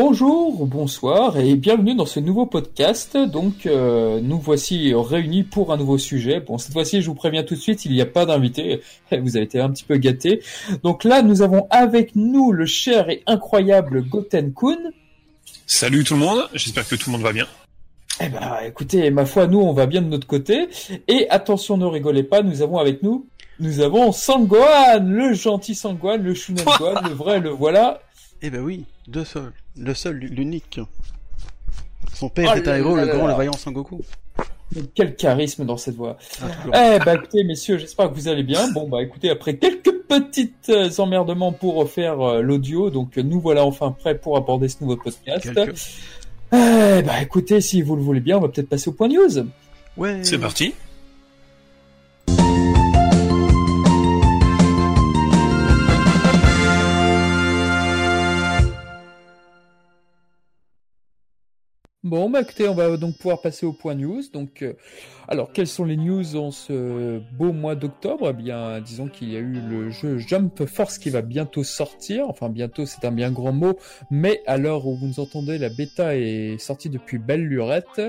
Bonjour, bonsoir et bienvenue dans ce nouveau podcast. Donc euh, nous voici réunis pour un nouveau sujet. Bon cette fois-ci je vous préviens tout de suite, il n'y a pas d'invité. Vous avez été un petit peu gâtés. Donc là nous avons avec nous le cher et incroyable Goten Kun. Salut tout le monde, j'espère que tout le monde va bien. Eh ben écoutez, ma foi nous on va bien de notre côté. Et attention ne rigolez pas, nous avons avec nous nous avons Sangwan, le gentil Sangwan, le Shunen le vrai, le voilà. Eh ben oui, deux seuls. Le seul, l'unique. Son père est un héros, le grand, le vaillant Sangoku. quel charisme dans cette voix. Ah, eh bah écoutez messieurs, j'espère que vous allez bien. Bon bah écoutez, après quelques petites euh, emmerdements pour refaire euh, l'audio, donc nous voilà enfin prêts pour aborder ce nouveau podcast. Eh bah écoutez, si vous le voulez bien, on va peut-être passer au point news. Ouais. C'est parti. Bon, bah écoutez, on va donc pouvoir passer au point news. Donc, euh, alors, quelles sont les news en ce beau mois d'octobre? Eh bien, disons qu'il y a eu le jeu Jump Force qui va bientôt sortir. Enfin, bientôt, c'est un bien grand mot. Mais à l'heure où vous nous entendez, la bêta est sortie depuis belle lurette.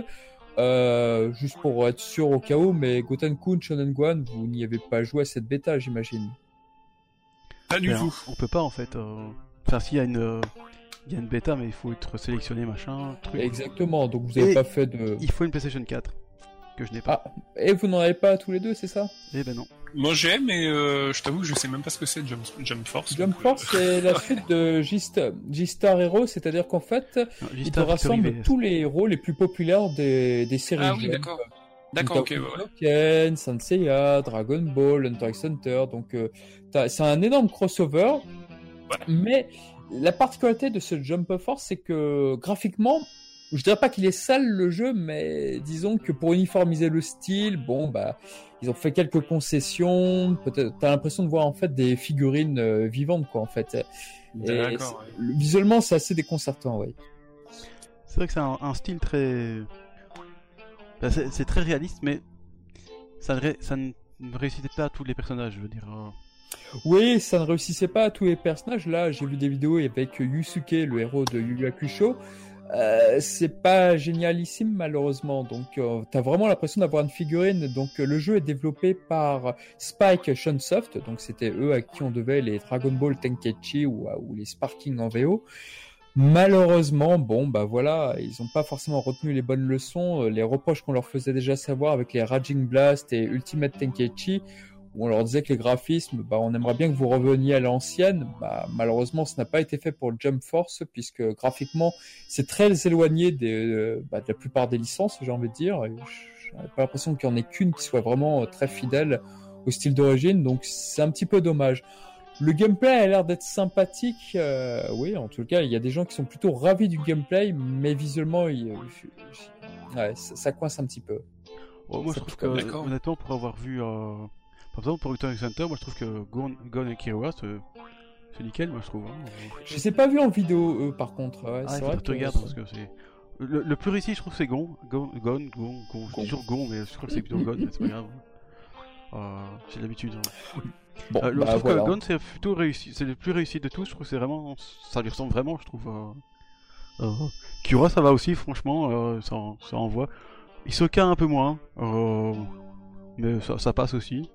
Euh, juste pour être sûr au cas où, mais Goten Kun, Shonen Guan, vous n'y avez pas joué à cette bêta, j'imagine. Pas du tout. On peut pas en fait. Euh... Enfin, s'il y a une il y a une bêta, mais il faut être sélectionné, machin, truc. Exactement, donc vous n'avez pas fait de. Il faut une PlayStation 4, que je n'ai pas. Ah, et vous n'en avez pas tous les deux, c'est ça? Eh ben non. Moi j'ai, mais euh, je t'avoue que je sais même pas ce que c'est Jump, Jump Force. Jump Force, c'est la suite de G-Star Hero, c'est-à-dire qu'en fait, il te rassemble tous les héros les plus populaires des, des séries. Ah oui, d'accord. D'accord, ok. Ouais. Senseiya, Dragon Ball, Hunter x Hunter, donc euh, c'est un énorme crossover. Mais la particularité de ce Jump Force, c'est que graphiquement, je dirais pas qu'il est sale le jeu, mais disons que pour uniformiser le style, bon bah ils ont fait quelques concessions. Peut-être t'as l'impression de voir en fait des figurines euh, vivantes quoi en fait. Visuellement, c'est assez déconcertant, oui. C'est vrai que c'est un, style très, bah, c'est très réaliste, mais ça ne, ça ne réussissait pas à tous les personnages, je veux dire. Oui, ça ne réussissait pas à tous les personnages. Là, j'ai vu des vidéos avec Yusuke, le héros de Yu Yu Hakusho. Euh, c'est pas génialissime malheureusement. Donc, euh, t'as vraiment l'impression d'avoir une figurine. Donc, euh, le jeu est développé par Spike Shunsoft. Donc, c'était eux à qui on devait les Dragon Ball Tenkaichi ou, ou les Sparking en VO. Malheureusement, bon, bah voilà, ils n'ont pas forcément retenu les bonnes leçons. Les reproches qu'on leur faisait déjà savoir avec les Raging Blast et Ultimate Tenkaichi où on leur disait que les graphismes, bah, on aimerait bien que vous reveniez à l'ancienne. Bah, malheureusement, ce n'a pas été fait pour le Jump Force, puisque graphiquement, c'est très éloigné des, euh, bah, de la plupart des licences, j'ai envie de dire. J'ai pas l'impression qu'il n'y en ait qu'une qui soit vraiment euh, très fidèle au style d'origine, donc c'est un petit peu dommage. Le gameplay a l'air d'être sympathique, euh, oui, en tout cas, il y a des gens qui sont plutôt ravis du gameplay, mais visuellement, il, ouais, ça, coince un petit peu. moi, je trouve que, honnêtement, pour avoir vu par exemple, pour Return Center, moi je trouve que Gon, et Killua, c'est nickel, moi je trouve. Hein. Je les ai pas vus en vidéo, eux, par contre. Ouais, ah, c'est vrai que regardes parce que c'est. Le, plus réussi, je trouve, c'est Gon. Gon, Gon, Gon, Gon. Je toujours Gon, mais je crois que c'est plutôt Gon, mais c'est pas grave. Euh, j'ai l'habitude. Hein. Bon, euh, bah, je trouve que Gon, c'est plutôt réussi. C'est le plus réussi de tous. Je trouve que c'est vraiment. Ça lui ressemble vraiment, je trouve. Euh... Euh... Kira, ça va aussi, franchement. Ça, ça envoie. Isoka, un peu moins. Mais ça, ça passe aussi.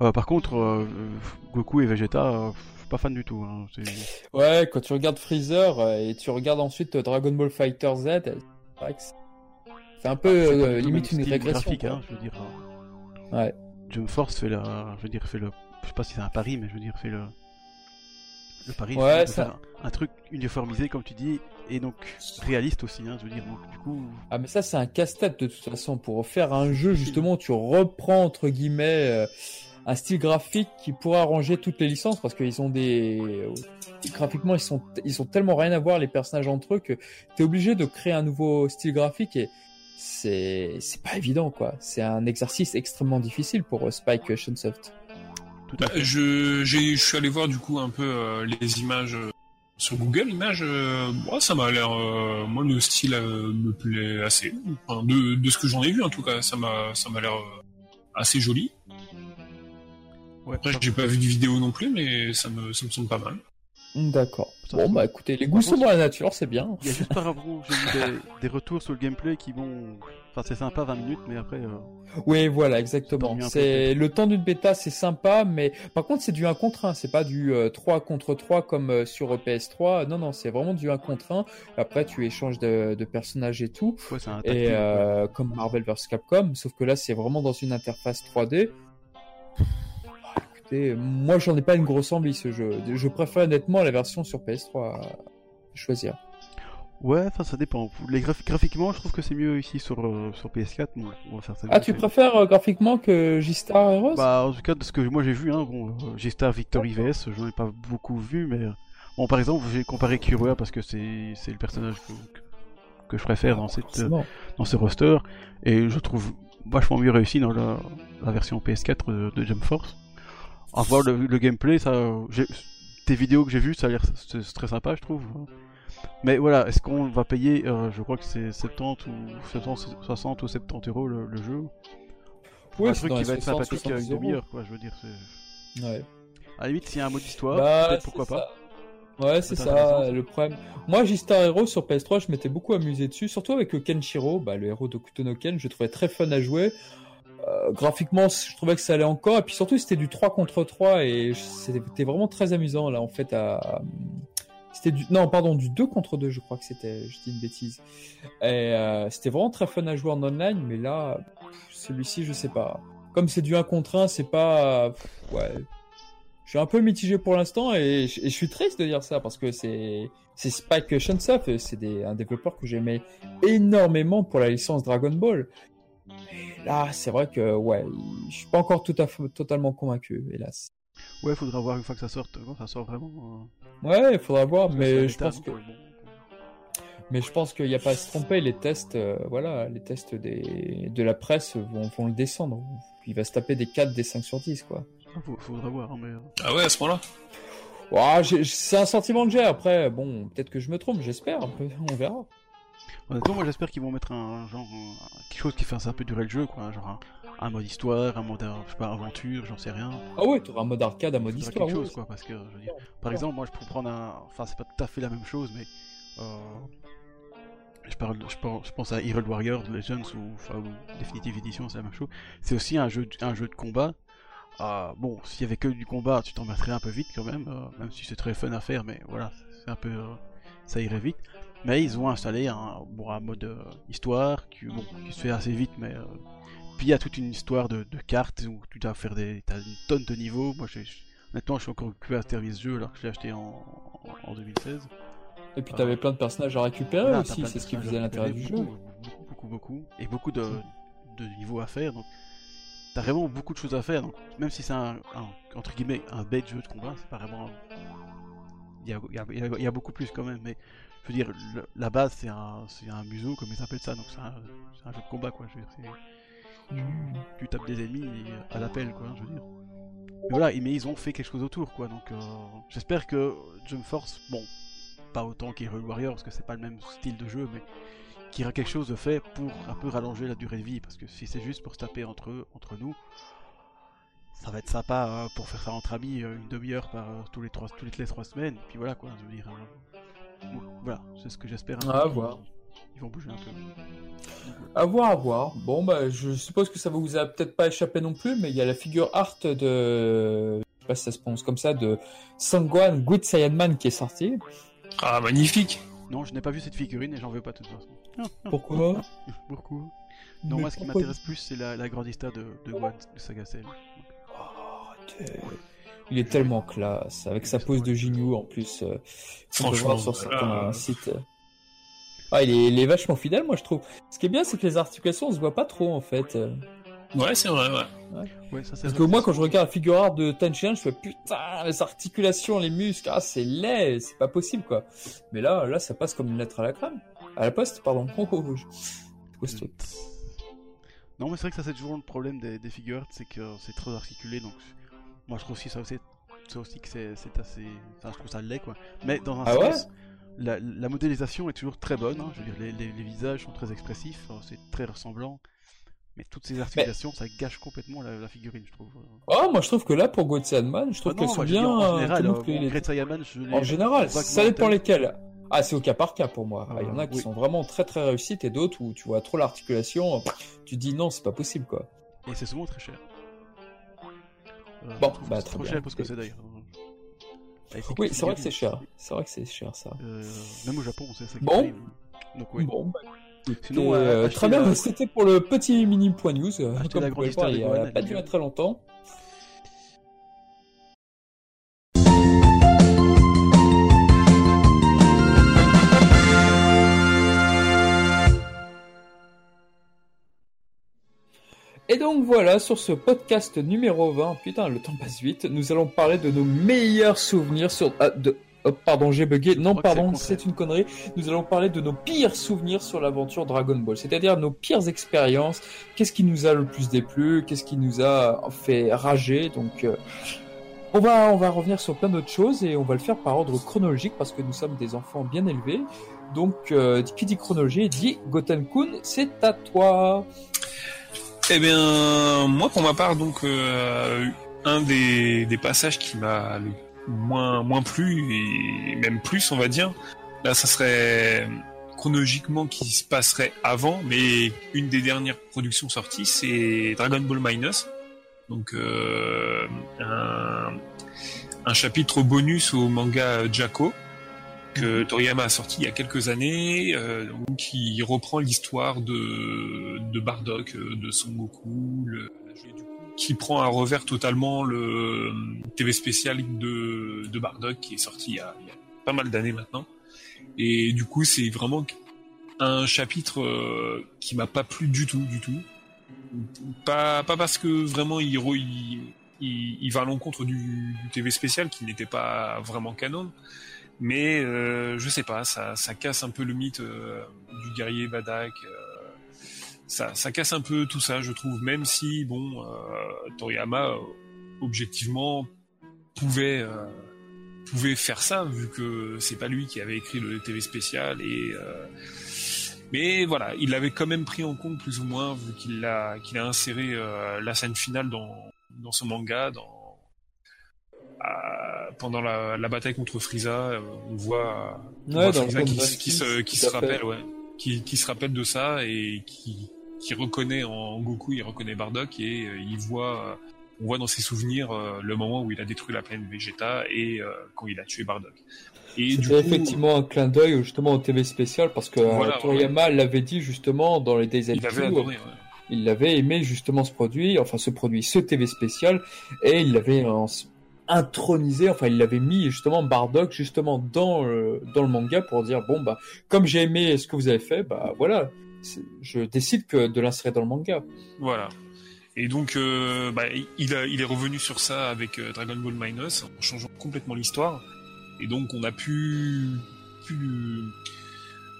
Euh, par contre, euh, Goku et Vegeta, euh, je suis pas fan du tout. Hein, ouais, quand tu regardes Freezer et tu regardes ensuite Dragon Ball Fighter Z, c'est un peu ah, limite une régression. Hein, je veux dire. Ouais. Jump Force fait la, je veux dire, fait le, je sais pas si c'est un pari, mais je veux dire, fait le, le pari. Ouais, ça... un truc uniformisé comme tu dis, et donc réaliste aussi, hein, je veux dire. du coup. Ah mais ça c'est un casse-tête de toute façon pour faire un jeu justement, tu reprends entre guillemets un style graphique qui pourrait arranger toutes les licences parce qu'ils ont des graphiquement ils sont ils ont tellement rien à voir les personnages entre eux que t'es obligé de créer un nouveau style graphique et c'est c'est pas évident quoi. C'est un exercice extrêmement difficile pour euh, Spike Shunsoft. Bah, je je suis allé voir du coup un peu euh, les images euh, sur Google Images. moi ça m'a l'air moi le style me plaît assez. de de ce que j'en ai vu en tout cas ça m'a ça m'a l'air assez joli. Après, j'ai pas vu de vidéo non plus, mais ça me, ça me semble pas mal. D'accord. Bon, bah écoutez, les goûts sont dans la nature, c'est bien. Il y a juste par rapport, j'ai eu des, retours sur le gameplay qui vont. Enfin, c'est sympa 20 minutes, mais après. Euh, oui, voilà, exactement. C'est le temps d'une bêta, c'est sympa, mais par contre, c'est du 1 contre 1, c'est pas du 3 euh, contre 3 comme euh, sur PS3. Non, non, c'est vraiment du 1 contre 1. Après, tu échanges de, personnages et tout. Ouais, un et comme Marvel vs Capcom, sauf que là, c'est vraiment dans une interface 3D moi j'en ai pas une grosse envie ce jeu. Je préfère honnêtement la version sur PS3 à choisir. Ouais, enfin ça dépend. Les graphiquement, je trouve que c'est mieux ici sur, euh, sur PS4. ah, tu préfères euh, graphiquement que G-Star Heroes? Bah, en tout cas, de ce que moi j'ai vu, hein, bon, euh, G-Star Victory VS, j'en ai pas beaucoup vu, mais bon, par exemple, j'ai comparé Killua parce que c'est le personnage que, que, je préfère dans, cette, dans ce roster, et je trouve vachement mieux réussi dans la, la version PS4 de, de Jump Force. En voir le, gameplay, ça, tes vidéos que j'ai vues, ça a l'air très sympa, je trouve. Mais voilà, est-ce qu'on va payer, euh, je crois que c'est 70 ou 70, 60 ou 70 euros le, jeu Oui, un truc qui va être sympathique à une demi-heure, quoi, je veux dire. Ouais. À la limite, s'il y a un mode histoire, bah, pourquoi pas. Ouais, c'est ça, le problème. Moi, J-Star Hero sur PS3, je m'étais beaucoup amusé dessus, surtout avec Kenshiro, bah, le héros de Kutono Ken, je trouvais très fun à jouer. Euh, graphiquement, je trouvais que ça allait encore. Et puis surtout, c'était du 3 contre 3 et c'était vraiment très amusant là en fait à. C'était du non pardon du 2 contre 2 je crois que c'était je dis une bêtise et euh, c'était vraiment très fun à jouer en online mais là celui-ci je sais pas comme c'est du 1 contre 1 c'est pas ouais je suis un peu mitigé pour l'instant et, je suis triste de dire ça parce que c'est c'est Spike Chunsoft c'est un développeur que j'aimais énormément pour la licence Dragon Ball là, c'est vrai que ouais, je suis pas encore tout à fait totalement convaincu, hélas. Ouais, faudra voir une fois que ça sort, ça sort vraiment. Euh. Ouais, il faudra voir, mais je pense que. Mais je pense qu'il n'y a pas à se tromper, les tests, euh, voilà, les tests des... de la presse vont, vont le descendre. Il va se taper des 4, des 5 sur 10, quoi. Ah, faudra voir, hein, mais... Euh. Ah ouais, à ce moment-là? C'est un sentiment que j'ai, après, bon, peut-être que je me trompe, j'espère, on verra. Honnêtement, moi j'espère qu'ils vont mettre un genre quelque chose qui fasse un peu durer le jeu, quoi. Genre un, mode histoire, un mode je sais pas, aventure, j'en sais rien. Ah ouais, t'auras un mode arcade, un mode histoire. quelque chose, quoi. Parce que, je veux dire, par exemple, moi je pourrais prendre un. Enfin, c'est pas tout à fait la même chose, mais. Euh... Je, parle, je, pense, à Hero Warriors Legends ou, enfin, ou Definitive Edition, c'est la même chose. C'est aussi un jeu, un jeu de combat. Euh, bon, s'il y avait que du combat, tu t'en mettrais un peu vite quand même, euh, même si c'est très fun à faire, mais voilà, c'est un peu. Euh, ça irait vite. Mais ils ont installé un, bon, un mode euh, histoire qui, bon, qui, se fait assez vite, mais euh, puis il y a toute une histoire de, de, cartes où tu dois faire des, t'as une tonne de niveaux. Moi, maintenant, je suis encore occupé à ce jeu alors que je l'ai acheté en, en, 2016. Et puis t'avais plein de personnages à récupérer aussi, c'est ce qui faisait l'intérêt du jeu. Beaucoup, beaucoup, beaucoup, et beaucoup de, de niveaux à faire. Donc, t'as vraiment beaucoup de choses à faire. Donc, même si c'est un, entre guillemets un bête jeu de combat, c'est pas vraiment. Il y a, y, a, y a, beaucoup plus quand même, mais je veux dire, la base c'est un, un museau comme ils appellent ça, donc c'est un, jeu de combat quoi. Je veux dire, mmh. tu tapes des ennemis à l'appel quoi, je veux dire. Mais voilà, mais ils ont fait quelque chose autour quoi, donc euh, j'espère que Jump Force, bon, pas autant qu'Hero Warrior parce que c'est pas le même style de jeu, mais qu'il y aura quelque chose de fait pour un peu rallonger la durée de vie, parce que si c'est juste pour se taper entre, entre nous, ça va être sympa hein, pour faire ça entre amis euh, une demi-heure par euh, tous les trois, toutes les trois semaines, puis voilà quoi, je veux dire. Voilà, c'est ce que j'espère. À voir. Ils vont bouger un peu. À voir, à voir. Bon, bah, je suppose que ça vous a peut-être pas échappé non plus, mais il y a la figure art de. Je sais pas si ça se prononce comme ça, de Sangwan Good Saiyan qui est sortie. Ah, magnifique! Non, je n'ai pas vu cette figurine et j'en veux pas de toute façon. Pourquoi? Pourquoi? Non, moi, ce qui m'intéresse plus, c'est la, la grandista de, de de Saga Cell. Oh, il est tellement classe, avec sa pose de Jinyu en plus. Euh, Franchement, sur certains sites. Ah, il est, vachement fidèle, moi je trouve. Ce qui est bien, c'est que les articulations, on se voit pas trop en fait. Ouais, c'est vrai, ouais. ouais. ça, Parce que moi, quand je regarde la figure art de Tenchian, je fais putain, les articulations, les muscles, ah, c'est laid, c'est pas possible quoi. Mais là, là, ça passe comme une lettre à la crème. À la poste, pardon. Oh, oh, oh. Non, mais c'est vrai que ça, c'est toujours le problème des, des figures, c'est que c'est trop articulé, donc moi, je trouve aussi ça aussi, ça aussi que c'est assez. Enfin, je trouve ça laid, quoi. Mais dans un ah sens, la, la, modélisation est toujours très bonne. Hein. Je veux dire, les, les, visages sont très expressifs, c'est très ressemblant. Mais toutes ces articulations, ça gâche complètement la, figurine, je trouve. Oh, moi je trouve que là, pour Goethe Man, je trouve ah qu'elles sont bien. En général, euh, en général ça dépend lesquels. Ah, c'est au cas par cas pour moi. Ah, il y en a qui sont vraiment très très réussites et d'autres où tu vois trop l'articulation, tu dis non, c'est pas possible quoi. Et c'est souvent très cher. Euh, bon, bah très trop bien. cher parce que c'est d'ailleurs. Oui, c'est vrai que c'est cher. C'est vrai que c'est cher ça. Euh, même au Japon, c'est ça. Bon. Donc oui. Bon. Bah, Sinon, euh, très bien, c'était pour le petit mini point news. Comme vous pouvez voir, il n'a pas duré très longtemps. Et donc voilà, sur ce podcast numéro 20, putain, le temps passe vite, nous allons parler de nos meilleurs souvenirs sur... Ah, de... Oh, pardon, j'ai bugué. Non, pardon, c'est une connerie. Nous allons parler de nos pires souvenirs sur l'aventure Dragon Ball, c'est-à-dire nos pires expériences. Qu'est-ce qui nous a le plus déplu Qu'est-ce qui nous a fait rager Donc, euh, on va on va revenir sur plein d'autres choses et on va le faire par ordre chronologique parce que nous sommes des enfants bien élevés. Donc, euh, qui dit chronologie dit Goten-kun, c'est à toi. Eh bien, moi, pour ma part, donc, euh, un des, passages qui m'a moins, moins plu, et même plus, on va dire, là, ça serait chronologiquement qui se passerait avant, mais une des dernières productions sorties, c'est Dragon Ball Minus. Donc, euh, un, un chapitre bonus au manga Jacko que Toriyama a sorti il y a quelques années, euh, qui reprend l'histoire de, Bardock, euh, de Son Goku, qui prend à revers totalement le euh, TV spécial de, Bardock qui est sorti il y a, pas mal d'années maintenant. Et du coup, c'est vraiment un chapitre qui m'a pas plu du tout, du tout. Pas, parce que vraiment il, il va à l'encontre du, du TV spécial qui n'était pas vraiment canon, mais euh, je sais pas, ça, ça casse un peu le mythe euh, du guerrier Badak. Euh, ça, ça casse un peu tout ça, je trouve. Même si, bon, euh, Toriyama, objectivement, pouvait pouvait faire ça vu que c'est pas lui qui avait écrit le TV spécial et mais voilà, il l'avait quand même pris en compte plus ou moins vu qu'il a qu'il a inséré la scène finale dans dans son manga dans pendant la, la, bataille contre Frieza, euh, on voit, Frieza qui, qui, se, qui se rappelle, ouais, qui, se rappelle de ça et qui, reconnaît en Goku, il reconnaît Bardock et euh, il voit, on voit dans ses souvenirs euh, le moment où il a détruit la planète Vegeta et quand il a tué Bardock. C'était effectivement un clin d'œil justement au TV spécial parce que Toriyama l'avait dit justement dans les Days Il l'avait adoré, ouais. Il avait aimé justement ce produit, enfin ce produit, ce TV spécial, et il l'avait intronisé, enfin il l'avait mis justement Bardock justement dans le, dans le manga pour dire bon bah comme j'ai aimé ce que vous avez fait, bah voilà, je décide que de l'insérer dans le manga. Voilà. Et donc euh, bah, il, a, il est revenu sur ça avec euh, Dragon Ball Minus en changeant complètement l'histoire. Et donc on a pu, pu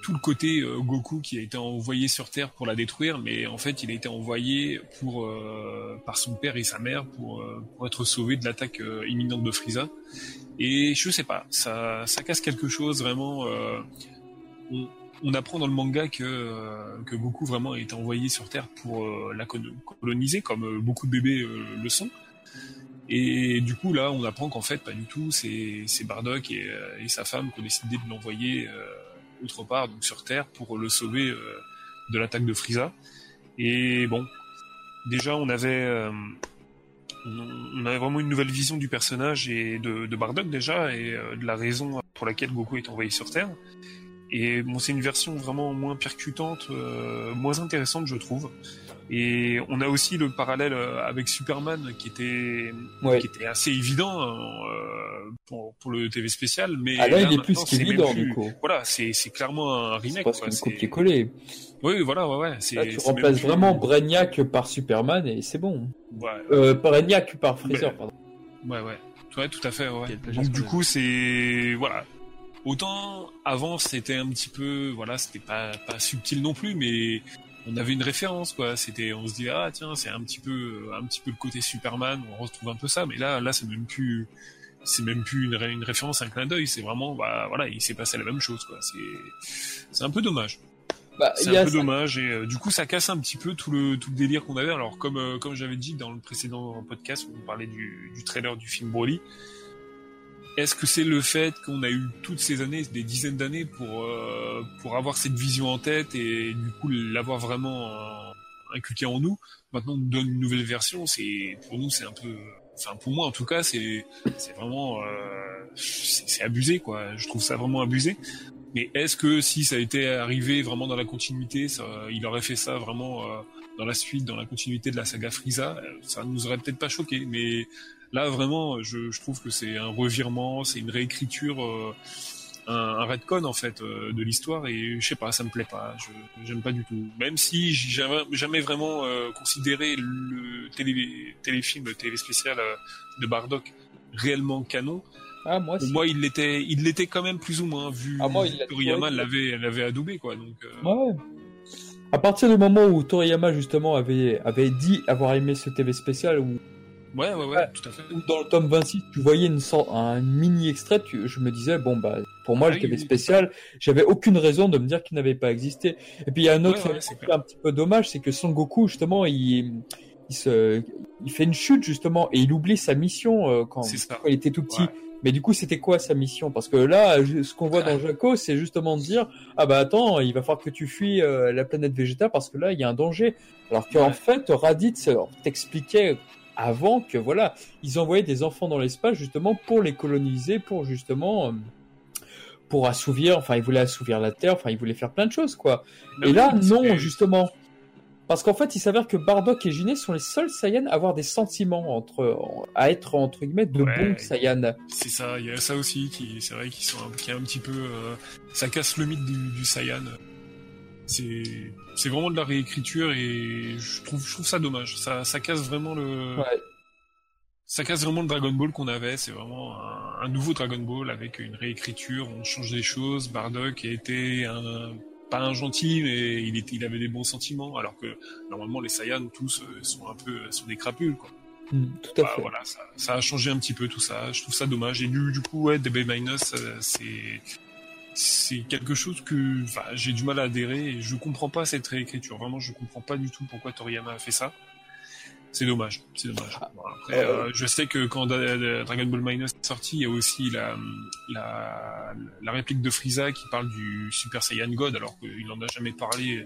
tout le côté euh, Goku qui a été envoyé sur Terre pour la détruire, mais en fait il a été envoyé pour euh, par son père et sa mère pour, euh, pour être sauvé de l'attaque imminente de Frieza. Et je sais pas, ça, ça casse quelque chose vraiment. On, apprend dans le manga que, que Goku vraiment a été envoyé sur Terre pour la coloniser, comme beaucoup de bébés le sont. Et du coup là, on apprend qu'en fait pas du tout, c'est Bardock et, sa femme qui ont décidé de l'envoyer autre part, donc sur Terre, pour le sauver euh, de l'attaque de Frieza. Et bon, déjà on avait euh, on avait vraiment une nouvelle vision du personnage et de, Bardock déjà et euh, de la raison pour laquelle Goku est envoyé sur Terre. Et bon, c'est une version vraiment moins percutante, moins intéressante, je trouve. Et on a aussi le parallèle euh, avec Superman qui était, qui était assez évident euh, pour, pour, le TV spécial, mais ah là, il est plus qu'évident du coup. Voilà, c'est c'est clairement un remake. C'est copier-coller. Oui, voilà, ouais, ouais. Là, tu remplaces vraiment Brainiac par Superman et c'est bon. Ouais. Euh, Brainiac par Freezer, pardon. Ouais, ouais. Ouais, tout à fait. Ouais. Donc du coup, c'est voilà. Autant avant, c'était un petit peu, voilà, c'était pas pas subtil non plus, mais on avait une référence quoi. C'était on se dit ah tiens c'est un petit peu un petit peu le côté Superman on retrouve un peu ça. Mais là là c'est même plus c'est même plus une, une référence un clin d'œil. C'est vraiment bah voilà il s'est passé la même chose quoi. C'est c'est un peu dommage. Bah, c'est un peu dommage et euh, du coup ça casse un petit peu tout le tout le délire qu'on avait. Alors comme euh, comme j'avais dit dans le précédent podcast où on parlait du, du trailer du film Broly, est-ce que c'est le fait qu'on a eu toutes ces années, des dizaines d'années pour euh, pour avoir cette vision en tête et du coup l'avoir vraiment inculqué en nous Maintenant on nous donne une nouvelle version, c'est pour nous c'est un peu enfin pour moi en tout cas c'est c'est vraiment c'est abusé quoi. Je trouve ça vraiment abusé. Mais est-ce que si ça été arrivé vraiment dans la continuité, il aurait fait ça vraiment euh, dans la suite, dans la continuité de la saga Frieza, euh, ça nous aurait peut-être pas choqué. Mais là, vraiment, je, je trouve que c'est un revirement, c'est une réécriture, euh, un, un, redcon en fait de l'histoire. Et je sais pas, ça me plaît pas. Je j'aime pas du tout. Même si j'ai jamais, jamais vraiment considéré le télé, téléfilm, le téléspécial de Bardock réellement canon. Ah, moi, moi, il l'était, il l'était quand même plus ou moins vu. Ah, moi, Toriyama l'avait, l'avait adoubé quoi. Donc. Euh. Ouais. À partir du moment où Toriyama justement avait avait dit avoir aimé ce TV spécial ou. Ouais, ouais, ouais, tout à fait. dans le tome 26, tu voyais une sorte, un mini extrait, je me disais, bon, bah, pour moi, le ah TV spécial, j'avais aucune raison de me dire qu'il n'avait pas existé. Et puis, il y a un autre ouais, un petit peu dommage, c'est que Son Goku, justement, il, il se, il fait une chute, justement, et il oublie sa mission, euh, quand, quand, il était tout petit. Mais du coup, c'était quoi sa mission? Parce que là, ce qu'on voit dans Jaco, c'est justement de dire ah bah attends, il va falloir que tu fuis euh, la planète Vegeta parce que là, il y a un danger. Alors qu'en fait, Raditz t'expliquait avant que voilà, ils envoyaient des enfants dans l'espace justement pour les coloniser, pour justement euh, pour assouvir, enfin, ils voulaient assouvir la Terre, enfin, ils voulaient faire plein de choses quoi. et là, non, justement. Parce qu'en fait, il s'avère que Bardock et Jiné sont les seuls Saiyans à avoir des sentiments entre, à être entre guillemets de bons Saiyans. C'est ça, il y a ça aussi qui, c'est vrai qu'ils sont, qui est un petit peu, euh, ça casse le mythe du, du Saiyan. C'est, c'est vraiment de la réécriture et je trouve, je trouve ça dommage. Ça, ça casse vraiment le, ouais. ça casse vraiment le Dragon Ball qu'on avait. C'est vraiment un, un, nouveau Dragon Ball avec une réécriture. On change des choses. Bardock a été un pas un gentil, mais il, il avait des bons sentiments, alors que normalement les Saiyans tous euh, sont un peu sont des crapules quoi. Mm, tout à bah, fait. Voilà, ça, ça, a changé un petit peu tout ça. Je trouve ça dommage. Et du, du coup, ouais, DB Minus, euh, c'est c'est quelque chose que enfin, j'ai du mal à adhérer et je comprends pas cette réécriture. Vraiment, je comprends pas du tout pourquoi Toriyama a fait ça. C'est dommage, c'est dommage. Ah, après, euh, euh, je sais que quand Dragon Ball Minus est sorti, il y a aussi la, la, la réplique de Frieza qui parle du Super Saiyan God, alors qu'il n'en a jamais parlé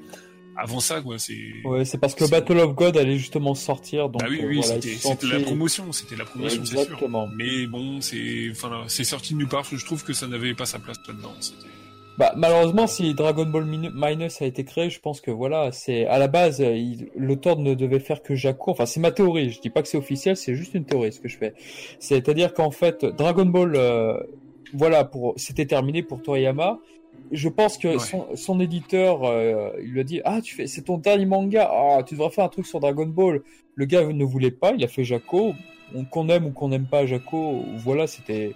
avant ça, quoi. C'est. Ouais, c'est parce que Battle of God allait justement sortir, donc. Ah oui, oui, euh, c'était la promotion, c'était la promotion, c'est sûr. Mais bon, c'est, enfin, c'est sorti de nulle part. Je trouve que ça n'avait pas sa place là-dedans. Bah, malheureusement, si Dragon Ball Minus a été créé, je pense que voilà, c'est à la base, l'auteur ne devait faire que Jaco. Enfin, c'est ma théorie. Je dis pas que c'est officiel, c'est juste une théorie ce que je fais. C'est-à-dire qu'en fait, Dragon Ball, euh, voilà, pour c'était terminé pour Toriyama. Je pense que son, son, éditeur, euh, il lui a dit ah tu fais, c'est ton dernier manga, ah tu devrais faire un truc sur Dragon Ball. Le gars ne voulait pas, il a fait Jaco. Qu'on aime ou qu'on n'aime pas Jaco, voilà, c'était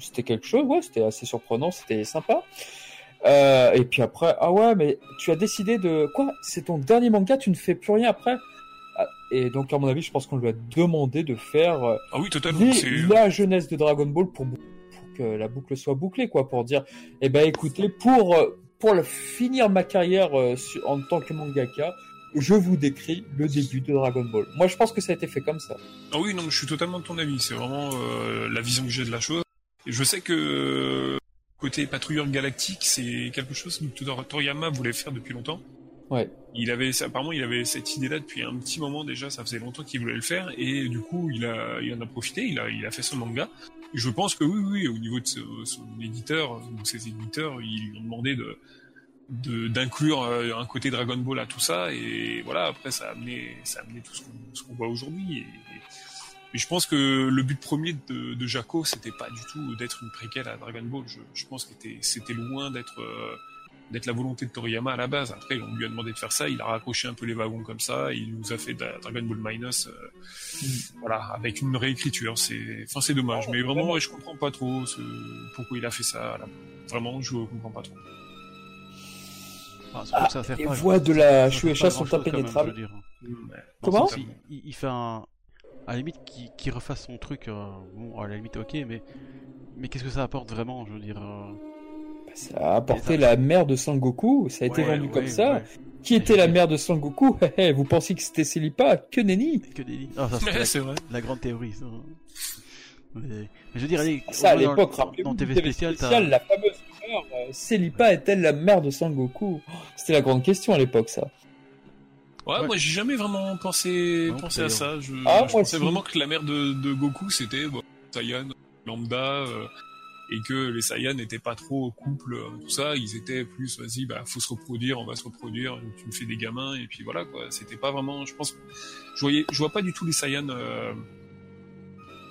c'était quelque chose, ouais, c'était assez surprenant, c'était sympa. Euh, et puis après, ah ouais, mais tu as décidé de quoi? C'est ton dernier manga, tu ne fais plus rien après? Ah, Et donc à mon avis, je pense qu'on lui a demandé de faire euh, ah oui, totalement, la jeunesse de Dragon Ball pour, pour, que la boucle soit bouclée, quoi, pour dire, eh ben écoutez, pour pour finir ma carrière euh, en tant que mangaka, je vous décris le début de Dragon Ball. Moi, je pense que ça a été fait comme ça. Ah oui, non, je suis totalement de ton avis. C'est vraiment euh, la vision que j'ai de la chose. Et je sais que euh, côté patrouilleur galactique, c'est quelque chose que Toriyama voulait faire depuis longtemps. Ouais. Il avait, apparemment, il avait cette idée-là depuis un petit moment déjà. Ça faisait longtemps qu'il voulait le faire, et du coup, il a, il en a profité. Il a, il a fait son manga. Je pense que oui, oui, au niveau de son, éditeur, ou ses éditeurs, ils lui ont demandé de d'inclure euh, un côté Dragon Ball à tout ça et voilà après ça a amené ça a amené tout ce qu'on voit aujourd'hui et, je pense que le but premier de, de Jaco c'était pas du tout d'être une préquelle à Dragon Ball. Je, je pense que c'était loin d'être euh, d'être la volonté de Toriyama à la base après on lui a demandé de faire ça il a raccroché un peu les wagons comme ça il nous a fait Dragon Ball Minus euh, mm. voilà avec une réécriture c'est enfin c'est dommage mais vraiment je comprends pas trop ce, pourquoi il a fait ça vraiment je comprends pas trop ah, les voix de la Shueisha sont impénétrables. Comment il, fait un. À la limite, qu'il qui refasse son truc, euh, bon, à la limite, ok, mais. Mais qu'est-ce que ça apporte vraiment, je veux dire. Euh, Ça a apporté la mère de Sangoku, ça a été vendu comme ça. Qui était la mère de Sangoku? Vous pensiez que c'était Celipa Que nenni? Que nenni. Ah, c'est vrai. La grande théorie. Ça. Mais, je veux dire, allez, ça à l'époque, rappelez-vous, TV, TV spécial, la fameuse rumeur, Celipa est-elle la mère de Sangoku? C'était la grande question à l'époque, ça. Ouais, moi j'ai jamais vraiment pensé, pensé à ça. Je, ah, je pensais vraiment que la mère de, de Goku c'était bon, Saiyan lambda euh, et que les Saiyans n'étaient pas trop au couple, euh, tout ça. Ils étaient plus vas-y, bah faut se reproduire, on va se reproduire. Tu me fais des gamins et puis voilà quoi. C'était pas vraiment, je pense, je voyais, je vois pas du tout les Saiyans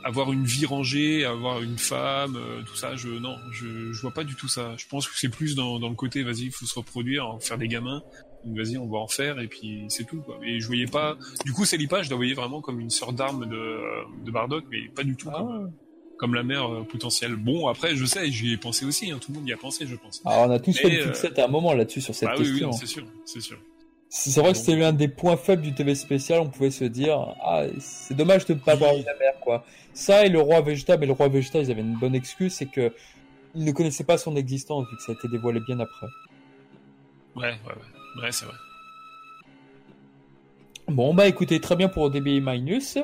avoir une vie rangée, avoir une femme, euh, tout ça, je non, je, je vois pas du tout ça. Je pense que c'est plus dans, dans le côté vas-y, faut se reproduire, faire des gamins. Vas-y, on va en faire et puis c'est tout. Quoi. Et je voyais pas. Du coup, Célipa, je la voyais vraiment comme une sœur d'armes de, de Bardock, mais pas du tout ah. comme, la mère euh, potentielle. Bon, après, je sais, j'y ai pensé aussi. Hein, tout le monde y a pensé, je pense. Alors, ah, on a tous fait une fixette à un moment là-dessus sur cette question. Oui, oui, c'est sûr, c'est sûr. C'est vrai que c'était un des points faibles du TV spécial. On pouvait se dire, ah, c'est dommage de ne pas voir la mère, quoi. Ça et le roi Vegeta, mais le roi Vegeta, ils avaient une bonne excuse, c'est que ils ne connaissaient pas son existence vu que ça a été dévoilé bien après. Ouais, ouais, ouais, ouais c'est vrai. Bon, bah écoutez, très bien pour DBI Minus.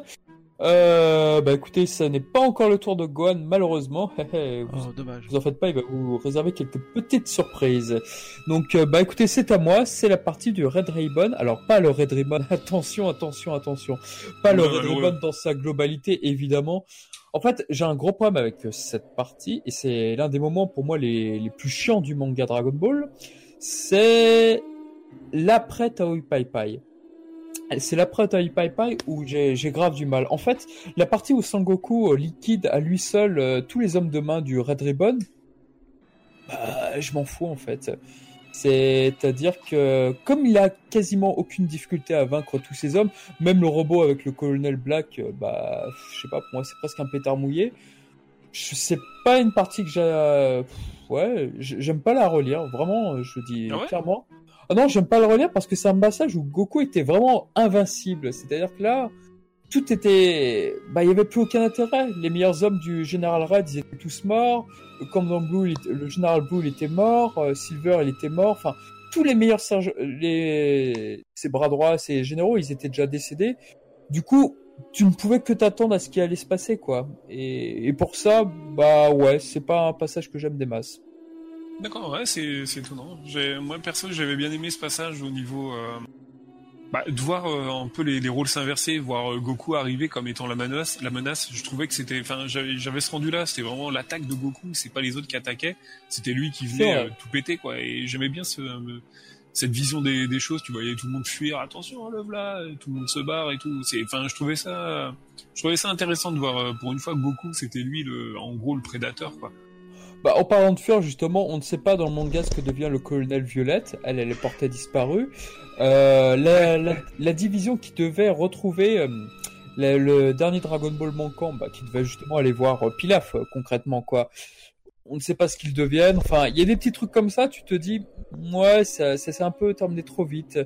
Euh, bah écoutez, ça n'est pas encore le tour de Gohan, malheureusement. vous, oh, dommage. Vous en faites pas, il va vous réserver quelques petites surprises. Donc, euh, bah écoutez, c'est à moi, c'est la partie du Red Ribbon. Alors, pas le Red Ribbon, attention, attention, attention. Pas le Red Ribbon dans sa globalité, évidemment. En fait, j'ai un gros problème avec cette partie, et c'est l'un des moments pour moi les, les plus chiants du manga Dragon Ball. C'est l'après Taoi Pai Pai c'est la Pai Pai où j'ai grave du mal. En fait, la partie où Sangoku euh, liquide à lui seul euh, tous les hommes de main du Red Ribbon, bah, je m'en fous en fait. C'est-à-dire que comme il a quasiment aucune difficulté à vaincre tous ces hommes, même le robot avec le colonel Black, euh, bah, je sais pas, pour moi c'est presque un pétard mouillé. C'est pas une partie que j'ai, ouais, j'aime pas la relire, vraiment, je dis ah clairement. Ah non, j'aime pas le relire parce que c'est un passage où Goku était vraiment invincible. C'est-à-dire que là, tout était, bah, il y avait plus aucun intérêt. Les meilleurs hommes du Général Red, ils étaient tous morts. Comme dans Blue, le Général Blue, il était mort. Euh, Silver, il était mort. Enfin, tous les meilleurs les, ses bras droits, ses généraux, ils étaient déjà décédés. Du coup, tu ne pouvais que t'attendre à ce qui allait se passer, quoi. Et, et pour ça, bah ouais, c'est pas un passage que j'aime des masses. D'accord, ouais, c'est, c'est étonnant. J'ai, moi, perso, j'avais bien aimé ce passage au niveau... Euh, bah, de voir euh, un peu les, les rôles s'inverser, voir euh, Goku arriver comme étant la menace. La menace, je trouvais que c'était... Enfin, j'avais, j'avais ce rendu-là, c'était vraiment l'attaque de Goku, c'est pas les autres qui attaquaient, c'était lui qui venait tout péter, quoi. Et j'aimais bien ce... cette vision des, des, choses, tu voyais tout le monde fuir, attention, lève là, tout le monde se barre et tout. C'est, enfin, je trouvais ça, je trouvais ça intéressant de voir pour une fois Goku, c'était lui le, en gros, le prédateur, quoi. Bah, en parlant de fuir, justement, on ne sait pas dans le manga ce que devient le colonel Violette. Elle, elle est portée disparue. Euh, la, la, division qui devait retrouver euh, le, dernier Dragon Ball manquant, bah, qui devait justement aller voir euh, Pilaf, euh, concrètement, quoi. On ne sait pas ce qu'ils deviennent. Enfin, il y a des petits trucs comme ça, tu te dis, ouais, ça, ça s'est un peu terminé trop vite.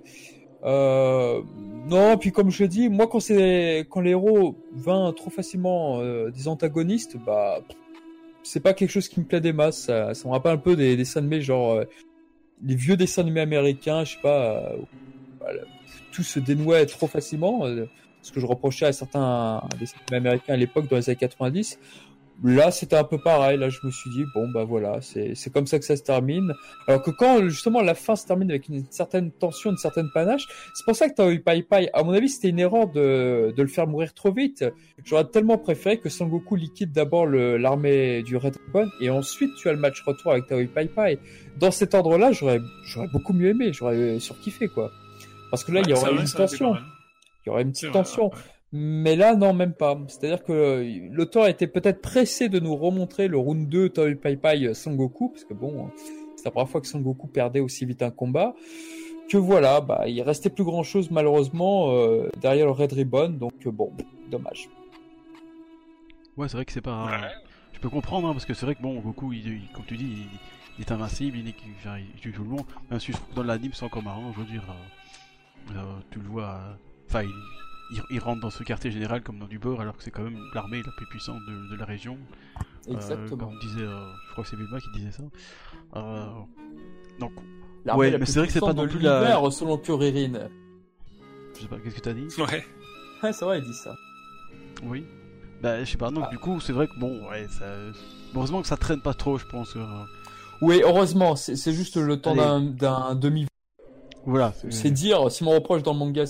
Non, puis comme je dis, moi quand c'est quand les héros vainquent trop facilement des antagonistes, bah c'est pas quelque chose qui me plaît des masses. Ça, me rappelle un peu des, dessins animés, genre euh, les vieux dessins animés américains, je sais pas, euh, tout se dénouait trop facilement. Euh, ce que je reprochais à certains dessins animés américains à l'époque, dans les années 90. Là, c'était un peu pareil. Là, je me suis dit, bon, bah voilà, c'est comme ça que ça se termine. Alors que quand, justement, la fin se termine avec une certaine tension, une certaine panache, c'est pour ça que t'as eu Pai Pai. À mon avis, c'était une erreur de, de le faire mourir trop vite. J'aurais tellement préféré que Sangoku liquide d'abord l'armée du Red Dragon et ensuite tu as le match retour avec Taoi Pai Pai. Dans cet ordre-là, j'aurais beaucoup mieux aimé, j'aurais surkiffé, quoi. Parce que là, il y aurait une tension. Il y aurait une petite tension. Mais là, non, même pas. C'est-à-dire que l'auteur était peut-être pressé de nous remontrer le round 2 Toy Pai Pai Sangoku, parce que bon, c'est la première fois que Sangoku perdait aussi vite un combat. Que voilà, bah, il restait plus grand chose malheureusement euh, derrière le Red Ribbon, donc euh, bon, dommage. Ouais, c'est vrai que c'est pas. Je peux comprendre, hein, parce que c'est vrai que bon, Goku, il, comme tu dis, il, est invincible, il, il, tue tout le monde. Même si je trouve que dans l'anime, c'est encore marrant, je veux dire. Euh, tu le vois. Enfin, il il, rentre dans ce quartier général comme dans du bord, alors que c'est quand même l'armée la plus puissante de, la région. Exactement. comme disait, je crois que c'est Bulma qui disait ça. donc, ouais, mais c'est vrai que c'est pas non plus la. selon Kuririn. Je sais pas, qu'est-ce que t'as dit? Ouais. Ouais, c'est vrai, il dit ça. Oui. Bah, je sais pas, donc ah. du coup, c'est vrai que bon, ouais, ça. Heureusement que ça traîne pas trop, je pense. Oui, heureusement, c'est juste le temps d'un demi. Voilà. C'est dire, si mon reproche dans le manga,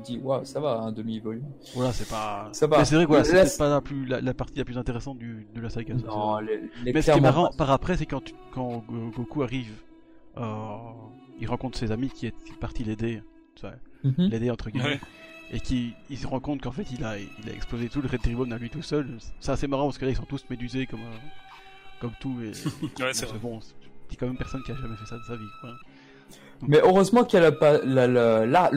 dit waouh ça va un demi volume voilà c'est pas ça va. C'est vrai que c'est pas la plus la, partie la plus intéressante du, de la saga non, mais ce qui est marrant par après c'est quand quand Goku arrive euh, il rencontre ses amis qui est parti l'aider mhm. l'aider entre guillemets et qui il se rend compte qu'en fait il a il a explosé tout le Red Ribbon à lui tout seul. C'est assez marrant parce que là ils sont tous médusés comme euh, comme tout et ouais, c'est bon c'est quand même personne qui a jamais fait ça de sa vie quoi. Mais heureusement a pas la, la, la,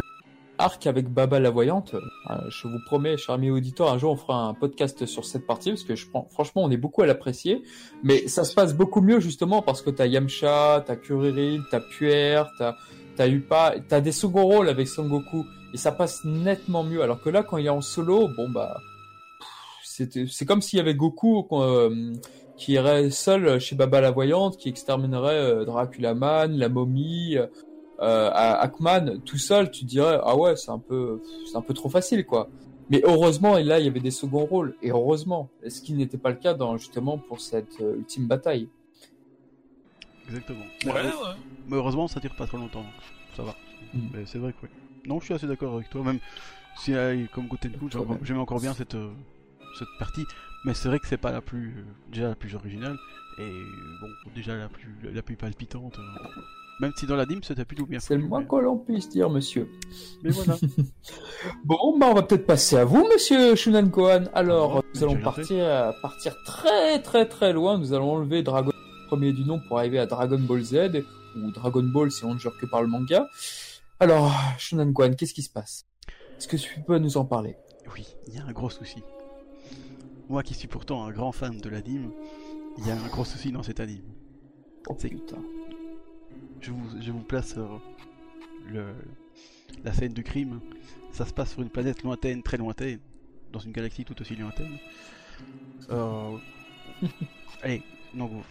arc avec Baba la voyante. Euh, je vous promets, cher ami auditeur, un jour on fera un podcast sur cette partie parce que je prends, franchement, on est beaucoup à l'apprécier. Mais ça se passe beaucoup mieux justement parce que t'as Yamcha, t'as Kuririn, t'as Puer, t'as t'as Upa, t'as des second rôles avec Son Goku et ça passe nettement mieux. Alors que là, quand il est en solo, bon bah, c'est comme s'il y avait Goku euh, qui irait seul chez Baba la voyante, qui exterminerait euh, Dracula Man, la momie, euh, à Ackman tout seul, tu dirais ah ouais, c'est un peu c'est un peu trop facile quoi. Mais heureusement, et là il y avait des seconds rôles et heureusement, ce qui n'était pas le cas dans justement pour cette euh, ultime bataille? Exactement. Ouais, ouais. Mais heureusement, ça tire pas trop longtemps, ça va. Mm. Mais c'est vrai que oui. Non, je suis assez d'accord avec toi, même si euh, comme Gotenku, j'aime encore bien cette cette partie, mais c'est vrai que c'est pas la plus déjà la plus originale et bon déjà la plus la plus palpitante. Même si dans la dîme, c'était plutôt bien. C'est le moins que l'on puisse dire, monsieur. Mais voilà. bon, bah, on va peut-être passer à vous, monsieur Shunan Kohan. Alors, ah, nous allons partir, partir très, très, très loin. Nous allons enlever Dragon premier du nom pour arriver à Dragon Ball Z, ou Dragon Ball si on ne jure que par le manga. Alors, Shunan Kohan, qu'est-ce qui se passe? Est-ce que tu peux nous en parler? Oui, il y a un gros souci. Moi qui suis pourtant un grand fan de l'anime, il y a un gros souci dans cet anime. Oh putain je vous, place euh, le, la scène du crime. Ça se passe sur une planète lointaine, très lointaine, dans une galaxie tout aussi lointaine. Euh... Allez, non, vous,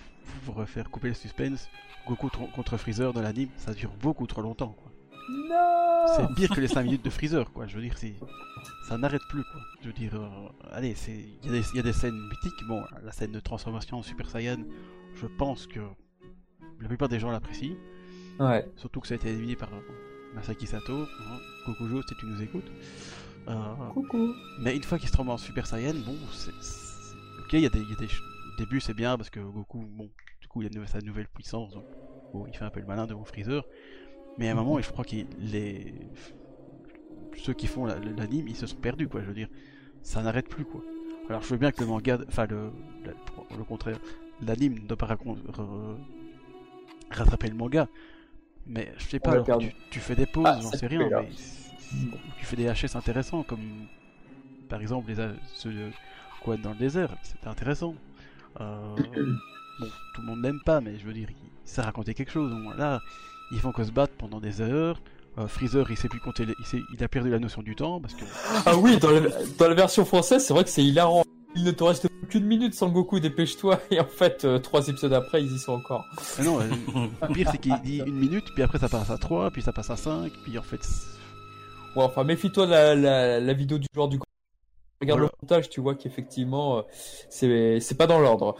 vous refaire couper le suspense. Goku contre Freezer dans l'anime, ça dure beaucoup trop longtemps. Quoi. Non C'est pire que les 5 minutes de Freezer, quoi. Je veux dire, ça n'arrête plus, quoi. Je veux dire, euh, allez, il y, y, a des scènes mythiques. Bon, la scène de transformation en Super Saiyan, je pense que la plupart des gens l'apprécient. Ouais. Surtout que ça a été évidé par Masaki Sato. Hein. Coucou si tu nous écoutes. Euh, Coucou. Mais une fois qu'il se transforme en Super Saiyan, bon, c'est. Ok, il y a des. Y a des... début, c'est bien parce que Goku, bon, du coup, il a sa nouvelle puissance. Donc, bon, il fait un peu le malin devant Freezer. Mais à un moment, je crois que les. Ceux qui font l'anime, ils se sont perdus, quoi. Je veux dire, ça n'arrête plus, quoi. Alors, je veux bien que le manga. Enfin, le, le, contraire. L'anime ne doit pas rattraper le manga. Mais je sais pas, tu, fais des pauses, ah, j'en sais rien, mais tu fais des HS intéressants, comme par exemple les, ceux de Quoi dans le désert, c'était intéressant. Euh, bon, tout le monde n'aime pas, mais je veux dire, ça racontait quelque chose. là, ils font que se battre pendant des heures. Euh, Freezer, il sait plus compter, il, il, a perdu la notion du temps parce que. Ah oui, dans dans la version française, c'est vrai que c'est hilarant. Il ne te reste qu'une minute sans Goku, dépêche-toi. Et en fait, euh, trois épisodes après, ils y sont encore. Ah non, euh, le pire, c'est qu'il dit une minute, puis après ça passe à 3, puis ça passe à 5, puis en fait. Ouais, enfin, méfie-toi de la, la, vidéo du joueur du Regarde le montage, tu vois qu'effectivement, euh, c'est, pas dans l'ordre.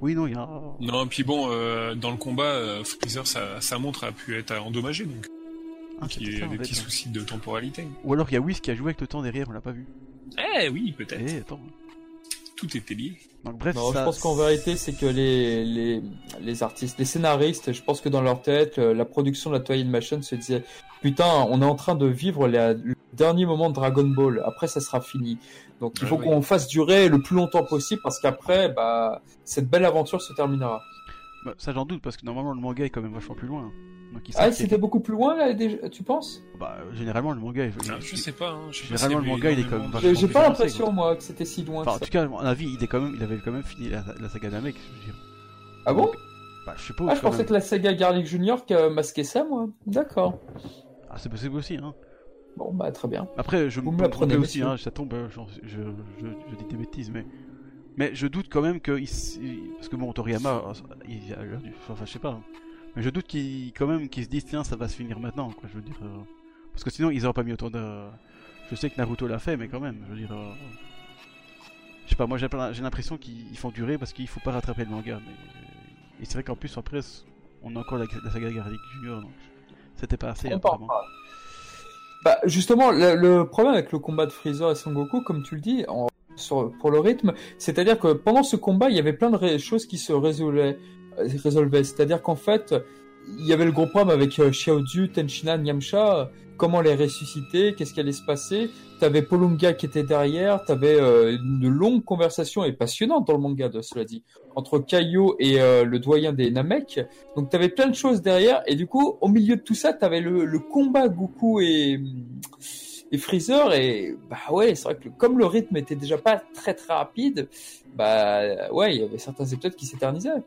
Oui, non, il y a. Non, puis bon, dans le combat, Freezer, sa, sa, montre a pu être endommagée, donc. Ah, il y a des petits soucis de temporalité. Ou alors il y a Whis qui a joué avec le temps derrière, on l'a pas vu. Eh oui, peut-être. Eh, attends tout était lié. Donc, bref, je pense qu'en vérité, c'est que les, les, les, artistes, les scénaristes, je pense que dans leur tête, la production de la Toy Machine se disait Putain, on est en train de vivre le dernier moment de Dragon Ball, après ça sera fini. Donc il faut qu'on fasse durer le plus longtemps possible parce qu'après, bah, cette belle aventure se terminera. Bah, ça j'en doute parce que normalement le manga est quand même vachement plus loin. ah, c'était beaucoup plus loin là, tu penses? Bah, généralement le manga. Est... Ah, je sais pas. Hein, généralement le manga il est quand même. J'ai pas l'impression moi que c'était si loin. Enfin, en tout cas, à mon avis, il, est quand même, il avait quand même fini la, la saga Namek. Je veux dire. Ah bon? Bah, je sais pas. Ah, je pensais que la saga Garlic Junior qui a masqué ça, moi. D'accord. Ah, c'est possible aussi, hein. Bon, bah, très bien. Après, je me, me aussi, hein, ça tombe, je, je, je, dis des bêtises, mais Mais je doute quand même que. Parce que bon, Toriyama, il a l'air du. Enfin, je sais pas. Mais je doute qu'il quand même qu'ils se disent tiens, ça va se finir maintenant, quoi. Je veux dire. Euh. Parce que sinon, ils auraient pas mis autant de. Je sais que Naruto l'a fait, mais quand même, je veux dire. Euh. Je sais pas, moi j'ai l'impression qu'ils font durer parce qu'il faut pas rattraper le manga. Mais... Et c'est vrai qu'en plus, après, on a encore la, saga Garlic Junior, donc c'était pas assez. Bah, justement, le, problème avec le combat de Freezer et Son Goku, comme tu le dis, en, pour le rythme, c'est-à-dire que pendant ce combat, il y avait plein de choses qui se résolvaient. Euh, résolvaient. C'est-à-dire qu'en fait, il y avait le gros problème avec euh, Xiaodu, Tenchina, Nyamcha, comment les ressusciter, qu'est-ce qui allait se passer? T'avais Polunga qui était derrière, t'avais euh, une longue conversation et passionnante dans le manga de cela dit, entre Kaio et euh, le doyen des Namek. Donc t'avais plein de choses derrière et du coup au milieu de tout ça t'avais le combat Goku et et Freezer et bah ouais c'est vrai que comme le rythme était déjà pas très très rapide, bah ouais il y avait certains épisodes qui s'éternisaient.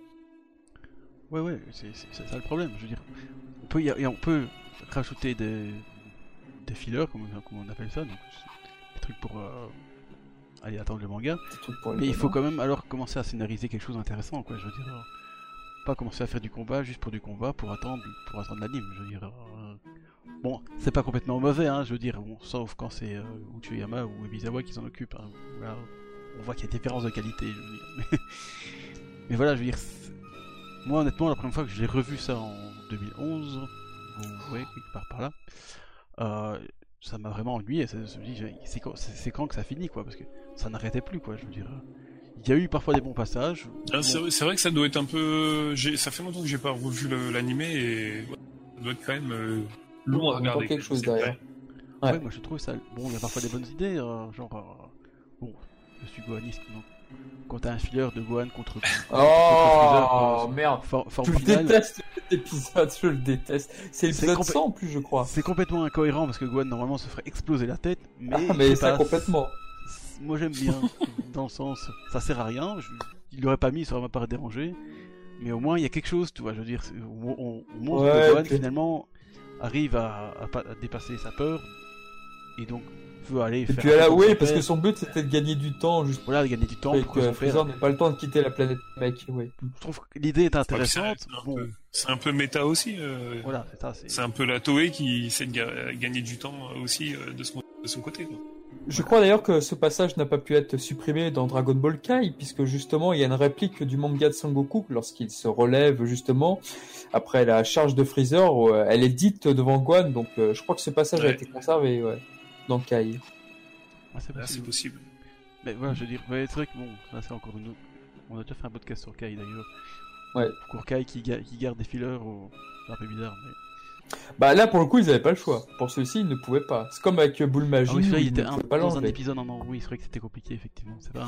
Ouais ouais c'est ça le problème je veux dire on peut y on peut rajouter des des fillers, comme, on appelle ça, donc des trucs pour euh, aller attendre le manga. Mais il faut quand même alors commencer à scénariser quelque chose d'intéressant, quoi. Je veux dire, pas commencer à faire du combat juste pour du combat, pour attendre, pour attendre l'anime. Je veux dire, euh, bon, c'est pas complètement mauvais, hein. Je veux dire, bon, sauf quand c'est Uchiyama ou Ebizawa qui s'en occupent. Hein. on voit qu'il y a des différences de qualité. Mais voilà, je veux dire, moi honnêtement, la première fois que j'ai revu ça en 2011, vous voyez, part par là. Euh, ça m'a vraiment ennuyé. C'est quand, que ça finit, quoi, parce que ça n'arrêtait plus, quoi. Je veux dire, il y a eu parfois des bons passages. Ah, c'est vrai, que ça doit être un peu. Ça fait longtemps que j'ai pas revu l'animé et ça doit être quand même euh, long à regarder. quelque chose derrière. Ouais. moi je trouve ça. Bon, il y a parfois des bonnes idées, euh, genre. Bon, je suis goaniste, donc quand t'as un filler de Gohan contre. Oh merde! je déteste cet épisode, je le déteste. C'est l'épisode 100 en plus, je crois. C'est complètement incohérent parce que Gohan normalement se ferait exploser la tête, mais. Ah, mais ça complètement. Moi j'aime bien, dans le sens, ça sert à rien. Il l'aurait pas mis, ça aurait pas dérangé. Mais au moins il y a quelque chose, tu vois. Je veux dire, on, montre que Gohan finalement arrive à, à dépasser sa peur et donc veut aller et faire. Puis là, oui, parce que son but c'était de gagner du temps, juste. Voilà, de gagner du temps. Et que Freezer n'ait pas le temps de quitter la planète mec. Oui. Je trouve que l'idée est intéressante. C'est un, peu méta aussi. Euh... Voilà, c'est un peu la Toei qui essaie de gagner du temps aussi euh, de, son, de son côté. Quoi. Je crois d'ailleurs que ce passage n'a pas pu être supprimé dans Dragon Ball Kai, puisque justement il y a une réplique du manga de Sangoku lorsqu'il se relève justement après la charge de Freezer, euh, elle est dite devant Guan, donc euh, je crois que ce passage a été conservé. Ouais dans Kai. Ah, c'est possible. Mais voilà, je veux dire, c'est vrai que bon, ça c'est encore une autre. On a déjà fait un podcast sur Kai d'ailleurs. Ouais. Pour Kai qui, qui garde des fillers, c'est un peu bizarre. Mais... Bah là pour le coup ils avaient pas le choix. Pour ceux-ci ils ne pouvaient pas. C'est comme avec Boule Magie. Ah oui, il était un, pas dans un épisode en oui, c'est vrai que c'était compliqué effectivement. Pas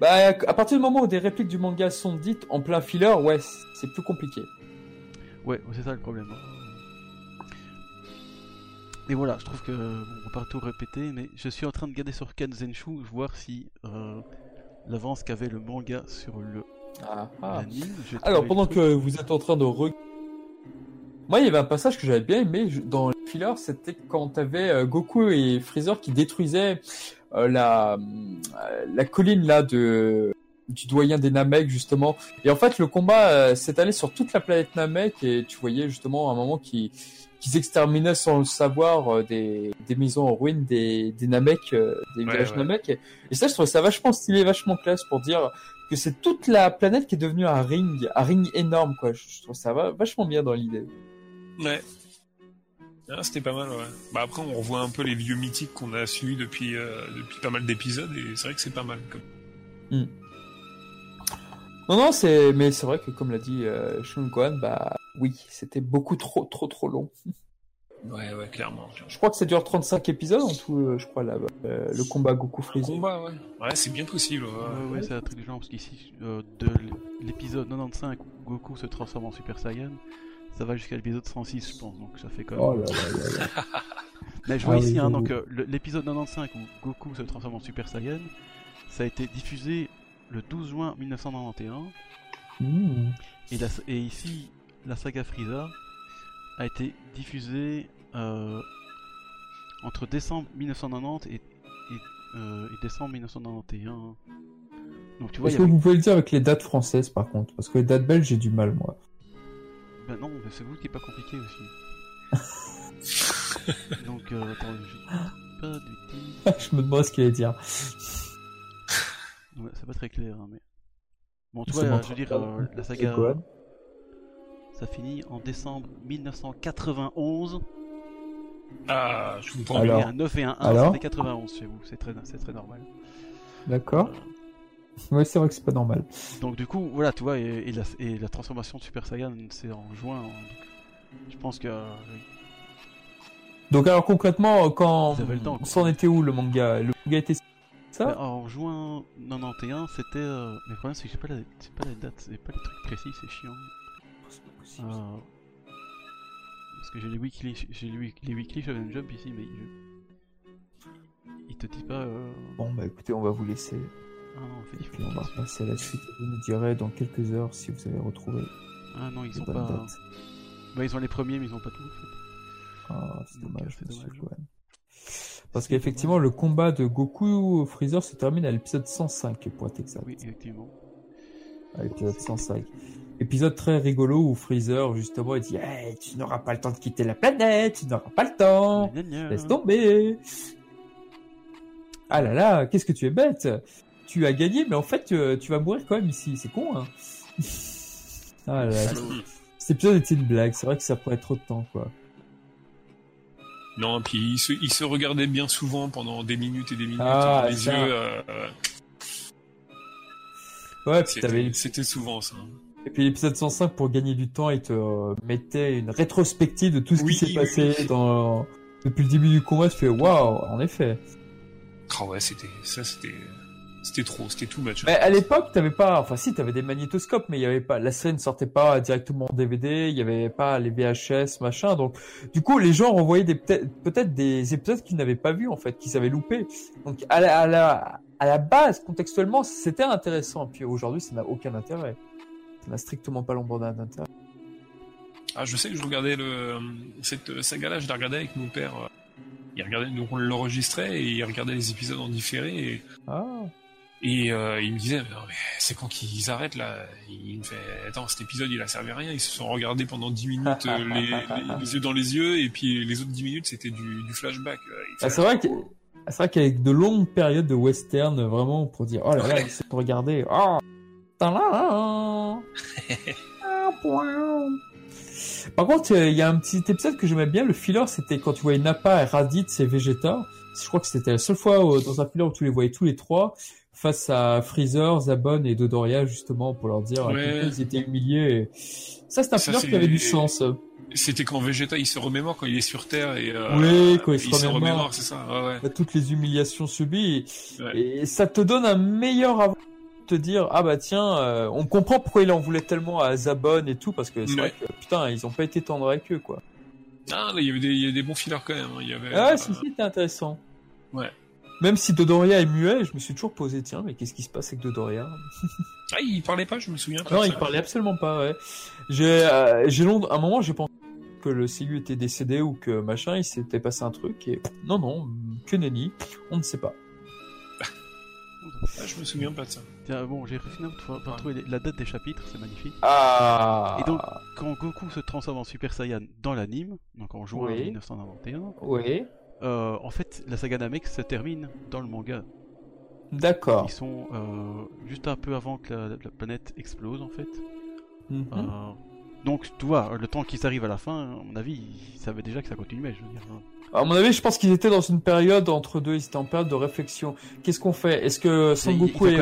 Bah à partir du moment où des répliques du manga sont dites en plein filler, ouais, c'est plus compliqué. Ouais, c'est ça le problème. Et voilà, je trouve que on va pas tout répéter, mais je suis en train de garder sur Kanzenshu, voir si euh, l'avance qu'avait le manga sur le ah, ah. Alors pendant que vous êtes en train de re... Moi, il y avait un passage que j'avais bien aimé dans le filler, c'était quand t'avais euh, Goku et Freezer qui détruisaient euh, la la colline là de du doyen des Namek justement. Et en fait, le combat s'étalait sur toute la planète Namek et tu voyais justement un moment qui qu'ils exterminaient sans le savoir euh, des, des maisons en ruine des, des Namek, euh, des villages Namek. Et ça, je trouve ça vachement stylé, vachement classe pour dire que c'est toute la planète qui est devenue un ring, un ring énorme, quoi. Je, trouve ça vachement bien dans l'idée. Ouais. Ah, c'était pas mal, ouais. Bah après, on revoit un peu les vieux mythiques qu'on a suivis depuis, euh, depuis pas mal d'épisodes, et c'est vrai que c'est pas mal. Comme... Hmm. Non, non, c'est, mais c'est vrai que comme l'a dit euh, bah oui, c'était beaucoup trop, trop, trop long. Ouais, ouais, clairement. Je crois que ça dure 35 épisodes en tout, euh, je crois, là, euh, le combat Goku Freezer. Combat, ouais. Ouais, c'est bien possible. Ouais, ouais, c'est truc du genre, parce qu'ici, euh, de l'épisode 95 où Goku se transforme en Super Saiyan, ça va jusqu'à l'épisode 106, je pense, donc ça fait quand même. Oh là là là Mais je vois ah ici, hein, donc l'épisode 95 où Goku se transforme en Super Saiyan, ça a été diffusé le 12 juin 1991. Mmh. Et, et, ici, la saga Frieza a été diffusée euh, entre décembre 1990 et, et, euh, et, décembre 1991. Donc, tu vois, Est-ce que vous pouvez le dire avec les dates françaises par contre? Parce que les dates belges, j'ai du mal moi. Ben non, c'est vous qui est pas compliqué aussi. Donc, euh, attends, pas du je me demande ce qu'il allait dire. Ouais, c'est pas très clair, hein, mais. Bon, tu vois, je veux dire, euh, la saga. Ça finit en décembre 1991. Ah, je comprends Alors, Il y a un 9 et un 1, c'est 91 chez vous, c'est très, très normal. D'accord. Ouais, c'est vrai que c'est pas normal. Donc, du coup, voilà, tu vois, et, la, et la, transformation de Super Saiyan, c'est en juin. donc, je pense que. Euh, donc, alors concrètement, quand. on s'en était où le manga? Le manga était ça? Bah, En juin 91, c'était. Euh... Mais le problème, c'est que j'ai pas, la... pas la date, j'ai pas les trucs précis, c'est chiant. Euh, parce que j'ai les weekly, j'ai les weekly Shonen Jump ici, mais il... te dit pas. Euh, bon bah écoutez, on va vous laisser. Ah non, fait puis on va passer à la suite. Vous nous direz dans quelques heures si vous avez retrouvé. Ah non, ils ont pas. Bah ils ont les premiers, mais ils ont pas tout en fait. Ah, c'est dommage, c'est dommage. Parce qu'effectivement, le combat de Goku Freezer se termine à l'épisode 105, pour être exact. Oui, effectivement. À l'épisode 105. Épisode très rigolo où Freezer, justement, il dit hey, Tu n'auras pas le temps de quitter la planète, tu n'auras pas le temps, laisse tomber. Ah là là, qu'est-ce que tu es bête Tu as gagné, mais en fait, euh, tu, vas mourir quand même ici, c'est con, hein Ah là là. Cet épisode était une blague, c'est vrai que ça pourrait trop de temps, quoi. Non, puis il se, il se regardait bien souvent pendant des minutes et des minutes ah, les yeux. Euh, ouais, c'était souvent ça. Et puis l'épisode 105, pour gagner du temps, il te euh, mettait une rétrospective de tout ce qui s'est passé dans... depuis le début du combat. Tu fais waouh, en effet. Ah ouais, c'était ça, c'était c'était trop, c'était tout much. Mais à l'époque, t'avais pas, enfin si, t'avais des magnétoscopes, mais il y avait pas, la scène sortait pas directement en DVD, il y avait pas les VHS, machin. Donc, du coup, les gens renvoyaient des peut-être des épisodes qu'ils n'avaient pas vus en fait, qu'ils avaient loupé. Donc, à la, à la, à la base, contextuellement, c'était intéressant. Puis aujourd'hui, ça n'a aucun intérêt. Ça n'a strictement pas l'ombre d'intérêt. Ah, je sais que je regardais le cette saga-là, je la regardais avec mon père. Il regardait, donc on l'enregistrait et il regardait les épisodes en différé. Et... Ah. Et euh, il me disait, c'est quand qu'ils arrêtent là? Il me fait, attends, cet épisode il a servi à rien. Ils se sont regardés pendant 10 minutes euh, les, yeux dans les yeux, et puis les autres 10 minutes c'était du, du, flashback. Ah, c'est vrai que c'est vrai qu'avec de longues périodes de western, vraiment pour dire, oh là là, c'est pour regarder. Oh, Par contre, il y a un petit épisode que j'aimais bien. Le filler, c'était quand tu voyais Nappa et Raditz et Vegeta. Je crois que c'était la seule fois dans un filler où tu les voyais tous les trois face à Freezer, Zabon et Dodoria justement pour leur dire qu'ils étaient humiliés. Ça c'est un ça, qui avait du sens. C'était quand Vegeta il se remémore quand il est sur Terre et euh, oui quand il, se, remémore, c'est ça. Ouais, Toutes les humiliations subies et, ça te donne un meilleur avant te dire ah bah tiens euh, on comprend pourquoi il en voulait tellement à Zabon et tout parce que c'est vrai que putain ils ont pas été tendres avec eux quoi. Ah il y avait des, il y a des bons filers quand même. Hein. Il y avait, ah euh... c'était intéressant. Ouais. Même si Dodoria est muet, je me suis toujours posé, tiens, mais qu'est-ce qui se passe avec Dodoria Ah, il parlait pas, je me souviens pas. Non, il parlait absolument pas, ouais. J'ai, euh, j'ai long... un moment, j'ai pensé que le CU était décédé ou que machin, il s'était passé un truc et non, non, que nenni, on ne sait pas. Ah, je me souviens pas de ça. Tiens, bon, j'ai fini par trouver la date des chapitres, c'est magnifique. Ah Et donc, quand Goku se transforme en Super Saiyan dans l'anime, donc en juin 1991, oui. Euh, en fait, la saga Namek se termine dans le manga. D'accord. Ils sont euh, juste un peu avant que la, planète explose, en fait. Mhm. Euh, donc, tu vois, le temps qu'ils arrivent à la fin, à mon avis, ils savaient déjà que ça continuait, je veux dire. Hein. À mon avis, je pense qu'ils étaient dans une période entre deux, ils étaient en période de réflexion. Qu'est-ce qu'on fait? Est-ce que Sangoku est,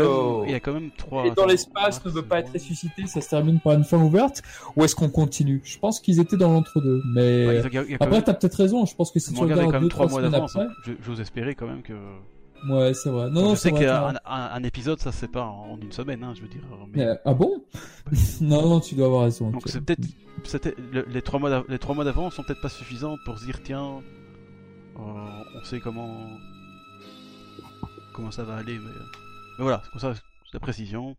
il y a quand même trois. Et dans l'espace, ne veut pas être ressuscité, ça se termine par une fin ouverte? Ou est-ce qu'on continue? Je pense qu'ils étaient dans l'entre-deux. Mais après, t'as peut-être raison. Je pense que si tu regardes deux, trois semaines après, j'ose espérer quand même que. Ouais, c'est vrai. Non, non, je sais qu'un un, épisode, ça c'est pas en une semaine, hein, je veux dire. Mais... ah bon? Non, non, tu dois avoir raison. Donc c'est peut-être, les trois mois, les trois mois d'avant sont peut-être pas suffisants pour se dire tiens, euh, on sait comment comment ça va aller, mais, voilà, c'est comme ça, c'est la précision.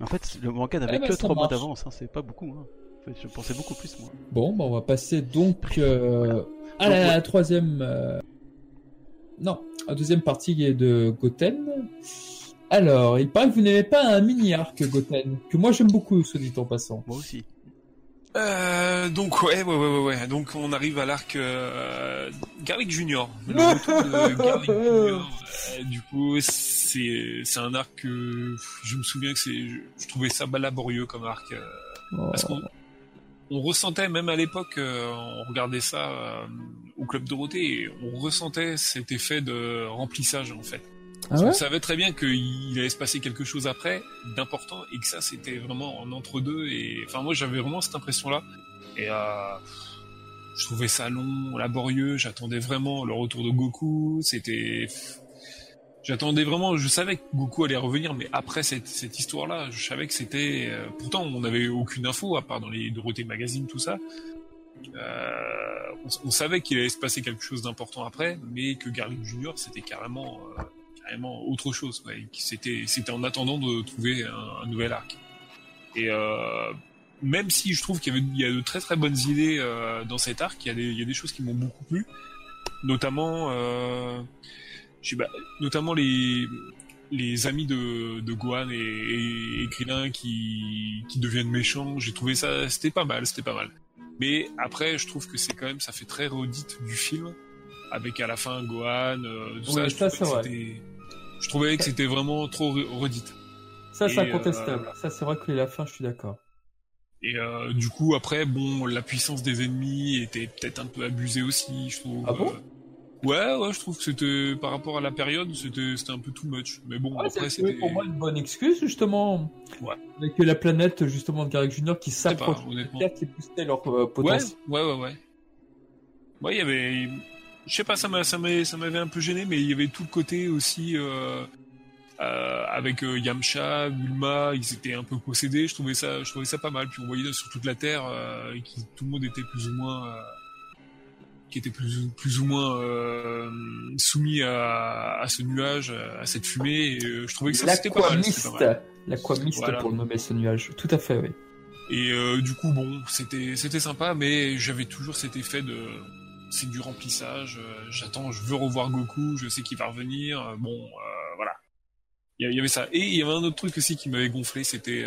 En fait, le manga n'avait eh ben, que 3 mois d'avance, hein, c'est pas beaucoup. Hein. En fait, je pensais beaucoup plus, moi. Bon, bah, on va passer donc euh, à la, troisième. Euh, non, la deuxième partie de Goten. Alors, il paraît que vous n'aimez pas un mini-arc, Goten, que moi j'aime beaucoup, soit dit en passant. Moi aussi. Euh, donc ouais, ouais, ouais, ouais, Donc on arrive à l'arc euh, Garlic Junior. Le de Garlic Junior. Euh, du coup, c'est c'est un arc que je me souviens que c'est, je, trouvais ça laborieux comme arc euh, parce qu'on on ressentait même à l'époque, on regardait ça au club Dorothée, et on ressentait cet effet de remplissage en fait. Ah on savait très bien qu'il allait se passer quelque chose après d'important et que ça c'était vraiment en entre deux et enfin moi j'avais vraiment cette impression là et euh, je trouvais ça long, laborieux, j'attendais vraiment le retour de Goku, c'était j'attendais vraiment, je savais que Goku allait revenir mais après cette, cette histoire là, je savais que c'était euh, pourtant on n'avait aucune info à part dans les Dorothée magazine tout ça. Euh, on, savait qu'il allait se passer quelque chose d'important après, mais que Garlic Junior c'était carrément euh, autre chose. C'était, c'était en attendant de trouver un, nouvel arc. Et euh, même si je trouve qu'il y, avait, il y a de très très bonnes idées euh, dans cet arc, il y, a des, il y a des choses qui m'ont beaucoup plu, notamment, euh, je sais pas, notamment les les amis de, de Gohan et, et, Krillin qui, qui deviennent méchants. J'ai trouvé ça, c'était pas mal, c'était pas mal. Mais après, je trouve que c'est quand même, ça fait très redite du film, avec à la fin Gohan, tout ça. ça je trouvais que c'était vraiment trop redite. Ça, c'est incontestable. Euh, ça, c'est vrai que la fin, je suis d'accord. Et euh, du coup, après, bon, la puissance des ennemis était peut-être un peu abusée aussi, je trouve. Ah bon? euh, Ouais, ouais, je trouve que c'était par rapport à la période, c'était c'était un peu too much. Mais bon, après c'était pour moi une bonne excuse justement. Ouais. Avec la planète justement de Garrick Junior qui s'approche, qui boostait leur potentiel. Ouais, ouais, ouais, ouais. Ouais, il y avait je sais pas, ça m'avait un peu gêné, mais il y avait tout le côté aussi euh, euh, avec euh, Yamcha, Bulma, ils étaient un peu possédés. Je trouvais ça, je trouvais ça pas mal. Puis on voyait sur toute la Terre, qui, tout le monde était plus ou moins, qui était plus, plus ou moins soumis à, à, ce nuage, à cette fumée. Et, je trouvais que c'était pas mal. L'aquamiste voilà. pour nommer ce nuage. Tout à fait, oui. Et du coup, bon, c'était c'était sympa, mais j'avais toujours cet effet de c'est du remplissage. Euh, j'attends, je veux revoir Goku, je sais qu'il va revenir. Euh, bon, euh, voilà. Il y avait ça. Et il y avait un autre truc aussi qui m'avait gonflé, c'était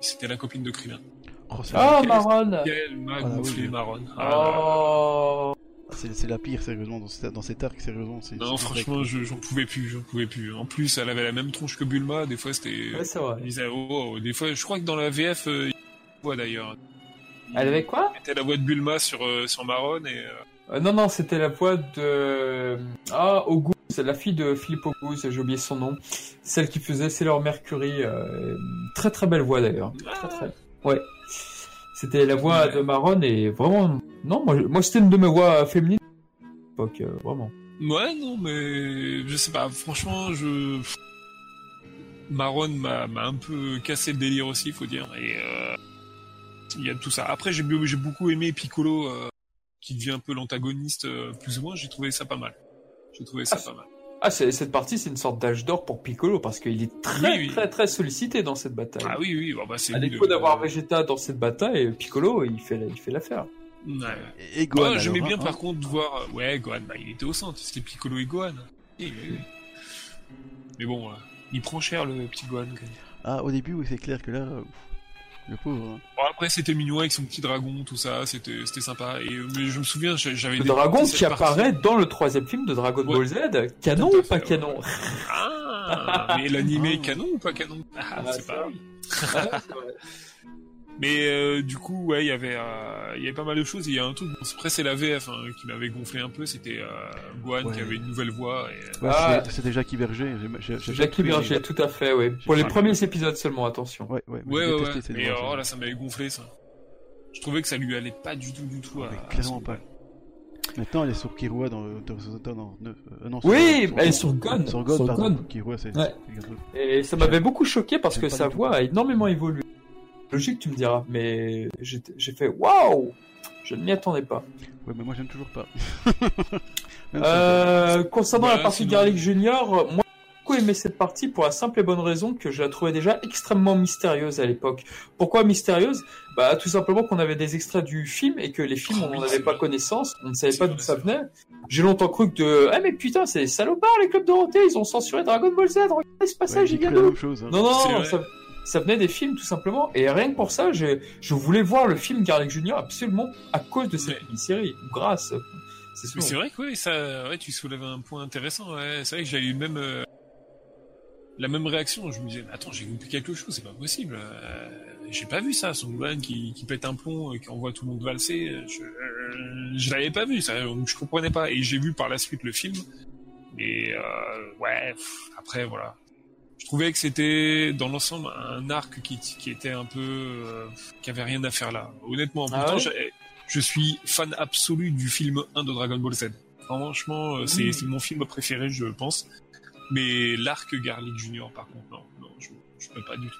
c'était la copine de Krillin. Oh, oh Maron Elle m'a ah, gonflé, Maron. oh. Ah, c'est la pire, sérieusement, dans, dans cet arc, sérieusement. Non, franchement, j'en pouvais plus, j'en pouvais plus. En plus, elle avait la même tronche que Bulma, des fois c'était... Ouais, c'est vrai. Oh, oh, des fois, je crois que dans la VF, il voit d'ailleurs. Elle avait quoi? C'était la voix de Bulma sur, sur Maron et... Euh, non, non, c'était la voix de... Ah, c'est la fille de Philippe Auguste, j'ai oublié son nom. Celle qui faisait Sailor Mercury. Euh, très très belle voix d'ailleurs. Très très... Ouais. C'était la voix de Maron et vraiment... Non, moi, moi c'était une de mes voix féminines l'époque, euh, vraiment. Ouais, non, mais je sais pas, franchement, je... Maron m'a un peu cassé le délire aussi, faut dire. Et il y a tout ça. Après, j'ai beaucoup aimé Piccolo qui devient un peu l'antagoniste euh, plus ou moins, j'ai trouvé ça pas mal. J'ai trouvé ça ah, pas mal. Ah, cette partie, c'est une sorte d'âge d'or pour Piccolo parce qu'il est très, très, très sollicité dans cette bataille. Ah oui, oui, bah, c'est. À défaut d'avoir Vegeta dans cette bataille, Piccolo, il fait, il fait l'affaire. Ouais. Et Gohan. J'aimais bien, hein. par contre, voir. Euh, ouais, Gohan, bah, il était au centre. C'était Piccolo et Gohan. Mais bon, euh, il prend cher le petit Gohan. Ah, au début, oui, c'est clair que là, le pauvre. Bon, après, c'était mignon avec son petit dragon, tout ça, c'était sympa. Et, mais je me souviens, j'avais Le dragon qui apparaît dans le troisième film de Dragon Ball Z. Canon ou pas canon? Ah, mais l'animé canon ou pas canon? Ah, ah, C'est pas. Mais euh, du coup, ouais, il y avait, euh, il y avait pas mal de choses. Il y a un truc. Après, c'est la VF hein, qui m'avait gonflé un peu. C'était euh, Gohan qui avait une nouvelle voix. Et... Ah, c'était Jackie Berger. Jackie Berger, tout à fait, oui. Pour les premiers épisodes seulement, attention. Ouais, ouais. Ouais, ouais. Mais oh, là, ça m'avait gonflé ça. Je trouvais que ça lui allait pas du tout, du tout. À, clairement pas. Maintenant, elle est sur Kirua dans, dans, dans, euh, non, oui, elle est sur Gon. Sur Gon, sur Gon. Kirua, c'est. Ouais. Et ça m'avait beaucoup choqué parce que sa voix a énormément évolué. Logique, tu me diras, mais j'ai fait waouh Je ne m'y attendais pas. Ouais, mais moi j'aime toujours pas. euh, concernant la partie Garlic Junior, moi j'ai beaucoup aimé cette partie pour la simple et bonne raison que je la trouvais déjà extrêmement mystérieuse à l'époque. Pourquoi mystérieuse? Bah tout simplement qu'on avait des extraits du film et que les films on n'en avait pas connaissance, on ne savait pas d'où ça venait. J'ai longtemps cru que de ah mais putain c'est salopard les clubs Dorothée, ils ont censuré Dragon Ball Z, regardez ce passage, il vient d'où hein. Non non, non ça, ça, venait des films tout simplement et rien que pour ça, je, je voulais voir le film Garlic Junior absolument à cause de cette série grâce c'est vrai que oui, ça, ouais, tu soulèves un point intéressant. Ouais. C'est vrai que j'ai eu même euh, la même réaction. Je me disais, attends, j'ai loupé quelque chose, c'est pas possible. Euh, j'ai pas vu ça, son Gohan qui, qui pète un plomb, et qui envoie tout le monde valser. Je, je l'avais pas vu, ça, je comprenais pas. Et j'ai vu par la suite le film. Et euh, ouais, après voilà. Je trouvais que c'était dans l'ensemble un arc qui, qui était un peu, euh, qui avait rien à faire là. Honnêtement, ah pourtant, je suis fan absolu du film 1 de Dragon Ball Z. Franchement, euh, c'est mon film préféré, je pense. Mais l'arc Garlic Junior, par contre, non, non, je, je peux pas du tout.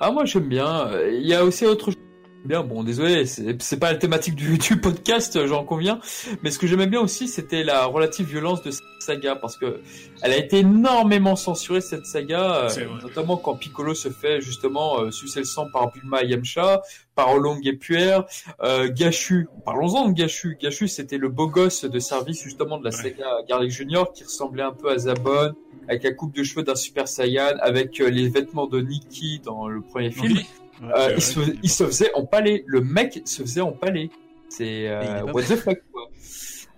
Ah, moi, j'aime bien. Il y a aussi autre chose bien. Bon, désolé, c'est pas la thématique du, du podcast, j'en conviens. Mais ce que j'aimais bien aussi, c'était la relative violence de cette saga, parce que elle a été énormément censurée cette saga, euh, notamment quand Piccolo se fait justement euh, sucer le sang par Bulma et Yamcha, par Olong et Puer, euh, Gachu. Parlons-en de Gachu. Gachu, c'était le beau gosse de service justement de la saga Garlic Junior, qui ressemblait un peu à Zabon, avec la coupe de cheveux d'un Super Saiyan, avec euh, les vêtements de Nikki dans le premier film. Euh, il, se, faisait empaler. Le mec se faisait empaler. C'est euh, what the fuck quoi.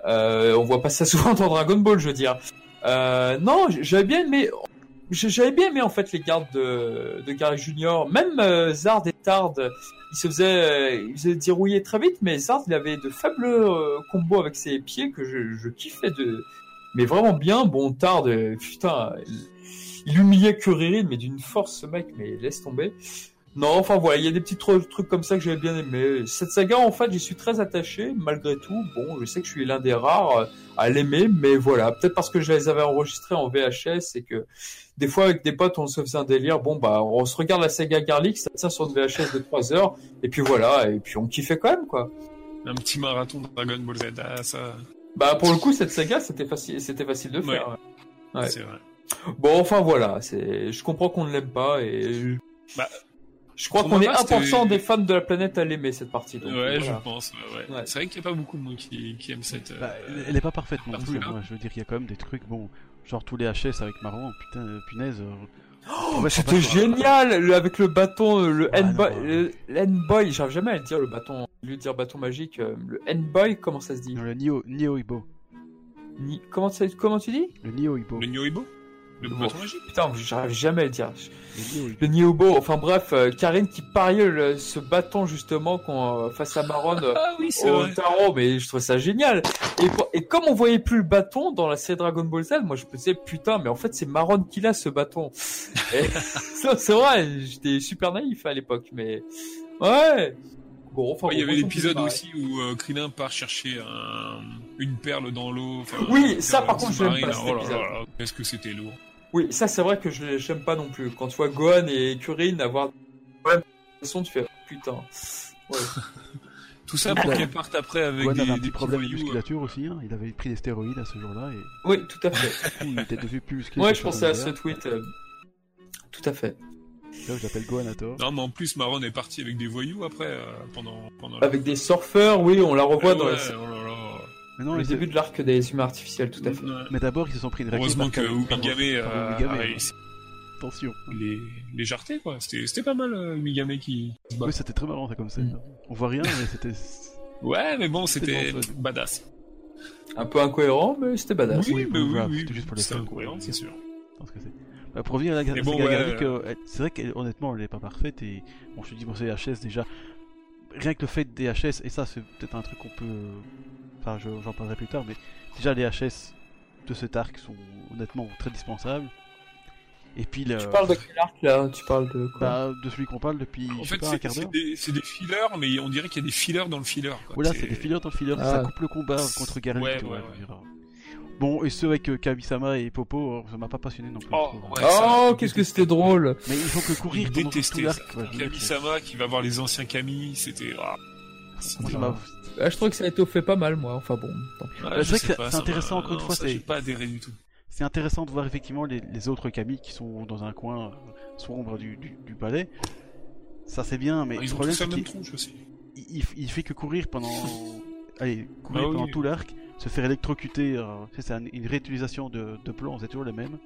Euh, on voit pas ça souvent dans Dragon Ball, je veux dire. Euh, non, j'avais bien aimé. J'avais bien aimé en fait les gardes de, de Gary Junior. Même euh, Zard et Tard, il se faisait, il faisait dérouiller très vite, mais Zard il avait de faibles combos avec ses pieds que je, je kiffais de, mais vraiment bien. Bon Tard, putain, il humiliait Kuririn, mais d'une force ce mec, mais laisse tomber. Non, enfin voilà, il y a des petits trucs comme ça que j'avais bien aimé. Cette saga, en fait, j'y suis très attaché, malgré tout. Bon, je sais que je suis l'un des rares euh, à l'aimer, mais voilà, peut-être parce que je les avais enregistrés en VHS et que des fois avec des potes on se faisait un délire. Bon bah, on se regarde la saga Garlic, ça tient sur une VHS de 3 heures, et puis voilà, et puis on kiffait quand même quoi. Un petit marathon de Dragon Ball Z, ah, ça. Bah pour le coup, cette saga, c'était facile, c'était facile de faire. Ouais. C'est vrai. Bon, enfin voilà, c'est, je comprends qu'on ne l'aime pas et. Bah, je crois qu'on est 1% des fans de la planète à l'aimer cette partie. Donc, ouais, je pense. Ouais. C'est vrai qu'il n'y a pas beaucoup de monde qui, qui aime cette. Bah, elle est pas parfaite non plus. Moi, je veux dire, il y a quand même des trucs, bon, genre tous les HS avec Marron, putain, euh, punaise. Euh, oh, c'était génial avec le bâton, euh, le N-boy, N-boy, j'arrive jamais à le dire le bâton, lui dire bâton magique, le N-boy, comment ça se dit? Le Nio, Nio Ibo. Ni... Comment, comment tu dis? Le Nio Ibo. Le Nio Ibo? Le bâton magique Putain, j'arrive jamais à le dire. Le Niobo, enfin bref, euh, Karine qui pariait ce bâton justement qu'on, euh, face à Maron ah, oui, au tarot, mais je trouve ça génial. Et, et, comme on voyait plus le bâton dans la série Dragon Ball Z, moi je me disais putain, mais en fait c'est Maron qui l'a ce bâton. c'est vrai, j'étais super naïf à l'époque, mais ouais. Bon, enfin, il y avait l'épisode aussi où euh, Krillin part chercher un... une perle dans l'eau. Oui, ça par contre je l'aime pas. Oh Est-ce que c'était lourd oui, ça c'est vrai que je j'aime pas non plus. Quand tu vois Gohan et Kurin avoir ouais, de façon, tu fais putain. Ouais. Tout ça pour qu'elle parte après avec Gohan des, avait un petit problème de musculature aussi. Hein. Il avait pris des stéroïdes à ce jour-là. Et... Oui, tout à fait. il était devenu plus musclé. Ouais, je pensais à ce tweet. Euh, tout à fait. Là, je l'appelle Gohan à tort. Non, mais en plus, Maron est parti avec des voyous après, euh, pendant, pendant. Avec des surfeurs, oui, on la revoit dans la. Non, le début de l'arc des humains artificiels, tout à fait. Mais d'abord, ils se sont pris une raclée. Heureusement que Umigame a Attention. Les légèreté, quoi. C'était pas mal, euh, Umigame qui. Oui, c'était très marrant, ça, comme ça. Mm. On voit rien, mais c'était. Ouais, mais bon, c'était badass. Un peu incohérent, mais c'était badass. Oui, mais oui, oui. C'était juste pour les C'était incohérent, c'est sûr. Bah, pour revenir à la bon, ouais, euh, c'est vrai qu'honnêtement, elle est pas parfaite et bon, je te dis pour ces HS déjà, rien que le fait des HS et ça c'est peut-être un truc qu'on peut enfin j'en parlerai plus tard, mais déjà les HS de cet arc sont honnêtement très dispensables. Et puis le... Tu parles de quel arc là? Tu parles de quoi? Bah, De celui qu'on parle depuis en fait, un quart d'heure. C'est des, fillers, mais on dirait qu'il y a des fillers dans le filler. Voilà, c'est des fillers dans le filler, ça ah. coupe le combat contre. Ouais, ouais, Bon, et ceux avec euh, Kamisama et Popo, euh, ça m'a pas passionné non plus. Oh, oh qu'est-ce que c'était drôle Mais il faut que courir détester Kamisama qui va voir les anciens Kami, c'était... Ah, ah, je trouve que ça a été fait pas mal, moi. Enfin bon. c'est vrai que c'est intéressant encore une fois. J'ai pas adhéré du tout. c'est intéressant de voir effectivement les, autres Kami qui sont dans un coin sombre du, du, palais. Ça c'est bien, mais le problème c'est qu'il il, il, fait que courir pendant, allez, courir bah pendant tout l'arc, se faire électrocuter. c'est une réutilisation de, de plans, c'est toujours les mêmes.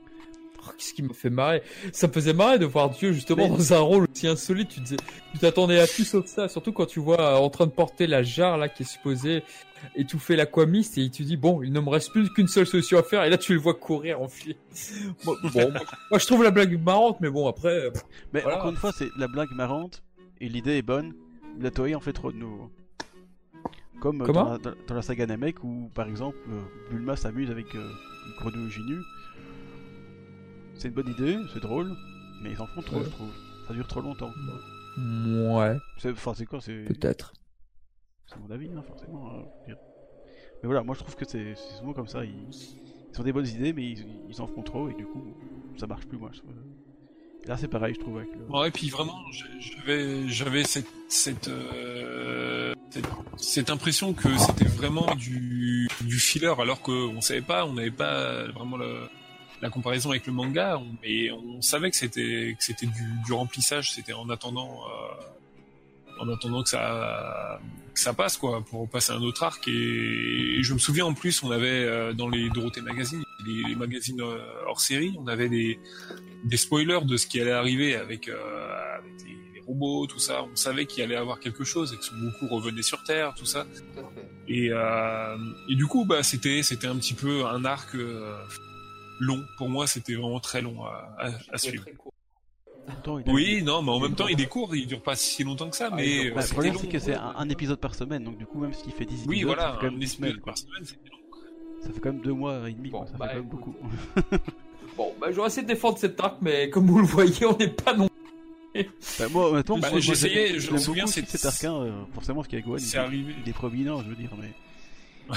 Oh, qu'est-ce qui me fait marrer Ça me faisait marrer de voir Dieu justement dans un rôle aussi insolite. Tu tu t'attendais à tout sauf ça. Surtout quand tu vois euh, en train de porter la jarre là qui est supposée étouffer l'aquamiste et tu dis bon, il ne me reste plus qu'une seule solution à faire. Et là, tu le vois courir enfiler. bon, moi je trouve la blague marrante, mais bon après. Euh, mais encore une fois, c'est la blague marrante et l'idée est bonne. La Toei en fait trop de nouveau. Comme euh, dans, la, saga Namek où par exemple Bulma s'amuse avec une grenouille c'est une bonne idée, c'est drôle, mais ils en font trop, je trouve. Ça dure trop longtemps. Ouais. Enfin, c'est quoi c'est... Peut-être. C'est mon avis, hein, forcément. Hein, mais voilà, moi je trouve que c'est, souvent comme ça. Ils... ils, ont des bonnes idées, mais ils... en font trop, et du coup, ça marche plus, moi. Là, c'est pareil, je trouve. Avec le... Ouais, et puis vraiment, j'avais, j'avais cette, cette, euh, cette, impression que c'était vraiment du, du filler, alors qu'on savait pas, on n'avait pas vraiment le la comparaison avec le manga, on, et on savait que c'était que c'était du, du, remplissage, c'était en attendant euh, en attendant que ça que ça passe quoi pour passer à un autre arc. Et, je me souviens en plus on avait euh, dans les Dorothée magazines les, magazines euh, hors série on avait des des spoilers de ce qui allait arriver avec, avec les, robots tout ça. On savait qu'il allait avoir quelque chose et que Son Goku revenait sur Terre tout ça. Et et du coup bah c'était c'était un petit peu un arc long. Pour moi, c'était vraiment très long à, à, suivre. Oui, non, mais en même temps, il est court, il dure pas si longtemps que ça, ah, mais. Bah, le problème, c'est que c'est un, épisode par semaine, donc du coup, même s'il fait 10 épisodes, oui, voilà, ça fait quand même 10 semaines par semaine, c'est long. Ça fait quand même 2 mois et demi, bon, ça fait bah, quand même beaucoup. bon, bah, j'aurais essayé de défendre cette arc, mais comme vous le voyez, on n'est pas non bah, moi, honnêtement, bah, j'ai essayé, je me souviens, c'est cet arc, hein, forcément, ce qu'il y a Gohan, il, arrivé. il est prominent, je veux dire, mais.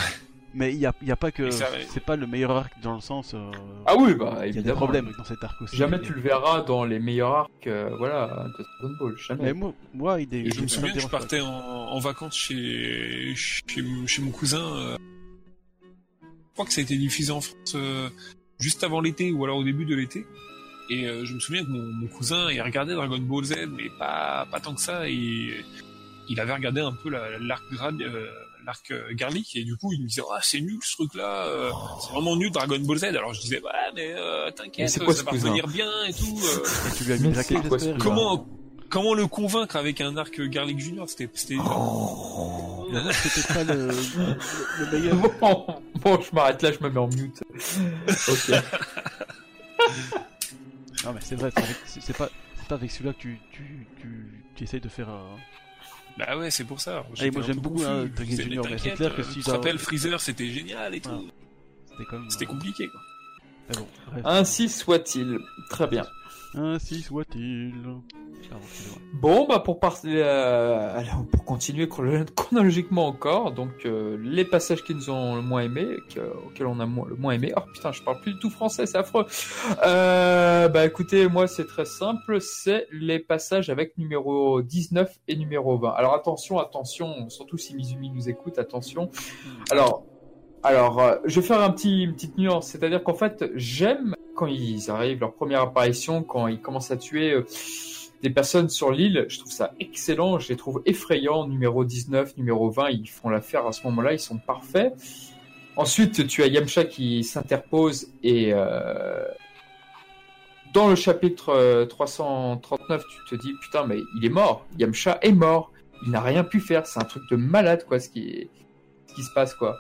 Mais il n'y a, y a, pas que. C'est pas le meilleur arc dans le sens. Euh, ah oui, bah Il y a des problèmes dans cet arc aussi. Jamais tu le verras dans les meilleurs arcs euh, voilà, de Dragon Ball. Jamais. Mais moi, moi il est, je me souviens que je partais en, en, vacances chez, chez, chez mon cousin. Euh... Je crois que ça a été diffusé en France juste avant l'été ou alors au début de l'été. Et je me souviens que mon, mon, cousin, il regardait Dragon Ball Z, mais pas, pas tant que ça. Et il avait regardé un peu l'arc la, l'arc euh, Garlic et du coup il me disait ah c'est nul ce truc là euh, c'est vraiment nul Dragon Ball Z. Alors je disais ouais mais euh, t'inquiète ça va revenir bien et tout tu lui as mis comment comment le convaincre avec un arc Garlic Junior c'était c'était oh. c'était pas le, le, meilleur. Bon, je m'arrête là je me mets en mute. Ok. Non mais c'est vrai c'est pas c'est pas avec celui-là que tu tu, tu, tu essayes de faire un bah ouais, c'est pour ça. Et moi j'aime beaucoup hein, Junior, mais c'est clair que si tu rappelles Freezer, c'était génial et tout. C'était compliqué quoi. bon, Ainsi soit-il. Très bien. Ainsi soit-il. Bon, bah pour, euh, pour continuer chronologiquement encore, donc euh, les passages qui nous ont le moins aimé, auxquels on a le moins aimé. Oh putain, je parle plus du tout français, c'est affreux. Euh, bah écoutez, moi c'est très simple, c'est les passages avec numéro 19 et numéro 20. Alors attention, attention, surtout si Mizumi nous écoute, attention. Alors, alors, je vais faire un petit, une petite nuance, c'est-à-dire qu'en fait, j'aime quand ils arrivent, leur première apparition, quand ils commencent à tuer euh, des personnes sur l'île, je trouve ça excellent, je les trouve effrayants, numéro 19, numéro 20, ils font l'affaire à ce moment-là, ils sont parfaits. Ensuite, tu as Yamcha qui s'interpose et euh, dans le chapitre 339, euh, tu te dis putain mais il est mort, Yamcha est mort, il n'a rien pu faire, c'est un truc de malade quoi ce qui, ce qui se passe quoi.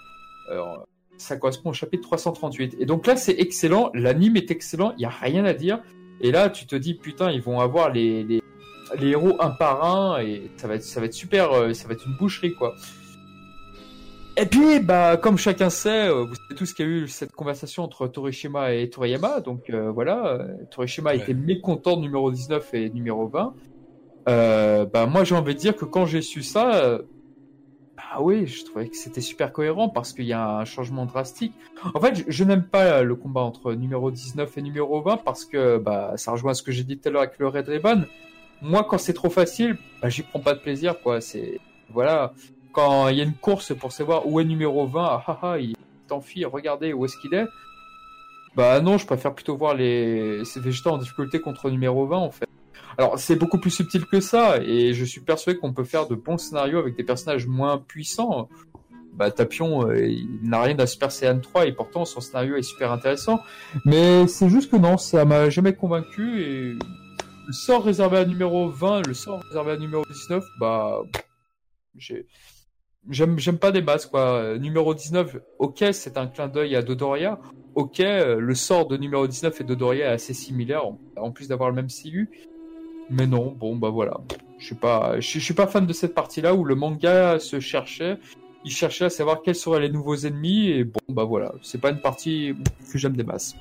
Alors, ça correspond au chapitre 338. Et donc là, c'est excellent, l'anime est excellent, il n'y a rien à dire. Et là, tu te dis, putain, ils vont avoir les, les, héros un par un, et ça va être, ça va être super, euh, ça va être une boucherie, quoi. Et puis, bah, comme chacun sait, euh, vous savez tous qu'il y a eu cette conversation entre Torishima et Toriyama. Donc euh, voilà, Torishima était mécontent de numéro 19 et numéro 20. bah moi, j'ai envie de dire que quand j'ai su ça, ah oui, je trouvais que c'était super cohérent parce qu'il y a un changement drastique. En fait, je, n'aime pas le combat entre numéro 19 et numéro 20 parce que bah, ça rejoint ce que j'ai dit tout à l'heure avec le Red Ribbon. Moi, quand c'est trop facile, bah, j'y prends pas de plaisir, quoi. C'est, voilà. Quand il y a une course pour savoir où est numéro 20, ah ah, ah il t'enfuit, regardez où est-ce qu'il est. Bah non, je préfère plutôt voir les ces en difficulté contre numéro 20 en fait. Alors c'est beaucoup plus subtil que ça et je suis persuadé qu'on peut faire de bons scénarios avec des personnages moins puissants. Bah Tapion, euh, il n'a rien d'un Super Saiyan 3 et pourtant son scénario est super intéressant. Mais c'est juste que non, ça m'a jamais convaincu et le sort réservé à numéro 20, le sort réservé à numéro 19, bah j'ai j'aime pas des bases quoi. Numéro 19, ok, c'est un clin d'œil à Dodoria. Ok, le sort de numéro 19 et Dodoria est assez similaire en, plus d'avoir le même CU. Mais non, bon bah voilà. Je suis pas je, suis pas fan de cette partie-là où le manga se cherchait, il cherchait à savoir quels seraient les nouveaux ennemis et bon bah voilà, c'est pas une partie que j'aime des masses.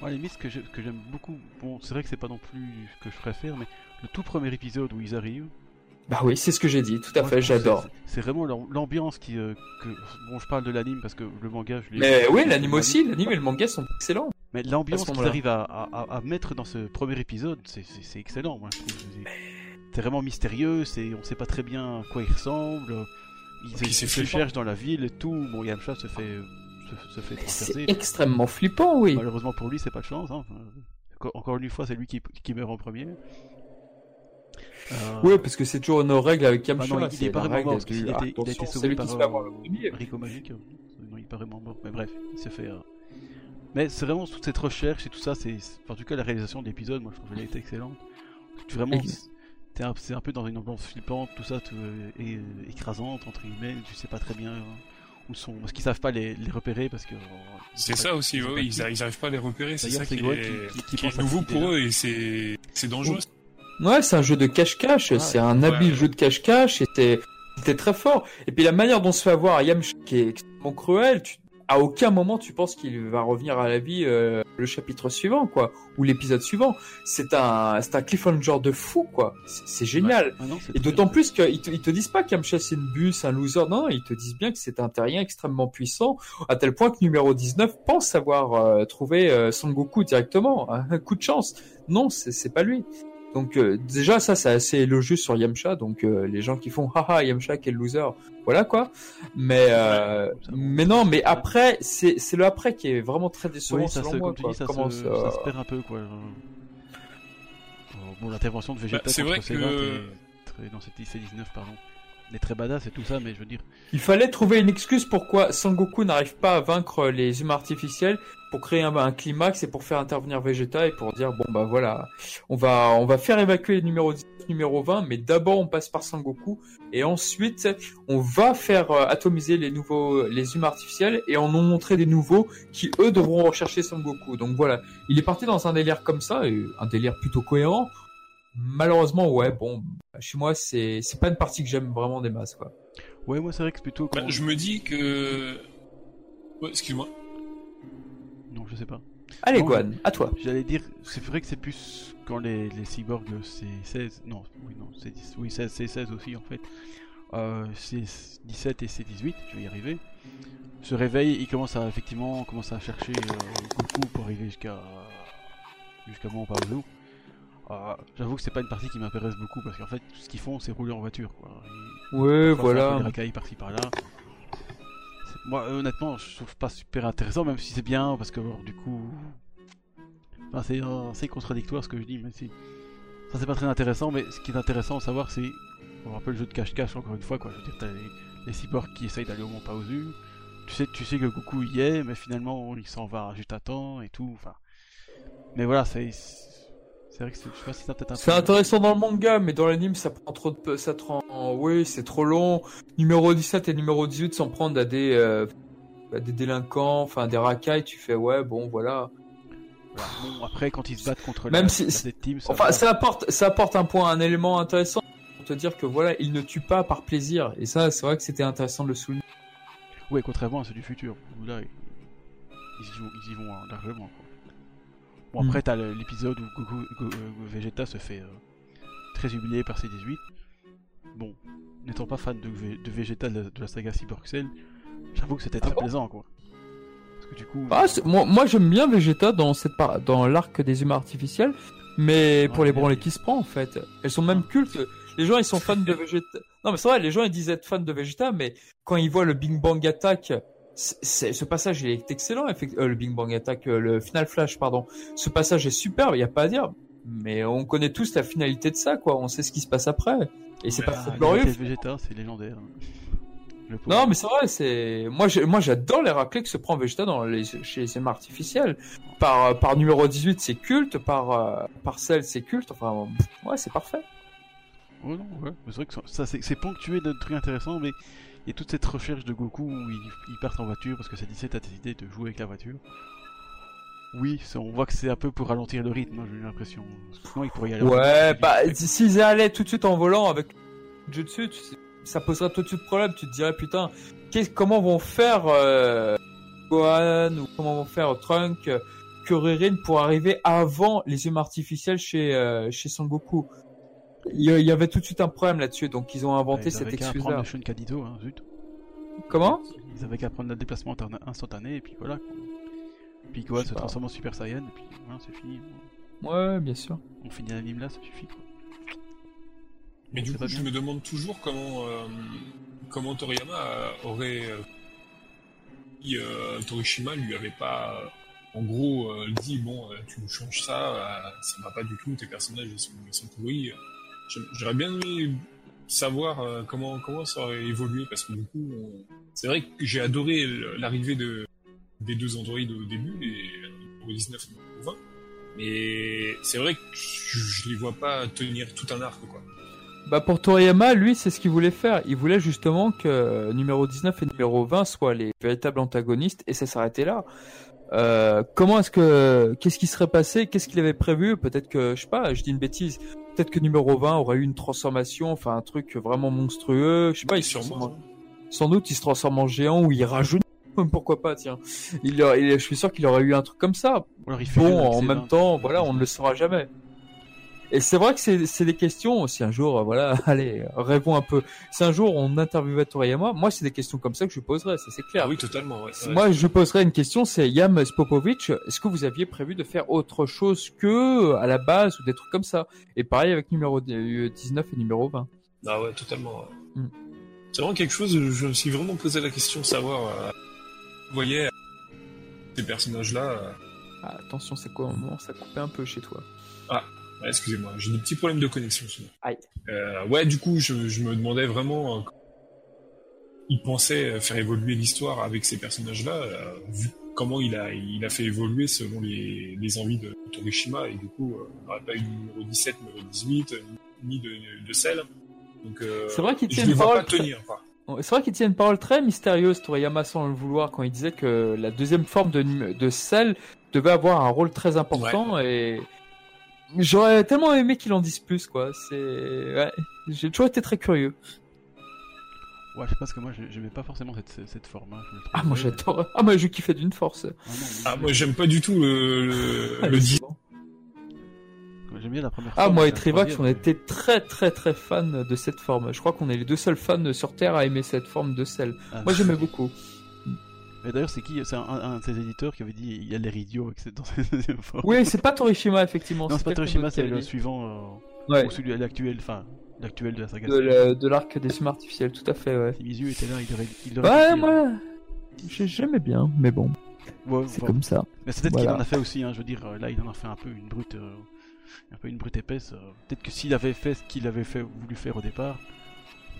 Moi, les ce que j'aime beaucoup, bon, c'est vrai que c'est pas non plus que je préfère, mais le tout premier épisode où ils arrivent, bah oui, c'est ce que j'ai dit, tout à fait, j'adore. C'est vraiment l'ambiance qui. Euh, que... Bon, je parle de l'anime parce que le manga, je l'ai. Mais oui, l'anime aussi, l'anime et le manga sont excellents. Mais l'ambiance qu'ils arrivent à, à, mettre dans ce premier épisode, c'est excellent, moi C'est vraiment mystérieux, on sait pas très bien à quoi il ressemble. Ils, se cherchent dans la ville et tout. Bon, Yamcha se fait. Se, fait C'est extrêmement flippant, oui. Malheureusement pour lui, c'est pas de chance. Hein. Encore une fois, c'est lui qui, qui meurt en premier. Euh... Oui, parce que c'est toujours nos règles avec Yamcha. Ah non, il, est pas vraiment mort, parce qu'il a, il a été sauvé par euh, Rico Magique. Non, il est pas vraiment mort. Mais bref, il s'est fait... Euh... Mais c'est vraiment toute cette recherche et tout ça, c'est... en tout cas la réalisation de l'épisode, moi je trouve qu'elle a été excellente. Tu vraiment... C'est un, un, peu dans une ambiance flippante, tout ça, tout, et, euh, écrasante, entre guillemets, tu sais pas très bien où sont... Parce qu'ils savent pas les, les repérer, parce que... Euh, c'est ça aussi, ils, ils, arrivent pas à les repérer, c'est ça qui, est, qui, qui, qui est nouveau pour eux et c'est dangereux. Ouais, c'est un jeu de cache-cache, c'est un habile jeu de cache-cache, et c'était très fort. Et puis la manière dont se fait avoir Yamcha qui est extrêmement cruel, tu, à aucun moment tu penses qu'il va revenir à la vie euh, le chapitre suivant, quoi, ou l'épisode suivant. C'est un, c'est un cliffhanger de fou, quoi. C'est génial. Ah et d'autant plus qu'ils te, ils te disent pas qu'Yamcha c'est une bus, un loser. Non, ils te disent bien que c'est un terrien extrêmement puissant, à tel point que numéro 19 pense avoir euh, trouvé euh, Son Goku directement. Un coup de chance. Non, c'est pas lui. Donc euh, déjà ça c'est assez élogieux sur Yamcha, donc euh, les gens qui font haha Yamcha quel loser, voilà quoi. Mais euh, mais non, mais après c'est c'est le après qui est vraiment très décevant ça selon moi. ça, Comment se, ça... se, perd un peu quoi. Bon l'intervention de Vegeta bah, c'est vrai que dans cette 19 pardon très badass tout ça, mais je veux dire. Il fallait trouver une excuse pourquoi Sangoku n'arrive pas à vaincre les humains artificiels pour créer un, climax et pour faire intervenir Vegeta et pour dire bon bah voilà, on va on va faire évacuer les numéros 10, numéro 20, mais d'abord on passe par Sangoku et ensuite on va faire euh, atomiser les nouveaux les humains artificiels et en ont montré des nouveaux qui eux devront rechercher Sangoku. Donc voilà, il est parti dans un délire comme ça, un délire plutôt cohérent malheureusement, ouais, bon, chez moi, c'est c'est pas une partie que j'aime vraiment des masses, quoi. Ouais, moi, c'est vrai que c'est plutôt. Bah, je me dis que. Ouais, excuse-moi. Non, je sais pas. Allez, Guan, à toi. J'allais dire, c'est vrai que c'est plus quand les, les cyborgs, c'est 16. Non, oui, non, c'est oui, 16, c'est 16 aussi, en fait. Euh, c'est 17 et c'est 18, je vais y arriver. Se réveille, il commence à effectivement commence à chercher euh, Goku pour arriver jusqu'à jusqu'à moi, pas où. Ah, j'avoue que c'est pas une partie qui m'intéresse beaucoup parce qu'en fait tout ce qu'ils font c'est rouler en voiture quoi. ouais voilà. Des racailles par-ci par-là. Moi honnêtement je trouve pas super intéressant même si c'est bien parce que du coup enfin, c'est assez contradictoire ce que je dis mais si ça c'est pas très intéressant mais ce qui est intéressant à savoir c'est on rappelle le jeu de cache-cache encore une fois quoi. Je veux dire t'as les, les cyborgs qui essayent d'aller au Mont Paozu. Tu sais tu sais que Goku y est mais finalement il s'en va juste à temps et tout enfin. Mais voilà c'est c'est vrai que c'est, C'est intéressant dans le manga, mais dans l'anime, ça prend trop de, ça prend, oui, c'est trop long. Numéro 17 et numéro 18 s'en prendre à des, euh, des délinquants, enfin, des racailles, tu fais, ouais, bon, voilà. Bon, après, quand ils se battent contre Même si, ça enfin, ça apporte, ça apporte un point, un élément intéressant pour te dire que voilà, ils ne tuent pas par plaisir. Et ça, c'est vrai que c'était intéressant de le souligner. Ouais, contrairement à ceux du futur. Là, ils y vont, ils y vont hein, largement, quoi. Bon, après, mm. t'as l'épisode où Goku, euh, Vegeta se fait euh, très humilié par C18. Bon, n'étant pas fan de, de Vegeta de la, saga Cyborg Cell, j'avoue que c'était très ah plaisant, quoi. Parce que du coup. Ah, moi, moi j'aime bien Vegeta dans, cette dans l'arc des humains artificiels, mais pour les branlées qui se prend, en fait. Elles sont même cultes. Les gens, ils sont fans de Vegeta. Non, mais c'est vrai, les gens, ils disent être fans de Vegeta, mais quand ils voient le Bing Bang Attack ce passage il est excellent, le Big Bang Attack, le Final Flash, pardon. Ce passage est superbe, il y a pas à dire. Mais on connaît tous la finalité de ça, quoi. On sait ce qui se passe après. Et c'est pas très glorieux. Vegeta, c'est légendaire. Non, mais c'est vrai, c'est moi, moi, j'adore les raclés que se prend Vegeta dans les chez les artificiels artificiels. Par par numéro 18, c'est culte, par euh, par celle, c'est culte. Enfin, ouais, c'est parfait. Ouais, non, ouais. C'est vrai que ça, c'est ponctué de trucs intéressants, mais a toute cette recherche de Goku où il, il part en voiture parce que c'est 17 a décidé de jouer avec la voiture. Oui, on voit que c'est un peu pour ralentir le rythme, hein, j'ai l'impression. Sinon, il pourrait y aller. Ouais, bah, s'ils allaient tout de suite en volant avec Jutsu, ça poserait tout de suite problème. Tu te dirais, putain, comment vont faire euh, Gohan ou comment vont faire Trunk, euh, Kuririn pour arriver avant les humains artificiels chez, euh, chez Son Goku? Il y avait tout de suite un problème là-dessus, donc ils ont inventé cette excuse-là. Hein, comment? Ils avaient qu'à prendre le déplacement instantané et puis voilà. Puis Gohan se transforme en Super Saiyan, et puis voilà, c'est fini. Ouais, bien sûr. On finit l'anime là, ça suffit quoi. Mais du coup, je me demande toujours comment, euh, comment Toriyama aurait. Euh, euh, Torishima lui avait pas. En gros, dit bon, tu nous changes ça, ça va pas du tout, tes personnages ils sont, ils sont pourris. J'aurais bien aimé savoir comment, comment ça aurait évolué parce que du coup, c'est vrai que j'ai adoré l'arrivée de, des deux androïdes au début, les 19 et 20. Mais c'est vrai que je, les vois pas tenir tout un arc, quoi. Bah pour Toriyama, lui, c'est ce qu'il voulait faire. Il voulait justement que numéro 19 et numéro 20 soient les véritables antagonistes et ça s'arrêtait là. Euh, comment est-ce que qu'est-ce qui serait passé? Qu'est-ce qu'il avait prévu? Peut-être que je sais pas, je dis une bêtise. Peut-être que numéro 20 aurait eu une transformation, enfin un truc vraiment monstrueux. Je sais pas, il Sûrement. Sans doute, il se transforme en géant ou il rajoute pourquoi pas, tiens. Il, je suis sûr qu'il aurait eu un truc comme ça. bon, en même temps, voilà, on ne le saura jamais. Et c'est vrai que c'est des questions, si un jour, voilà, allez, rêvons un peu. Si un jour on interviewait Toriyama, moi c'est des questions comme ça que je poserais, ça c'est clair. Ah oui, totalement. moi je poserais une question, c'est Yam Spopovic, est-ce que vous aviez prévu de faire autre chose que à la base ou des trucs comme ça? Et pareil avec numéro 19 et numéro 20. Ah ouais, totalement. Mm. C'est vraiment quelque chose, je me suis vraiment posé la question de savoir euh, vous voyez ces personnages-là. Euh, ah, attention, c'est quoi moment Ça coupait un peu chez toi. Ah, excusez-moi, j'ai des petits problèmes de connexion. Aïe. Euh, ouais, du coup, je, me demandais vraiment. Euh, il pensait faire évoluer l'histoire avec ces personnages-là, vu comment il a, il a fait évoluer selon les, les envies de Torishima, et du coup, on n'aurait pas eu numéro 17, numéro 18, ni de, de sel. Donc, c'est vrai qu'il tient une parole. Tenir, quoi. C'est vrai qu'il tient une parole très mystérieuse, Toriyama, sans le vouloir, quand il disait que la deuxième forme de, de sel devait avoir un rôle très important et j'aurais tellement aimé qu'il en dise plus, quoi. C'est, ouais. J'ai toujours été très curieux. Ouais, je sais pas, parce que moi, j'aimais pas forcément cette, cette forme. Hein. Ah, moi, j'adore. Ah, moi, je kiffais d'une force. Ah, moi, j'aime pas du tout le, le, ah, J'aime bien la première Ah, moi et Trivax, on était très très très fans de cette forme. Je crois qu'on est les deux seuls fans sur Terre à aimer cette forme de sel. Ah. moi, j'aimais beaucoup. Mais d'ailleurs, c'est qui C'est un, de ses éditeurs qui avait dit il y a l'air idiot dans deuxième forme. Oui, c'est pas Torishima, effectivement. Non, c'est pas Torishima, c'est le suivant. Euh, ouais. Ou celui l'actuel, enfin, l'actuel de la saga. De l'arc des humains artificiels, tout à fait, ouais. Si Mizu était là, il aurait. Il ouais, moi. J'aimais bien, mais bon. c'est comme ça. Mais c'est peut-être qu'il en a fait aussi, hein, je veux dire, là, il en a fait un peu une brute. Euh, un peu une brute épaisse. Euh, peut-être que s'il avait fait ce qu'il avait fait, voulu faire au départ,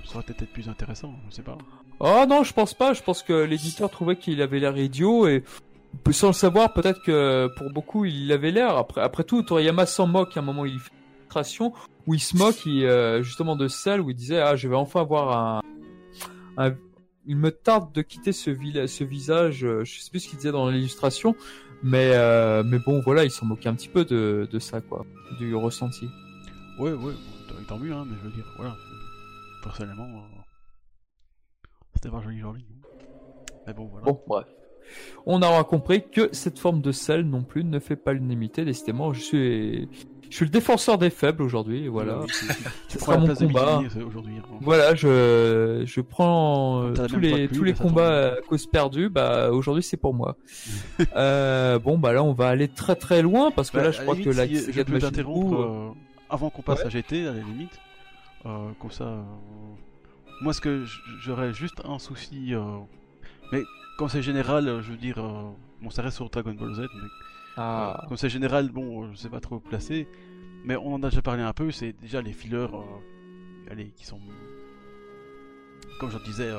ça aurait peut-être plus intéressant, je sais pas. Oh non, je pense pas. Je pense que l'éditeur trouvait qu'il avait l'air idiot et sans le savoir, peut-être que pour beaucoup il avait l'air. Après, après tout, Toriyama s'en moque à un moment il fait une création où il se moque euh, justement de celle où il disait ah je vais enfin avoir un, il me tarde de quitter ce, visage. Euh, je sais plus ce qu'il disait dans l'illustration, mais, euh, mais bon, voilà, ils s'en moquaient un petit peu de, de ça, quoi, du ressenti. Ouais, ouais, tant mieux, hein, mais je veux dire, voilà, personnellement, euh, c'était pas joli, joli. Mais bon, voilà. Bon, bref. On aura compris que cette forme de sel non plus ne fait pas l'unanimité. Décidément, je suis je suis le défenseur des faibles aujourd'hui, voilà. Sera mon combat. Voilà, je je prends euh, tous les tous les combats à cause perdue. Bah aujourd'hui c'est pour moi. euh, bon bah là on va aller très très loin parce que bah, là je crois que la si je peux t'interrompre euh, avant qu'on passe à GT à la limite. Euh, comme ça, moi ce que j'aurais juste un souci Mais quand c'est général, je veux dire, bon, ça reste sur Dragon Ball Z, mais ah. quand c'est général, bon, je sais pas trop placer. Mais on en a déjà parlé un peu, c'est déjà les fillers, allez, qui sont, comme je disais,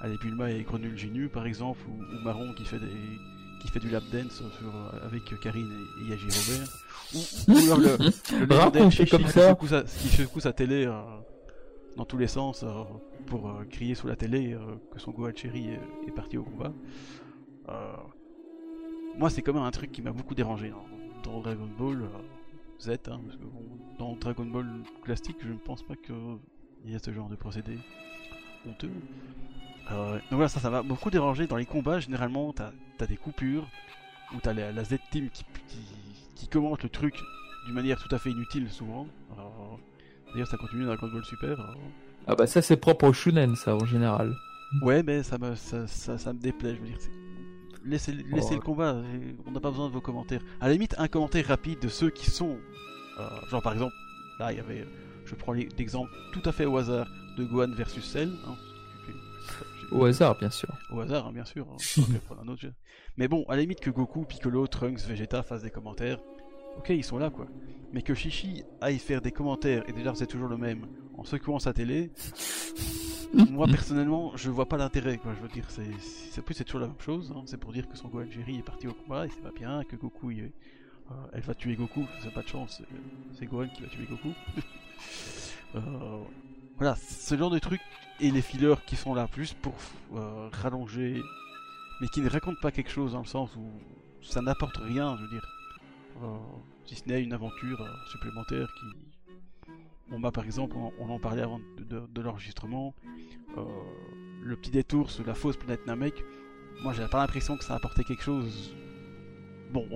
allez, Bulma et Grenule Genu par exemple, ou, ou Marron qui fait des qui fait du lap dance sur, euh, avec Karine et, Yaji Robert. Ou, ou alors le, le comme ça. Qui secoue, sa, télé euh, dans tous les sens euh, pour crier sous la télé que son Gohan Cherry est, parti au combat. moi, c'est quand même un truc qui m'a beaucoup dérangé hein, dans Dragon Ball Z. Hein, parce que, dans Dragon Ball classique, je ne pense pas qu'il y a ce genre de procédé honteux. Euh, donc voilà, ça, ça m'a beaucoup dérangé. Dans les combats, généralement, t'as as des coupures, ou t'as la, la Z-Team qui, qui, commente le truc d'une manière tout à fait inutile, souvent. D'ailleurs, ça continue dans Dragon Ball Super. Ah bah ça, c'est propre au Shunen, ça, en général. Ouais, mais ça me, ça, ça, me déplaît, je veux dire. Laissez, laissez le combat, on n'a pas besoin de vos commentaires. À la limite, un commentaire rapide de ceux qui sont... Euh, genre par exemple, là, il y avait... Je prends l'exemple tout à fait au hasard de Gohan versus Cell. Hein, au hasard, bien sûr. Au hasard, hein, bien sûr. Hein. un autre jeu. Mais bon, à la limite que Goku, Piccolo, Trunks, Vegeta fassent des commentaires, ok, ils sont là quoi. Mais que Shishi aille faire des commentaires, et déjà c'est toujours le même, en secouant sa télé, moi personnellement, je vois pas l'intérêt quoi. Je veux dire, c'est plus c'est toujours la même chose. Hein. C'est pour dire que son Gohan Jerry est parti au combat et c'est pas bien, que Goku, euh, elle va tuer Goku, c'est pas de chance, c'est Gohan qui va tuer Goku. euh, voilà, ce genre de truc et les fillers qui sont là plus pour euh, rallonger, mais qui ne racontent pas quelque chose dans le sens où ça n'apporte rien, je veux dire, euh, si ce n'est une aventure euh, supplémentaire qui. Bon, bah, par exemple, on, en parlait avant de, l'enregistrement, le petit détour sur la fausse planète Namek, moi j'avais pas l'impression que ça apportait quelque chose. Bon,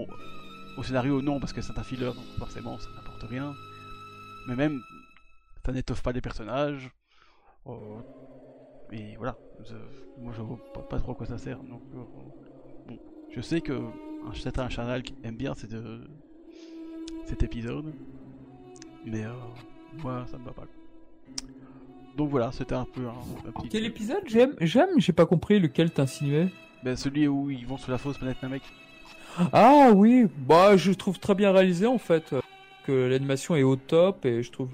au, scénario, non, parce que c'est un filler, donc forcément ça n'apporte rien. Mais même ça n'étoffe pas les personnages. Euh, et voilà, moi je vois pas, trop à quoi ça sert. Donc, euh, je sais que un certain canal qui aime bien cet, cet épisode, mais euh, moi ça me va pas. Donc voilà, c'était un peu un, petit. Quel épisode j'aime J'aime, j'ai pas compris lequel t'insinuais. Ben celui où ils vont sur la fausse planète Namek. Ah oui, bah je trouve très bien réalisé en fait, que l'animation est au top et je trouve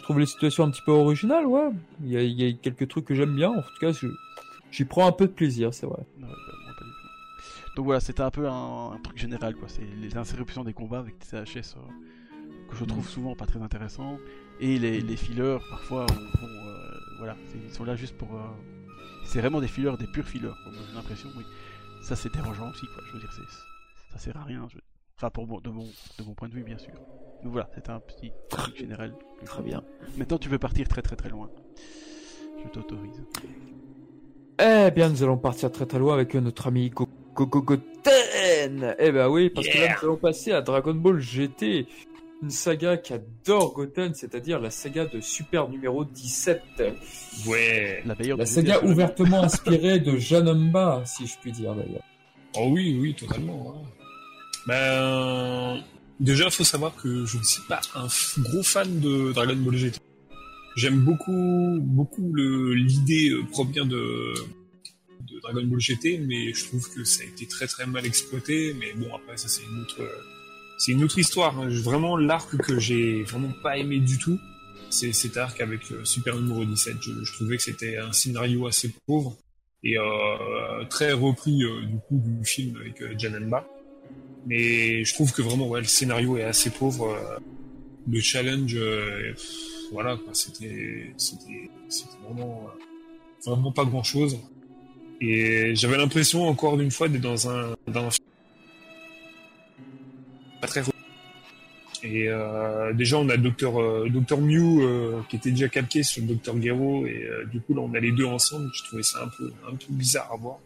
je trouve les situations un petit peu originales, ouais. Il y a, quelques trucs que j'aime bien. En tout cas, j'y prends un peu de plaisir, c'est vrai. Donc voilà, c'était un peu un, truc général, quoi. C'est les interruptions des combats avec des CHS euh, que je trouve mm. souvent pas très intéressants. Et les, les fillers, parfois, euh, voilà, ils sont là juste pour. Euh, c'est vraiment des fillers, des purs fillers. J'ai l'impression, oui. Ça, c'est dérangeant aussi, quoi. Je veux dire, ça sert à rien. Enfin, pour de, mon, de mon point de vue, bien sûr. Donc voilà, c'était un petit truc général. Très bien. Maintenant, tu veux partir très très très loin. Je t'autorise. Eh bien, nous allons partir très très loin avec notre ami Goten Eh ben oui, parce que là, nous allons passer à Dragon Ball GT. Une saga qui adore Goten, c'est-à-dire la saga de Super numéro 17. Ouais. La, la saga ouvertement inspirée de Janomba, si je puis dire d'ailleurs. Oh oui, oui, totalement. Ben, Déjà, il faut savoir que je ne suis pas un gros fan de Dragon Ball GT. J'aime beaucoup, beaucoup l'idée euh, première de, Dragon Ball GT, mais je trouve que ça a été très très mal exploité. Mais bon, après ça c'est une autre, c'est une autre histoire. Hein. Vraiment l'arc que j'ai vraiment pas aimé du tout, c'est cet arc avec euh, Super numéro 17. Je, trouvais que c'était un scénario assez pauvre et euh, très repris du coup du film avec euh. Mais je trouve que vraiment, le scénario est assez pauvre. Euh, le challenge, euh, voilà, c'était, c'était, vraiment, euh, vraiment pas grand chose. Et j'avais l'impression, encore une fois, d'être dans un, dans un pas très et euh, déjà, on a Docteur euh, Docteur Mew euh, qui était déjà calqué sur le Docteur Gero et du coup là, on a les deux ensemble. Je trouvais ça un peu un peu bizarre à voir.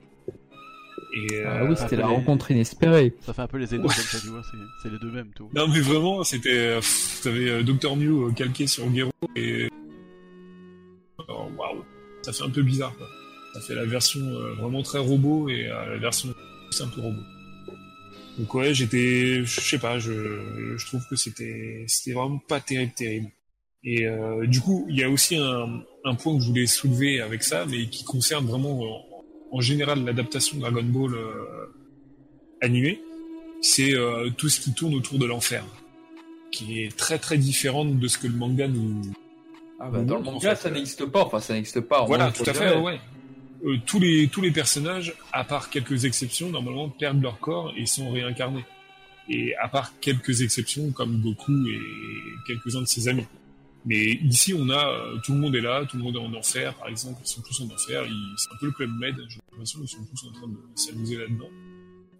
Ah oui, c'était la rencontre inespérée. Ça fait un peu les étoiles tu vois, c'est les deux mêmes, tout. Non, mais vraiment, c'était. T'avais Dr. Mew calqué sur Gero et. Waouh, ça fait un peu bizarre, quoi. Ça fait la version euh, vraiment très robot et euh, la version un peu robot. Donc ouais, j'étais, je sais pas, je, je trouve que c'était, c'était vraiment pas terrible, terrible. Et du coup, il y a aussi un, un point que je voulais soulever avec ça, mais qui concerne vraiment en en général l'adaptation Dragon Ball animé, c'est tout ce qui tourne autour de l'enfer, qui est très très différente de ce que le manga nous. Ah bah, dans le manga, ça n'existe pas. Enfin, ça n'existe pas. Voilà, tout à fait. Ouais. Tous les tous les personnages, à part quelques exceptions, normalement perdent leur corps et sont réincarnés. Et à part quelques exceptions comme Goku et quelques-uns de ses amis. Mais ici, on a euh, tout le monde est là, tout le monde est en enfer, par exemple, ils sont tous en enfer. C'est un peu le club Med. J'ai l'impression qu'ils sont tous en train de s'amuser là-dedans.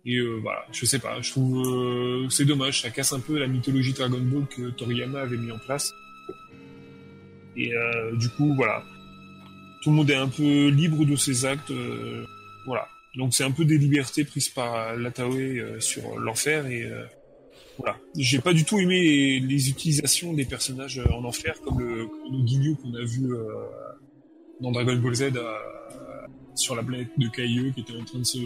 Et euh, voilà, je sais pas, je trouve euh, c'est dommage, ça casse un peu la mythologie Dragon Ball que Toriyama avait mis en place. Et euh, du coup, voilà, tout le monde est un peu libre de ses actes, euh, voilà. Donc c'est un peu des libertés prises par Lataoe sur l'enfer et voilà. J'ai pas du tout aimé les, utilisations des personnages en enfer comme le, le qu'on a vu dans Dragon Ball Z sur la planète de Kaio qui était en train de se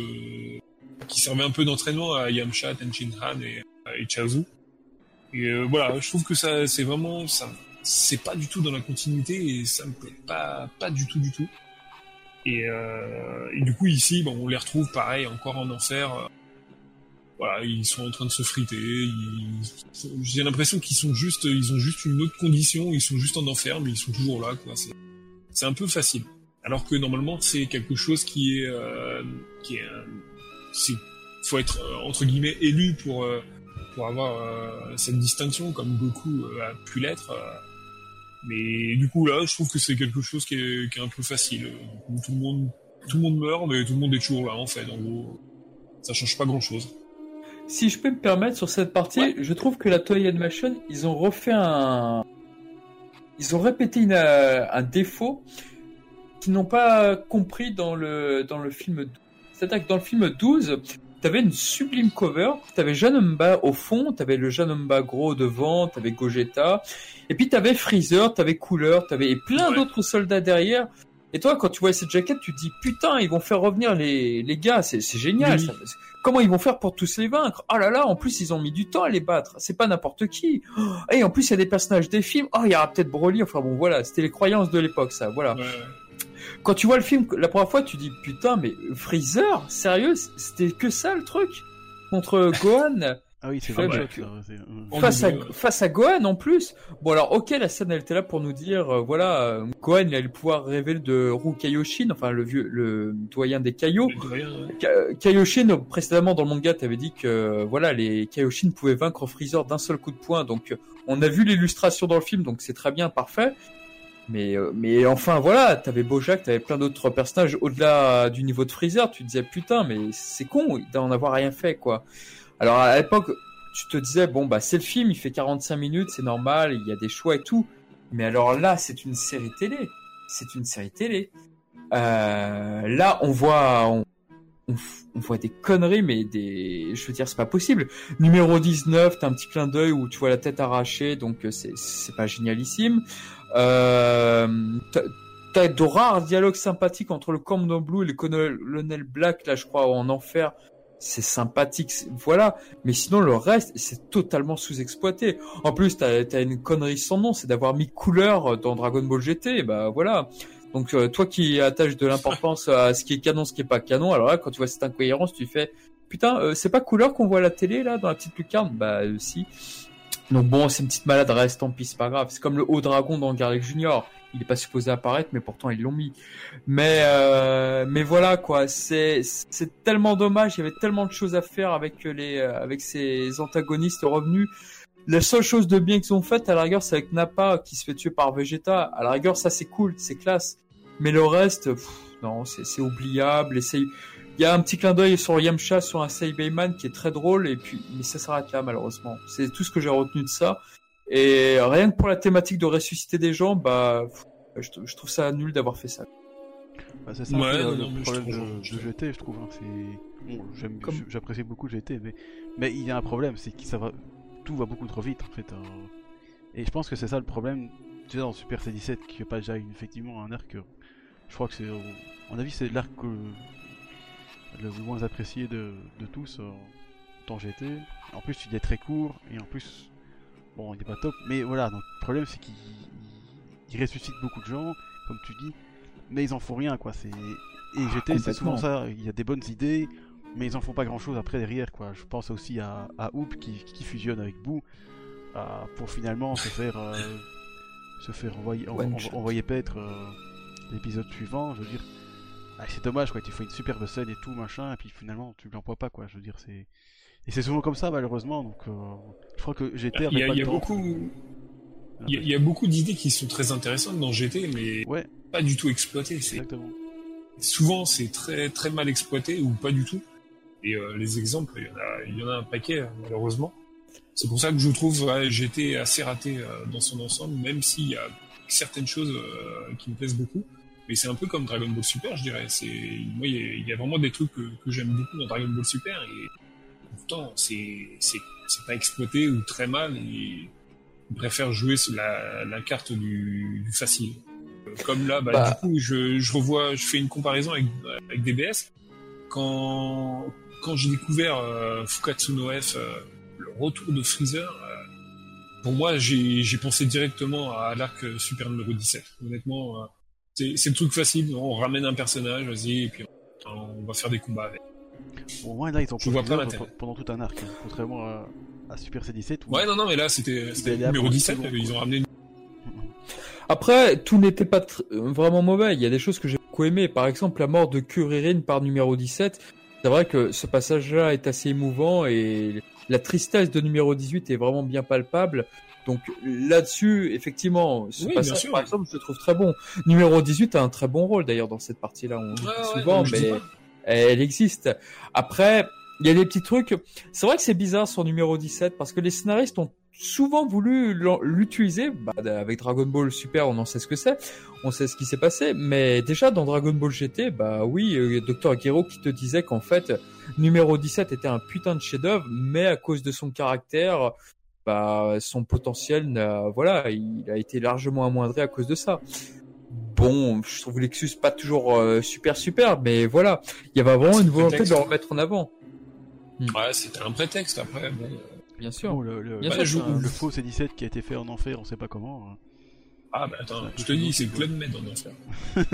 qui servait un peu d'entraînement à Yamcha, Tenshin Han et, et Chaozu. Et euh, voilà, je trouve que ça, c'est vraiment, ça, c'est pas du tout dans la continuité et ça me plaît pas, pas du tout, du tout. Et, euh, et du coup ici, bon, on les retrouve pareil, encore en enfer. Voilà, ils sont en train de se friter. J'ai l'impression qu'ils sont juste, ils ont juste une autre condition. Ils sont juste en enfer, mais ils sont toujours là. Quoi. C'est, un peu facile. Alors que normalement, c'est quelque chose qui est, euh, qui il faut être euh, entre guillemets élu pour euh, pour avoir euh, cette distinction comme Goku a pu l'être. Mais du coup là, je trouve que c'est quelque chose qui est, qui est un peu facile. tout le monde tout le monde meurt, mais tout le monde est toujours là en fait. En gros, ça change pas grand chose. Si je peux me permettre sur cette partie, je trouve que la Toei Animation, ils ont refait un, ils ont répété une, un défaut qu'ils n'ont pas compris dans le dans le film c'est-à-dire que dans le film 12, t'avais une sublime cover, t'avais Janomba au fond, t'avais le Janomba gros devant, t'avais Gogeta, et puis t'avais Freezer, t'avais Cooler, t'avais plein d'autres soldats derrière. Et toi, quand tu vois cette jaquette, tu te dis putain, ils vont faire revenir les, les gars, c'est génial. Comment ils vont faire pour tous les vaincre? Oh là là, en plus ils ont mis du temps à les battre. C'est pas n'importe qui. et en plus il y a des personnages des films. Oh, il y aura peut-être Broly. Enfin bon, voilà, c'était les croyances de l'époque, ça. Voilà. Ouais, quand tu vois le film la première fois, tu dis putain, mais Freezer, sérieux, c'était que ça le truc? Contre Gohan? Ah oui, c'est vrai. face, à, face à Gohan en plus. Bon alors ok, la scène elle était là pour nous dire euh, voilà, euh, Gohan il a le pouvoir révéler de Ru Kaioshin, enfin le vieux, le doyen des Kaio. Kaioshin précédemment dans le manga t'avais dit que voilà les Kaioshin pouvaient vaincre Freezer d'un seul coup de poing. Donc on a vu l'illustration dans le film, donc c'est très bien, parfait. Mais, euh, mais enfin voilà, t'avais Bojack, t'avais plein d'autres personnages au-delà du niveau de Freezer. Tu te disais putain, mais c'est con d'en avoir rien fait quoi. Alors à l'époque, tu te disais bon bah c'est le film, il fait 45 minutes, c'est normal, il y a des choix et tout. Mais alors là, c'est une série télé. C'est une série télé. Euh, là, on voit, on, voit des conneries, mais des, je veux dire, c'est pas possible. Numéro 19, t'as un petit clin d'œil où tu vois la tête arrachée, donc euh, c'est, pas génialissime. Euh, t'as de rares dialogues sympathiques entre le Cordon Blue et le colonel Black, là, je crois, en enfer. C'est sympathique, voilà. Mais sinon, le reste, c'est totalement sous-exploité. En plus, t'as as une connerie sans nom, c'est d'avoir mis couleur dans Dragon Ball GT. Bah voilà. Donc euh, toi qui attaches de l'importance à ce qui est canon, ce qui est pas canon, alors là quand tu vois cette incohérence, tu fais putain, euh, c'est pas couleur qu'on voit à la télé là dans la petite lucarne? Bah si. Donc bon, c'est une petite maladresse, tant pis, c'est pas grave. C'est comme le haut dragon dans Garlic Junior. Il est pas supposé apparaître, mais pourtant ils l'ont mis. Mais euh, mais voilà quoi, c'est c'est tellement dommage. Il y avait tellement de choses à faire avec les euh, avec ces antagonistes revenus. La seule chose de bien qu'ils ont faite, à la rigueur, c'est avec Nappa qui se fait tuer par Vegeta. À la rigueur, ça c'est cool, c'est classe. Mais le reste, non, c'est oubliable. Il y a un petit clin d'œil sur Yamcha, sur un Saibayman qui est très drôle, et puis, mais ça s'arrête là, malheureusement. C'est tout ce que j'ai retenu de ça. Et rien que pour la thématique de ressusciter des gens, bah, je, trouve ça nul d'avoir fait ça. Bah, c'est ça le problème de, GT, je trouve. Hein. Bon, j'apprécie beaucoup GT, mais... mais il y a un problème, c'est que ça va... tout va beaucoup trop vite, en fait. Hein. Et je pense que c'est ça le problème. Tu sais, dans Super C17, qui fait pas déjà effectivement un arc. Je crois que c'est. À mon avis, c'est l'arc le moins apprécié de, tous en tant GT. En plus, il est très court et en plus, bon, il est pas top, mais voilà. Donc, le problème, c'est qu'il ressuscite beaucoup de gens, comme tu dis, mais ils en font rien, quoi. C'est Et GT, c'est souvent ça. Il y a des bonnes idées, mais ils en font pas grand chose après derrière, quoi. Je pense aussi à, à Hoop qui, qui fusionne avec Boo euh, pour finalement se faire, euh, se faire envoyer, envoyer paître l'épisode suivant. Je veux dire, ah, c'est dommage, quoi. Tu fais une superbe scène et tout, machin, et puis finalement, tu l'emploies pas, quoi. Je veux dire, c'est. Et c'est souvent comme ça, malheureusement. Donc, je crois que GT. Il y a, beaucoup. Il y, a beaucoup d'idées qui sont très intéressantes dans GT, mais pas du tout exploitées. Exactement. Souvent, c'est très très mal exploité ou pas du tout. Et euh, les exemples, il y, en a, il y en a un paquet, hein, malheureusement. C'est pour ça que je trouve ouais, GT assez raté euh, dans son ensemble, même s'il y a certaines choses euh, qui me plaisent beaucoup. Mais c'est un peu comme Dragon Ball Super, je dirais. C'est moi, il y, a, vraiment des trucs que, que j'aime beaucoup dans Dragon Ball Super, et pourtant, c'est c'est pas exploité ou très mal. Et préfère jouer la, la carte du, du, facile. Comme là, bah, bah. du coup, je, je, revois, je fais une comparaison avec, avec DBS. Quand, quand j'ai découvert euh, Fukatsu no F, euh, le retour de Freezer, euh, pour moi, j'ai pensé directement à l'arc Super numéro 17. Honnêtement, euh, c'est le truc facile. On ramène un personnage, vas-y, et puis on, va faire des combats avec. Bon, moi, là, ils ont vois pas pendant tout un arc, hein, contrairement à, à Super C17. Ouais, non, non, mais là, c'était numéro 17, ils ont ramené. Après, tout n'était pas vraiment mauvais. Il y a des choses que j'ai beaucoup aimé. Par exemple, la mort de Kuririn par numéro 17. C'est vrai que ce passage-là est assez émouvant et la tristesse de numéro 18 est vraiment bien palpable. Donc là-dessus, effectivement, ce passage, par exemple, je le trouve très bon. Numéro 18 a un très bon rôle d'ailleurs dans cette partie-là. On dit souvent, mais elle existe. Après, il y a des petits trucs. C'est vrai que c'est bizarre son numéro 17 parce que les scénaristes ont souvent voulu l'utiliser. Bah, avec Dragon Ball Super, on en sait ce que c'est, on sait ce qui s'est passé. Mais déjà dans Dragon Ball GT, bah oui, euh, Dr Akiro qui te disait qu'en fait numéro 17 était un putain de chef-d'œuvre, mais à cause de son caractère, bah son potentiel, voilà, il a été largement amoindri à cause de ça bon, je trouve Lexus pas toujours euh, super super, mais voilà, il y avait vraiment une volonté de le remettre en avant. Hmm. Ouais, c'était un prétexte après. Bon. Bien sûr. le, le, Bien sûr, le faux C17 qui a été fait en enfer, on sait pas comment. Hein. Ah bah attends, je te dis, c'est Club Med en enfer.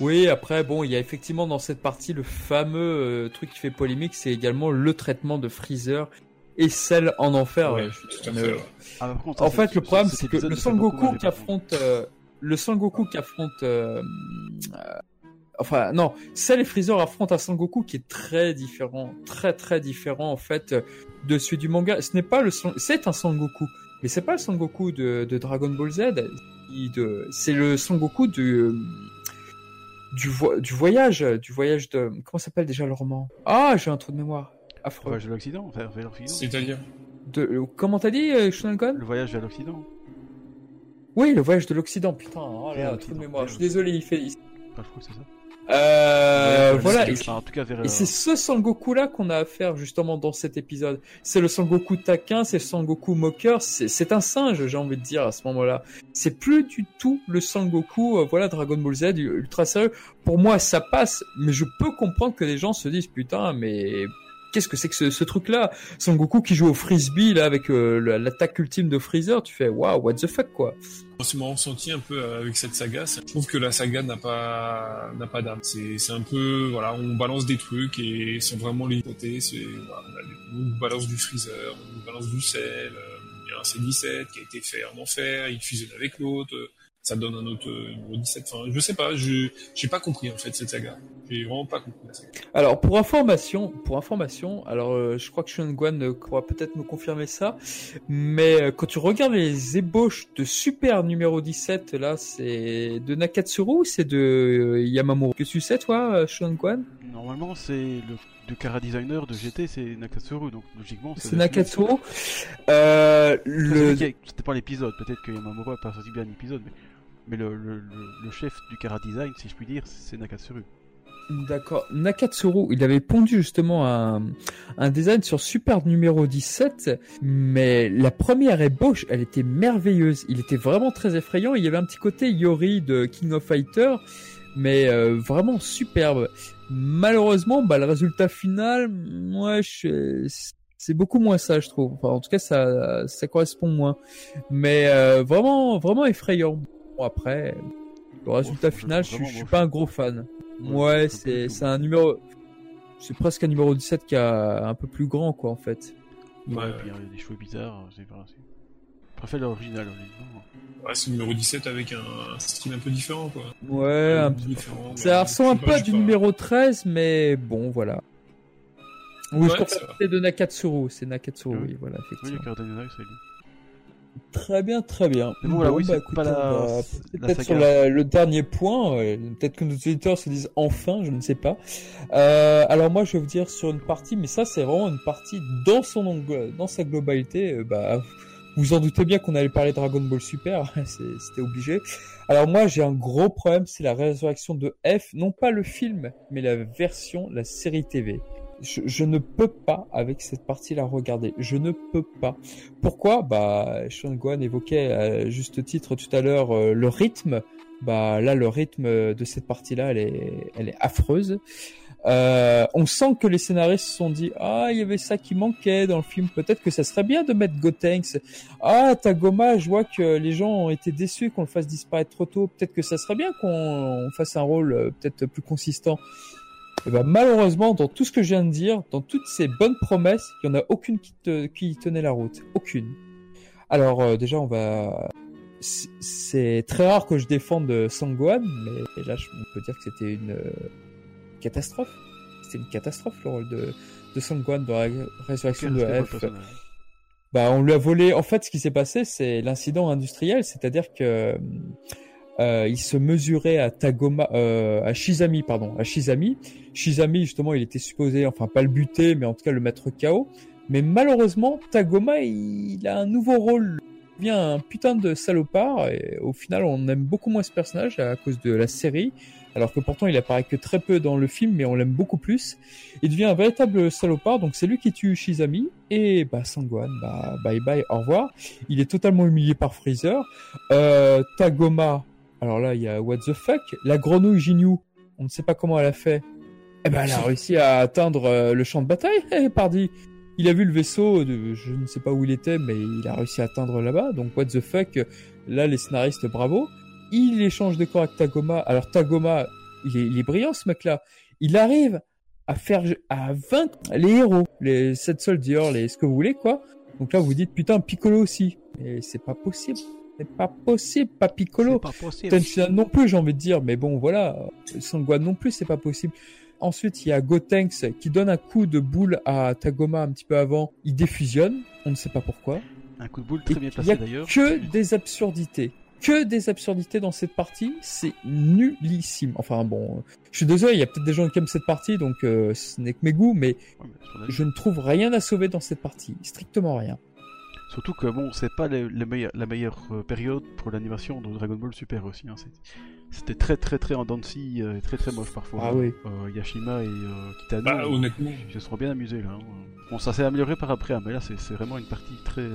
oui, après, bon, il y a effectivement dans cette partie le fameux euh, truc qui fait polémique, c'est également le traitement de Freezer et celle en enfer. Ouais, tout à fait, ah, en fait, le problème, c'est que le Sangoku qui affronte, euh, le Sangoku qui affronte euh, enfin non, celle et Freezer affrontent un Sangoku qui est très différent, très très différent en fait de celui du manga. Ce n'est pas le c'est un Sangoku, mais c'est pas le Sangoku de, de Dragon Ball Z. C'est le Sangoku du du, du voyage, du voyage de comment s'appelle déjà le roman? Ah, j'ai un trou de mémoire. Affreux. Le voyage de l'Occident, C'est-à-dire? De, comment t'as dit, euh, Le voyage vers l'Occident. Oui, le voyage de l'Occident, putain, oh là, trou de mémoire. Je suis désolé, il fait. Pas c'est ça. Euh, voilà. Et, c'est ce Sangoku là qu'on a à faire justement dans cet épisode. C'est le Sangoku taquin, c'est le Sangoku moqueur. C'est un singe, j'ai envie de dire à ce moment-là. C'est plus du tout le Sangoku, euh, voilà, Dragon Ball Z ultra sérieux. Pour moi, ça passe, mais je peux comprendre que les gens se disent putain, mais qu'est-ce que c'est que ce, truc-là? Son Goku qui joue au frisbee là avec euh, l'attaque ultime de Freezer, tu fais waouh, what the fuck quoi. C'est mon ressenti un peu euh, avec cette saga. Je trouve que la saga n'a pas n'a pas d'âme. C'est un peu voilà, on balance des trucs et sans vraiment les côtés. C'est on balance du Freezer, on balance du sel. Euh, il y a un C17 qui a été fait en enfer, il fusionne avec l'autre ça donne un autre numéro 17. Enfin, je sais pas, je j'ai pas compris en fait cette saga. J'ai vraiment pas compris la saga. Alors pour information, pour information, alors euh, je crois que Sean Guan pourra peut-être me confirmer ça, mais euh, quand tu regardes les ébauches de Super numéro 17, là c'est de Nakatsuru ou c'est de euh, Yamamoto? Que tu sais toi, Sean Guan? Normalement c'est le de Kara Designer de GT, c'est Nakatsuru, donc logiquement. C'est Nakatsuru. Euh, le... C'était pas l'épisode, peut-être que Yamamoto a pas sorti bien l'épisode, mais mais le, chef du Kara Design, si je puis dire, c'est Nakatsuru. D'accord. Nakatsuru, il avait pondu justement un, design sur Super numéro 17, mais la première ébauche, elle était merveilleuse. Il était vraiment très effrayant. Il y avait un petit côté Yori de King of Fighter, mais euh, vraiment superbe. Malheureusement, bah, le résultat final, moi, c'est beaucoup moins ça, je trouve. Enfin, en tout cas, ça, ça correspond moins. Mais euh, vraiment, vraiment effrayant après, Le résultat final, je, suis pas un gros fan. Ouais, c'est c'est un numéro, c'est presque un numéro 17 qui a un peu plus grand quoi en fait. Ouais, ouais. puis il y a des cheveux bizarres, c'est pas. Je préfère l'original honnêtement. Ouais, c'est le numéro 17 avec un style un peu différent quoi. Ouais, un peu différent. Ça ressemble un peu à du numéro 13, mais bon voilà. Oui, je pense que c'est de Nakatsuru, c'est Nakatsuru, oui, voilà, effectivement. Oui, Très bien, très bien. bon, oui, bah, pas la... peut-être sur le dernier point, peut-être que nos auditeurs se disent enfin, je ne sais pas. Euh, alors moi, je vais vous dire sur une partie, mais ça, c'est vraiment une partie dans son dans sa globalité. Euh, bah, vous en doutez bien qu'on allait parler Dragon Ball Super, c'était obligé. Alors moi, j'ai un gros problème, c'est la résurrection de F, non pas le film, mais la version, la série TV je, ne peux pas avec cette partie-là regarder. Je ne peux pas. Pourquoi? Bah, Sean Guan évoquait à juste titre tout à l'heure euh, le rythme. Bah là, le rythme de cette partie-là, elle est, elle est affreuse. Euh, on sent que les scénaristes se sont dit ah il y avait ça qui manquait dans le film peut-être que ça serait bien de mettre Gotenks ah Tagoma je vois que les gens ont été déçus qu'on le fasse disparaître trop tôt peut-être que ça serait bien qu'on fasse un rôle euh, peut-être plus consistant et eh ben, malheureusement, dans tout ce que je viens de dire, dans toutes ces bonnes promesses, il n'y en a aucune qui, te, qui tenait la route. Aucune. Alors euh, déjà, on va... C'est très rare que je défende Sangwan, mais là, je peux dire que c'était une euh, catastrophe. C'était une catastrophe, le rôle de, de dans la résurrection de F. Bah, on lui a volé. En fait, ce qui s'est passé, c'est l'incident industriel, c'est-à-dire que euh, il se mesurait à Tagoma, euh, à Shizami, pardon, à Shizami. Shizami, justement, il était supposé, enfin, pas le buter, mais en tout cas le mettre KO. Mais malheureusement, Tagoma, il, a un nouveau rôle. Il devient un putain de salopard. Et au final, on aime beaucoup moins ce personnage à cause de la série. Alors que pourtant, il apparaît que très peu dans le film, mais on l'aime beaucoup plus. Il devient un véritable salopard. Donc, c'est lui qui tue Shizami. Et, bah, Sangwan, bah, bye bye, au revoir. Il est totalement humilié par Freezer. Euh, Tagoma, alors là, il y a what the fuck, la grenouille Ginyu, on ne sait pas comment elle a fait. Eh ben, elle a réussi à atteindre euh, le champ de bataille, eh, pardi. Il a vu le vaisseau, de, je ne sais pas où il était, mais il a réussi à atteindre là-bas. Donc what the fuck, là les scénaristes, bravo. Il échange de corps avec Tagoma. Alors Tagoma, il est, il est brillant ce mec-là. Il arrive à faire, à vaincre les héros, les sept soldiers, les ce que vous voulez quoi. Donc là vous dites putain Piccolo aussi, mais c'est pas possible. C'est pas possible, pas Piccolo. Pas possible. non plus, j'ai envie de dire, mais bon, voilà. Sangwan non plus, c'est pas possible. Ensuite, il y a Gotenks qui donne un coup de boule à Tagoma un petit peu avant. Il défusionne, on ne sait pas pourquoi. Un coup de boule très bien placé d'ailleurs. Que des absurdités. Que des absurdités dans cette partie, c'est nullissime. Enfin bon, je suis désolé, il y a peut-être des gens qui aiment cette partie, donc euh, ce n'est que mes goûts, mais je ne trouve rien à sauver dans cette partie, strictement rien. Surtout que bon, c'est pas la meilleure euh, période pour l'animation de Dragon Ball Super aussi. Hein. C'était très très très en dents et euh, très très moche parfois. Ah oui. Euh, Yashima et Kitano. Bah, honnêtement. Ils se sont bien amusés là. Hein. Bon, ça s'est amélioré par après, hein, mais là c'est vraiment une partie très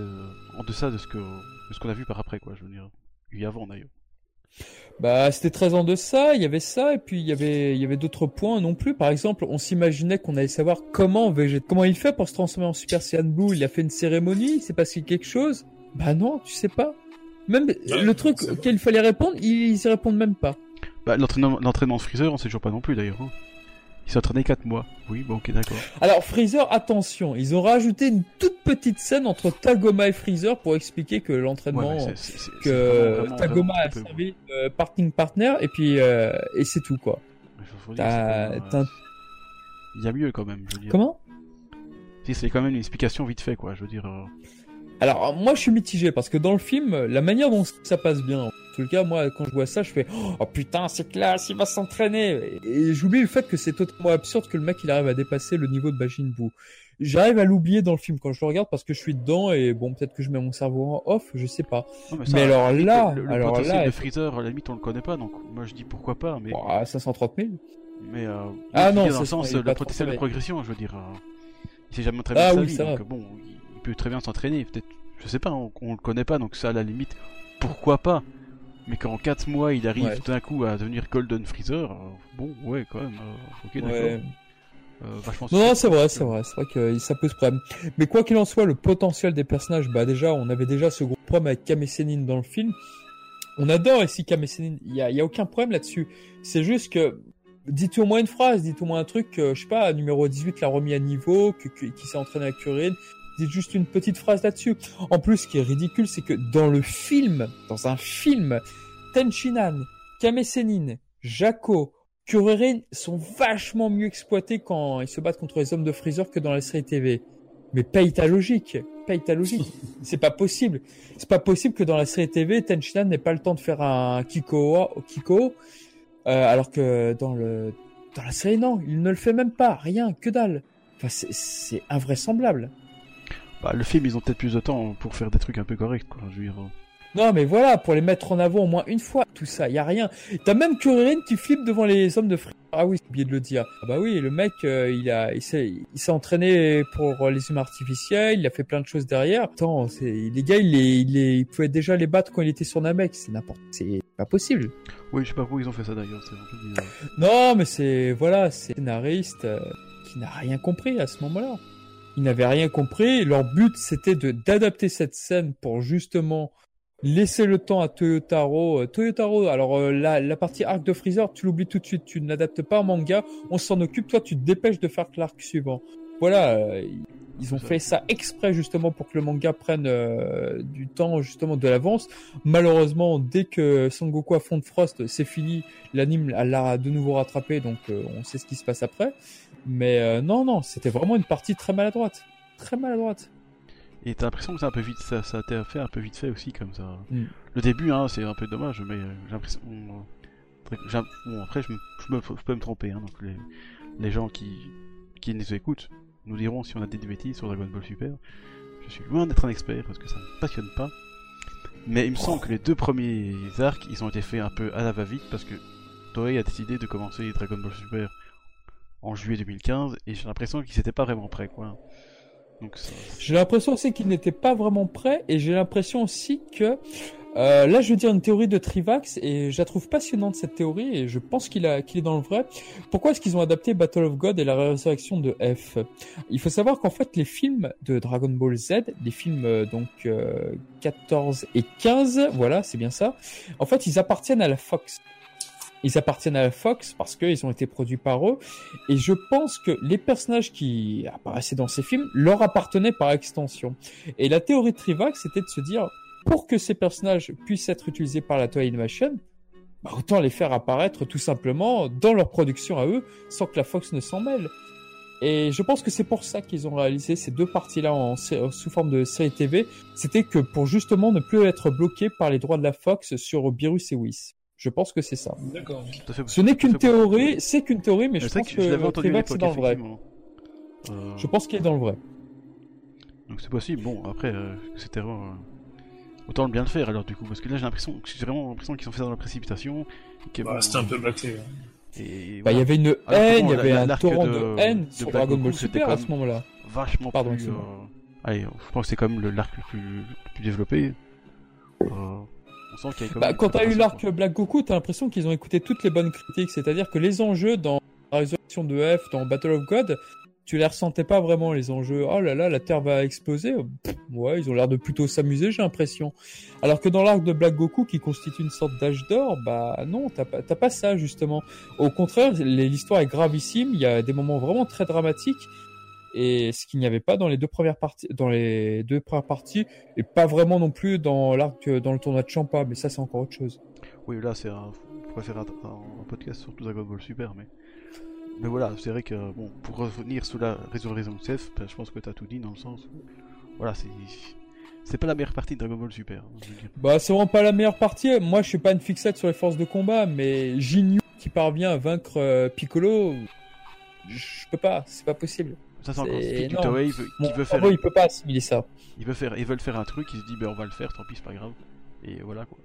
en deçà de ce que ce qu'on a vu par après, quoi. Je veux dire, et avant d'ailleurs. Bah, c'était très en deçà, il y avait ça, et puis il y avait, il y avait d'autres points non plus. Par exemple, on s'imaginait qu'on allait savoir comment Vegeta, comment il fait pour se transformer en Super Saiyan Blue. Il a fait une cérémonie, il s'est passé quelque chose. Bah non, tu sais pas. Même le truc qu'il fallait répondre, ils, y répondent même pas. Bah, l'entraînement, l'entraînement Freezer, on sait toujours pas non plus d'ailleurs. Hein. Il s'est entraîné 4 mois. Oui, bon, ok, d'accord. Alors, Freezer, attention, ils ont rajouté une toute petite scène entre Tagoma et Freezer pour expliquer que l'entraînement, que Tagoma a servi euh, parting partner, et puis, euh, et c'est tout, quoi. Il y a mieux quand même, je veux dire. Comment? Si, c'est quand même une explication vite fait, quoi, je veux dire. Euh. Alors, moi, je suis mitigé, parce que dans le film, la manière dont ça passe bien, tout cas, moi, quand je vois ça, je fais Oh putain, c'est classe, il va s'entraîner. Et, j'oublie le fait que c'est totalement absurde que le mec il arrive à dépasser le niveau de Bajin Buu. J'arrive à l'oublier dans le film quand je le regarde parce que je suis dedans et bon, peut-être que je mets mon cerveau en off, je sais pas. mais, alors là, le, alors là, de Freezer, à la limite, on le connaît pas, donc moi je dis pourquoi pas. Mais 530 000. Mais euh, ah non, dans le sens, le potentiel de progression, je veux dire, euh, il s'est jamais entraîné ah, sa oui, vie, donc bon, il peut très bien s'entraîner. Peut-être, je sais pas, on, on, le connaît pas, donc ça à la limite, pourquoi pas? Mais qu'en 4 mois il arrive d'un coup à devenir Golden Freezer, euh, bon, ouais, quand même, euh, ok, d'accord. Euh, non, c'est vrai, c'est vrai, c'est vrai que ça pose problème. Mais quoi qu'il en soit, le potentiel des personnages, bah déjà, on avait déjà ce gros problème avec Kame Sennin dans le film. on adore ici Kame il y a, y a aucun problème là-dessus. C'est juste que dites au moins une phrase, dites au moins un truc, je sais pas, numéro 18 l'a remis à niveau, que, qui s'est entraîné à Kurin, dites juste une petite phrase là-dessus. En plus, ce qui est ridicule, c'est que dans le film, dans un film, Tenchinan, Kame Jaco, Kuririn sont vachement mieux exploités quand ils se battent contre les hommes de Freezer que dans la série TV. Mais paye ta logique, paye ta logique. C'est pas possible. C'est pas possible que dans la série TV, Tenchinan n'ait pas le temps de faire un Kiko, Kiko euh, alors que dans le dans la série non, il ne le fait même pas, rien, que dalle. Enfin, c'est invraisemblable. Bah, le film, ils ont peut-être plus de temps pour faire des trucs un peu corrects, quoi. Je veux dire. Non, mais voilà, pour les mettre en avant au moins une fois, tout ça, y a rien. T'as même Kuririn qui flippe devant les hommes de frère. Ah oui, c'est oublié de le dire. Ah bah oui, le mec, euh, il a, il s'est, il s'est entraîné pour les humains artificiels, il a fait plein de choses derrière. Attends, c'est, les gars, il est, il est, il pouvait déjà les battre quand il était sur Namek. C'est n'importe, c'est pas possible. Oui, je sais pas pourquoi ils ont fait ça d'ailleurs. C'est un peu bizarre. Non, mais c'est, voilà, c'est scénariste euh, qui n'a rien compris à ce moment-là. Il n'avait rien compris. Leur but, c'était de d'adapter cette scène pour justement laisser le temps à Toyotaro. Euh, Toyotaro, alors euh, la, la partie arc de Freezer, tu l'oublies tout de suite, tu n'adaptes pas en manga, on s'en occupe, toi tu te dépêches de faire l'arc suivant. Voilà, euh, ils ont fait ça exprès justement pour que le manga prenne du temps justement de l'avance. Malheureusement, dès que Son Goku à fond de Frost, c'est fini, l'anime l'a de nouveau rattrapé, donc on sait ce qui se passe après. Mais non, non, c'était vraiment une partie très maladroite. Très maladroite. Et t'as l'impression que c'est un peu vite, ça, ça a été fait un peu vite fait aussi comme ça. Mm. Le début, hein, c'est un peu dommage, mais euh, j'ai l'impression. Bon, après, je, me, peux me tromper. Hein, donc les, les gens qui, qui nous écoutent nous diront si on a des bêtises sur Dragon Ball Super. Je suis loin d'être un expert parce que ça me passionne pas. Mais il me semble que les deux premiers arcs, ils ont été faits un peu à la va-vite parce que Toei a décidé de commencer Dragon Ball Super en juillet 2015 et j'ai l'impression qu'ils n'étaient pas vraiment prêts, quoi. J'ai l'impression aussi qu'il n'était pas vraiment prêt et j'ai l'impression aussi que euh, là, je veux dire une théorie de Trivax et je la trouve passionnante cette théorie et je pense qu'il est dans le vrai. Pourquoi est-ce qu'ils ont adapté Battle of God et la résurrection de F? Il faut savoir qu'en fait les films de Dragon Ball Z, les films euh, donc 14 euh, et 15, voilà, c'est bien ça. En fait, ils appartiennent à la Fox ils appartiennent à la Fox parce qu'ils ont été produits par eux. Et je pense que les personnages qui apparaissaient dans ces films leur appartenaient par extension. Et la théorie de Trivax, c'était de se dire, pour que ces personnages puissent être utilisés par la Toei Animation, bah autant les faire apparaître tout simplement dans leur production à eux, sans que la Fox ne s'en mêle. Et je pense que c'est pour ça qu'ils ont réalisé ces deux parties-là en, sous forme de série TV. C'était que pour justement ne plus être bloqués par les droits de la Fox sur Beerus et Whis. Je pense que c'est ça. D'accord. Ce n'est qu'une théorie, c'est qu'une théorie, mais je, pense que, que est dans le vrai. Euh, je pense qu'il est dans le vrai. Donc c'est possible. Bon, après, euh, c'était vraiment... Euh, autant bien le faire alors du coup, parce que là j'ai l'impression, j'ai vraiment l'impression qu'ils ont fait ça dans la précipitation. Bah, c'était un peu bâclé. Et bah, il y avait une haine, il y avait un torrent de, haine sur Dragon Ball Super à ce moment-là. Vachement Pardon, plus. Allez, je pense que c'est quand même l'arc le plus, le plus développé. Bah, quand t'as eu l'arc Black Goku, t'as l'impression qu'ils ont écouté toutes les bonnes critiques. C'est-à-dire que les enjeux dans la résurrection de F, dans Battle of God, tu les ressentais pas vraiment les enjeux. Oh là là, la Terre va exploser. ouais, ils ont l'air de plutôt s'amuser, j'ai l'impression. Alors que dans l'arc de Black Goku, qui constitue une sorte d'âge d'or, bah non, t'as pas, pas ça justement. Au contraire, l'histoire est gravissime. Il y a des moments vraiment très dramatiques et ce qu'il n'y avait pas dans les deux premières parties, dans les deux premières parties, et pas vraiment non plus dans l'arc, dans le tournoi de Champa, mais ça c'est encore autre chose. Oui, là c'est un, un, podcast sur tout Dragon Ball Super, mais mais voilà, c'est vrai que bon, pour revenir sous la résurrection de Seth, ben, je pense que tu as tout dit dans le sens où, voilà, c'est c'est pas la meilleure partie de Dragon Ball Super. Hein, bah, c'est vraiment pas la meilleure partie. Moi, je suis pas une fixette sur les forces de combat, mais Jinyu qui parvient à vaincre euh, Piccolo, je peux pas, c'est pas possible. Ça, c'est encore veut faire. il peut pas assimiler ça. Ils veulent faire, ils veulent faire un truc, il se dit, ben on va le faire, tant pis, c'est pas grave. Et voilà quoi.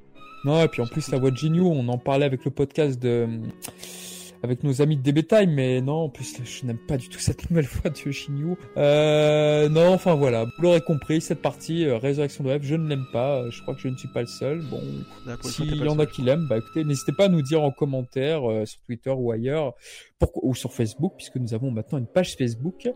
Non, et puis en plus, la voix de Jinyu, on en parlait avec le podcast de. Avec nos amis de DB Time, mais non, en plus, je n'aime pas du tout cette nouvelle voix de Shinyu. Euh, non, enfin voilà, vous l'aurez compris, cette partie euh, Résurrection de Rêve, je ne l'aime pas. Je crois que je ne suis pas le seul. Bon, s'il y en a qui l'aiment, bah écoutez, n'hésitez pas à nous dire en commentaire euh, sur Twitter ou ailleurs, pourquoi, ou sur Facebook, puisque nous avons maintenant une page Facebook,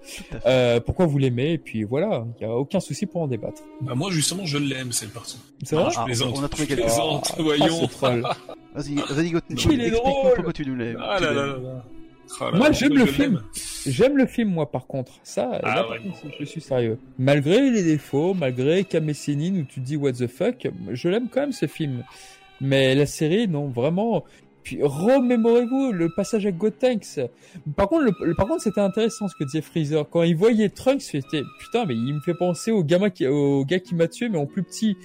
euh, pourquoi vous l'aimez, et puis voilà, il n'y a aucun souci pour en débattre. Bah moi justement, je l'aime cette partie. C'est vrai ah, On a trouvé quelque chose. Ah, voyons. Ah, vas-y, vas-y, explique-nous pourquoi tu nous l'aimes. Ah là là là. Ah moi, j'aime le film. J'aime le film, moi, par contre. Ça, ah je suis sérieux. Malgré les défauts, malgré Kamessénine où tu dis what the fuck, je l'aime quand même ce film. Mais la série, non, vraiment. Puis remémorez-vous le passage avec Gotenks. Par contre, le, par contre, c'était intéressant ce que disait Freezer quand il voyait Trunks. C'était putain, mais il me fait penser au gamin qui, au gars qui m'a tué, mais en plus petit.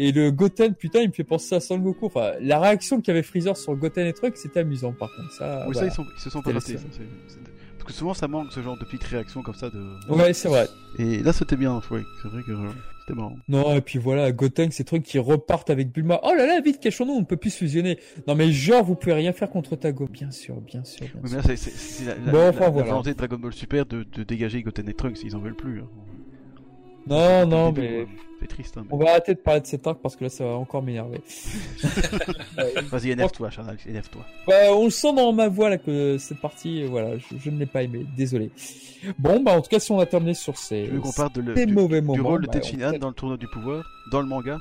Et le Goten, putain, il me fait penser à Son Goku. Enfin, la réaction qu'avait Freezer sur Goten et trucs, c'était amusant, par contre. Ça, oui, ça, ils, sont, ils se sont pas ratés. Parce que souvent, ça manque ce genre de petites réactions comme ça. De... Ouais, c'est vrai. Et là, c'était bien, ouais. C'est vrai que euh, c'était marrant. Non, et puis voilà, Goten, ces trucs qui repartent avec Bulma. Oh là là, vite, cachons-nous, on ne peut plus se fusionner. Non, mais genre, vous pouvez rien faire contre Tago. Bien sûr, bien sûr. Bien oui, sûr. mais là, c'est la, bon, enfin, voilà. volonté de Dragon Ball Super de, de dégager Goten et Trunks, ils en veulent plus. Hein. Non, non, mais. C'est triste. Hein, On va arrêter de parler de cet arc parce que là, ça va encore m'énerver. Vas-y, énerve-toi, Charles, énerve-toi. on le sent dans ma voix là que cette partie, voilà, je, ne l'ai pas aimé. Désolé. Bon, bah en tout cas, si on a terminé sur ces, je qu'on parle de le, mauvais moments, du rôle de bah, dans le tournoi du pouvoir, dans le manga.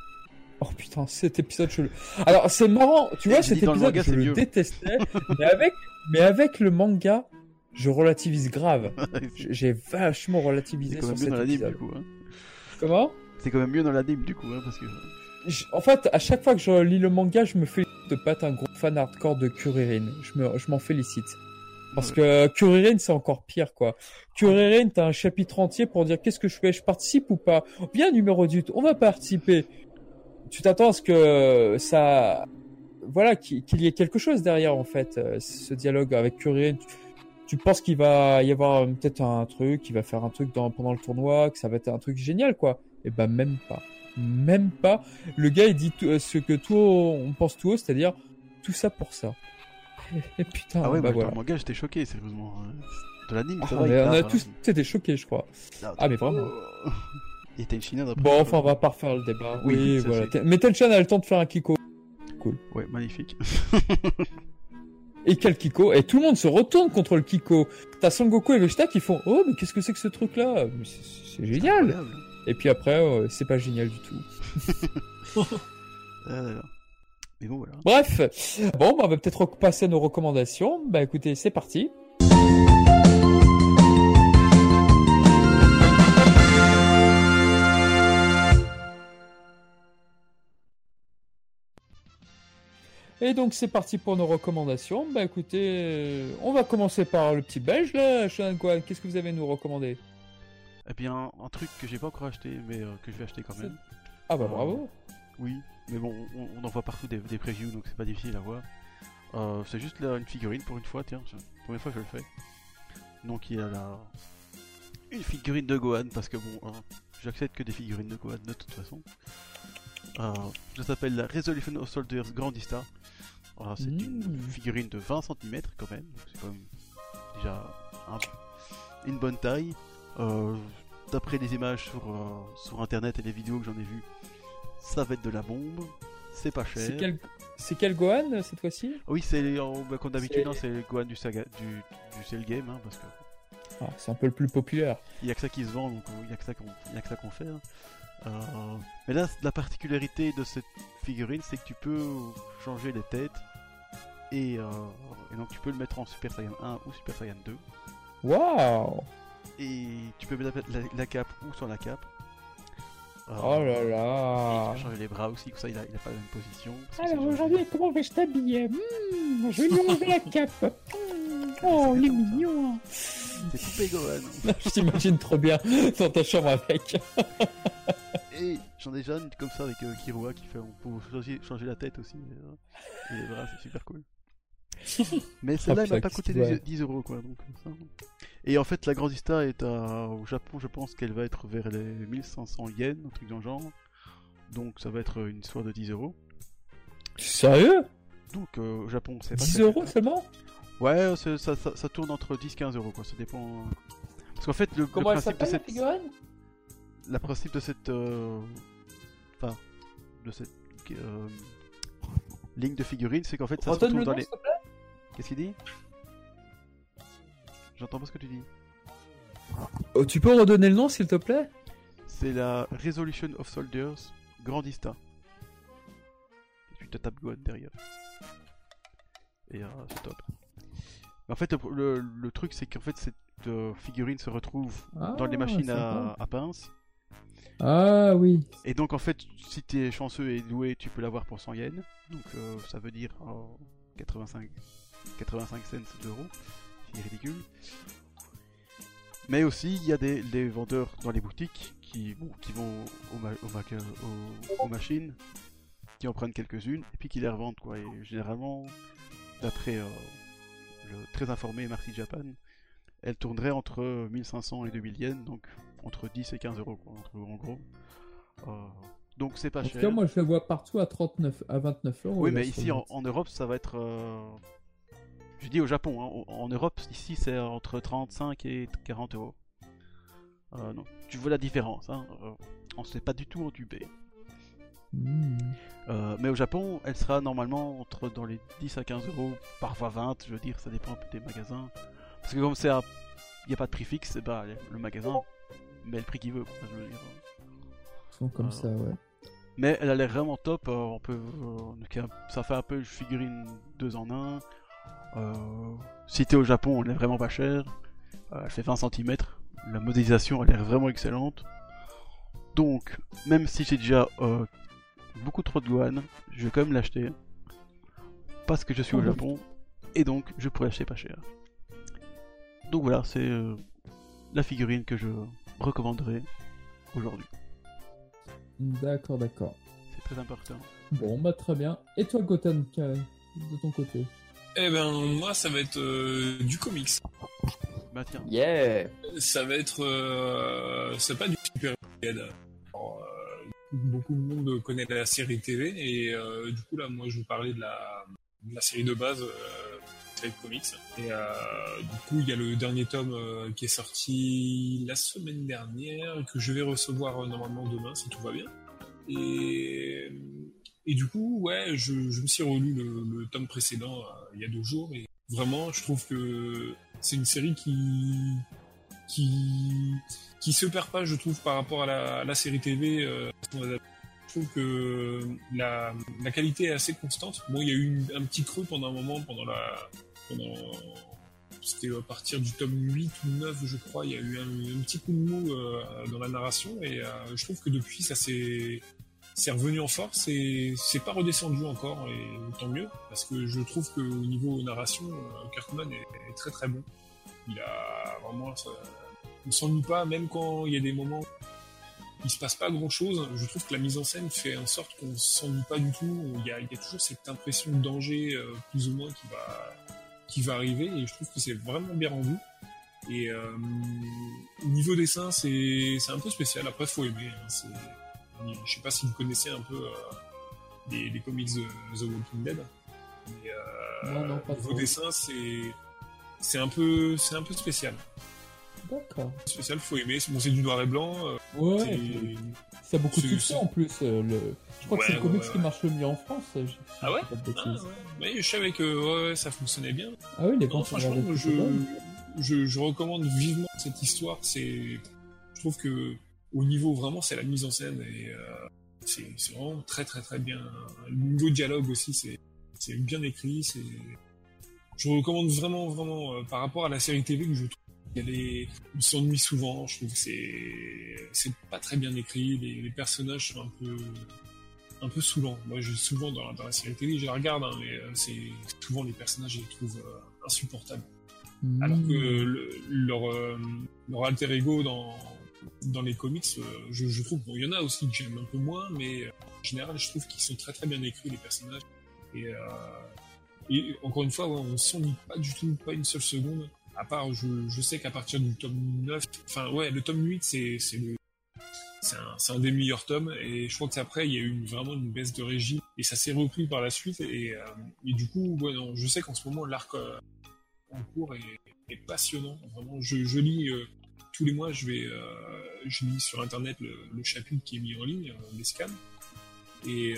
Oh putain, cet épisode, je Alors, c'est marrant, tu vois, cet épisode, je le détestais, mais avec, mais avec le manga, je relativise grave. J'ai vachement relativisé sur cet épisode. coup, hein. Comment? C'est quand même mieux dans l'anime du coup, hein, parce que. en fait, à chaque fois que je lis le manga, je me fais de pas être un gros fan hardcore de Kuririn. Je me, je m'en félicite. Parce que Kuririn, c'est encore pire, quoi. Kuririn, t'as un chapitre entier pour dire qu'est-ce que je fais, je participe ou pas. Bien numéro du on va participer. Tu t'attends à ce que ça, voilà, qu'il y ait quelque chose derrière, en fait, euh, ce dialogue avec Kuririn tu penses qu'il va y avoir peut-être un truc, qu'il va faire un truc dans, pendant le tournoi, que ça va être un truc génial, quoi. Et eh ben même pas. Même pas. Le gars, il dit euh, ce que tout on pense tout haut, c'est-à-dire tout ça pour ça. Et, putain, ah ouais, bah voilà. gars, j'étais choqué, sérieusement. Hein. De l'anime, ah, on a tous été choqués, je crois. Ah, mais vraiment. Était une Chine Bon, enfin, on va pas refaire le débat. Oui, voilà. Mais Tenchan a le temps de faire un Kiko. Cool. Ouais, magnifique. et quel Kiko Et tout le monde se retourne contre le Kiko. T'as Son Goku et Vegeta qui font Oh, mais qu'est-ce que c'est que ce truc-là C'est génial Et puis après, euh, c'est pas génial du tout. Euh, mais bon, voilà. Bref, bon, bah, on va peut-être passer à nos recommandations. Bah écoutez, c'est parti. Et donc c'est parti pour nos recommandations. Bah écoutez, euh, on va commencer par le petit belge là, quoi Qu'est-ce que vous avez à nous recommander? Eh bien, un truc que j'ai pas encore acheté, mais euh, que je vais acheter quand même. Ah bah bravo. Euh, oui, mais bon, on, en voit partout des, des previews, donc c'est pas difficile à voir. c'est juste là une figurine pour une fois, tiens, la première fois que je le fais. Donc il y a là une figurine de Gohan parce que bon, hein, j'accepte que des figurines de Gohan de toute façon. Ça s'appelle la Resolution of Soldiers Grandista. Ah, c'est une mmh. figurine de 20 cm quand même, c'est quand même déjà une bonne taille. Euh, d'après les images sur, euh, sur internet et les vidéos que j'en ai vues, ça va être de la bombe. C'est pas cher. C'est quel, c'est quel Gohan euh, cette fois-ci? Oui, c'est bah, comme d'habitude, hein, c'est le Gohan du, saga, du, du Cell Game, hein, parce que. Ah, c'est un peu le plus populaire. Il y a que ça qui se vend, donc il y a que ça qu'on, y a que ça qu'on fait. Hein. Mais là, la particularité de cette figurine, c'est que tu peux changer les têtes et, euh, et, donc tu peux le mettre en Super Saiyan 1 ou Super Saiyan 2. Waouh Et tu peux mettre la, cape ou sans la cape. Euh, oh là là Tu peux changer les bras aussi, comme ça il a, il a pas la même position. Alors aujourd'hui, comment vais-je t'habiller? Hmm, Je vais lui enlever la cape. Hmm, oh, il est mignon C'est coupé Gohan Je t'imagine trop bien dans ta chambre avec Et j'en ai déjà une comme ça avec euh, Kirua qui fait on peut changer, la tête aussi. et les bras, c'est super cool. Mais celle-là, elle m'a pas coûté 10 euros, quoi. Donc, ça... Et en fait, la Grandista est au Japon, je pense qu'elle va être vers les 1500 yens, un truc dans le genre. Donc, ça va être une histoire de 10 euros. Sérieux? Donc, euh, au Japon, c'est pas 10 euros seulement? Ouais, ça, ça, ça, tourne entre 10-15 euros, quoi. Ça dépend. Parce qu'en fait, le, Comment le principe de cette. La, la principe de cette. Euh, enfin. De cette. Euh... Ligne de figurines, c'est qu'en fait, ça se retrouve dans les. Qu'est-ce qu'il dit? J'entends pas ce que tu dis. Oh, tu peux redonner le nom, s'il te plaît? C'est la Resolution of Soldiers Grandista. tu te tapes Gohan derrière. Et euh, c'est top. En fait, le, truc, c'est qu'en fait, cette euh, figurine se retrouve dans les ah, machines à, pince. Ah oui. Et donc, en fait, si tu es chanceux et doué, tu peux l'avoir pour 100 yens. Donc, euh, ça veut dire 85, 85 cents d'euros. Ridicule. Mais aussi, il y a des, vendeurs dans les boutiques qui, qui vont aux machines, qui en prennent quelques-unes, et puis qui les revendent. Quoi. Et généralement, d'après euh, le très informé Marty Japan, elle tournerait entre 1500 et 2000 yens, donc entre 10 et 15 euros, quoi, en gros. Euh, donc c'est pas en cher. Cas, moi je la vois partout à 39, à 29 euros. Oui, mais ici en, Europe, ça va être. Euh, je dis au Japon, hein, en, Europe, ici c'est entre 35 et 40 euros. non, tu vois la différence, hein. on se fait pas du tout entubé. Hmm. Euh, mais au Japon, elle sera normalement entre dans les 10 à 15 euros, parfois 20, je veux dire, ça dépend un peu des magasins. Parce que comme c'est il n'y a pas de prix fixe, bah, le magasin met le prix qu'il veut, je veux dire. Ils comme ça, ouais. Mais elle a l'air vraiment top, euh, on peut, euh, ça fait un peu figurine 2 en 1. Si t'es au Japon, elle est vraiment pas chère. elle fait 20 cm. La modélisation a l'air vraiment excellente. Donc, même si j'ai déjà beaucoup trop de douane, je vais quand même l'acheter. Parce que je suis au Japon, et donc je pourrais l'acheter pas cher. Donc voilà, c'est euh, la figurine que je recommanderais aujourd'hui. D'accord, d'accord. C'est très important. Bon, bah très bien. Et toi, Goten, de ton côté? Eh ben, moi, ça va être euh, du comics. Bah tiens. Yeah Ça va être... Euh, c'est pas du super beaucoup de monde connaît la série TV et euh, du coup là moi je vous parlais de la, la série de base euh, série de comics et euh, du coup il y a le dernier tome euh, qui est sorti la semaine dernière que je vais recevoir normalement demain si tout va bien et et du coup ouais je, me suis relu le, tome précédent il y a deux jours et vraiment je trouve que c'est une série qui qui se perd pas, je trouve, par rapport à la, série TV. Euh, je trouve que la, qualité est assez constante. Bon, il y a eu un petit creux pendant un moment, pendant la, c'était à partir du tome 8 ou 9, je crois, il y a eu un, petit coup de mou euh, dans la narration et euh, je trouve que depuis ça s'est c'est revenu en force et c'est pas redescendu encore et tant mieux parce que je trouve que au niveau narration Kirkman est, est très très bon. Il a vraiment on s'ennuie pas, même quand il y a des moments où il se passe pas grand chose. Je trouve que la mise en scène fait en sorte qu'on s'ennuie pas du tout. Il y, a, toujours cette impression de danger, euh, plus ou moins, qui va, qui va arriver, et je trouve que c'est vraiment bien rendu. Et euh, niveau dessin, c'est un peu spécial. Après, faut aimer. Hein. Je sais pas si vous connaissez un peu euh, les, comics de The Walking Dead. Mais euh, non, non, pas niveau dessin, c'est un peu c'est un peu spécial. D'accord. Spécial, faut aimer. Bon, c'est du noir et blanc. Euh, ouais. Ça a beaucoup de succès en plus. Le... Je crois que c'est le comics qui marche le mieux en France. Je... Ah ouais, ah ouais. Je savais que ça fonctionnait bien. Ah oui, les ventes Franchement, je, je, je, recommande vivement cette histoire. C'est, je trouve que au niveau vraiment, c'est la mise en scène et euh, c'est vraiment très très très bien. Le niveau dialogue aussi, c'est c'est bien écrit. C'est je recommande vraiment vraiment euh, par rapport à la série TV que je trouve elle s'ennuie souvent. Je trouve que c'est c'est pas très bien écrit. Les, personnages sont un peu un peu saoulants. Moi, j'ai souvent dans, la série télé, je la regarde, hein, mais euh, c'est souvent les personnages, je les trouve insupportables. Mmh. Alors que leur leur alter ego dans dans les comics, je, trouve, bon, il y en a aussi que j'aime un peu moins, mais en général, je trouve qu'ils sont très très bien écrits les personnages. Et, et encore une fois, ouais, on s'ennuie pas du tout, pas une seule seconde à part, je, sais qu'à partir du tome 9, enfin ouais, le tome 8, c'est c'est c'est un, des meilleurs tomes et je crois que après il y a eu vraiment une baisse de régime et ça s'est repris par la suite et, euh, du coup je sais qu'en ce moment l'arc euh, en cours est, passionnant. Vraiment, je, lis tous les mois, je vais, je lis sur internet le, chapitre qui est mis en ligne, les scans, et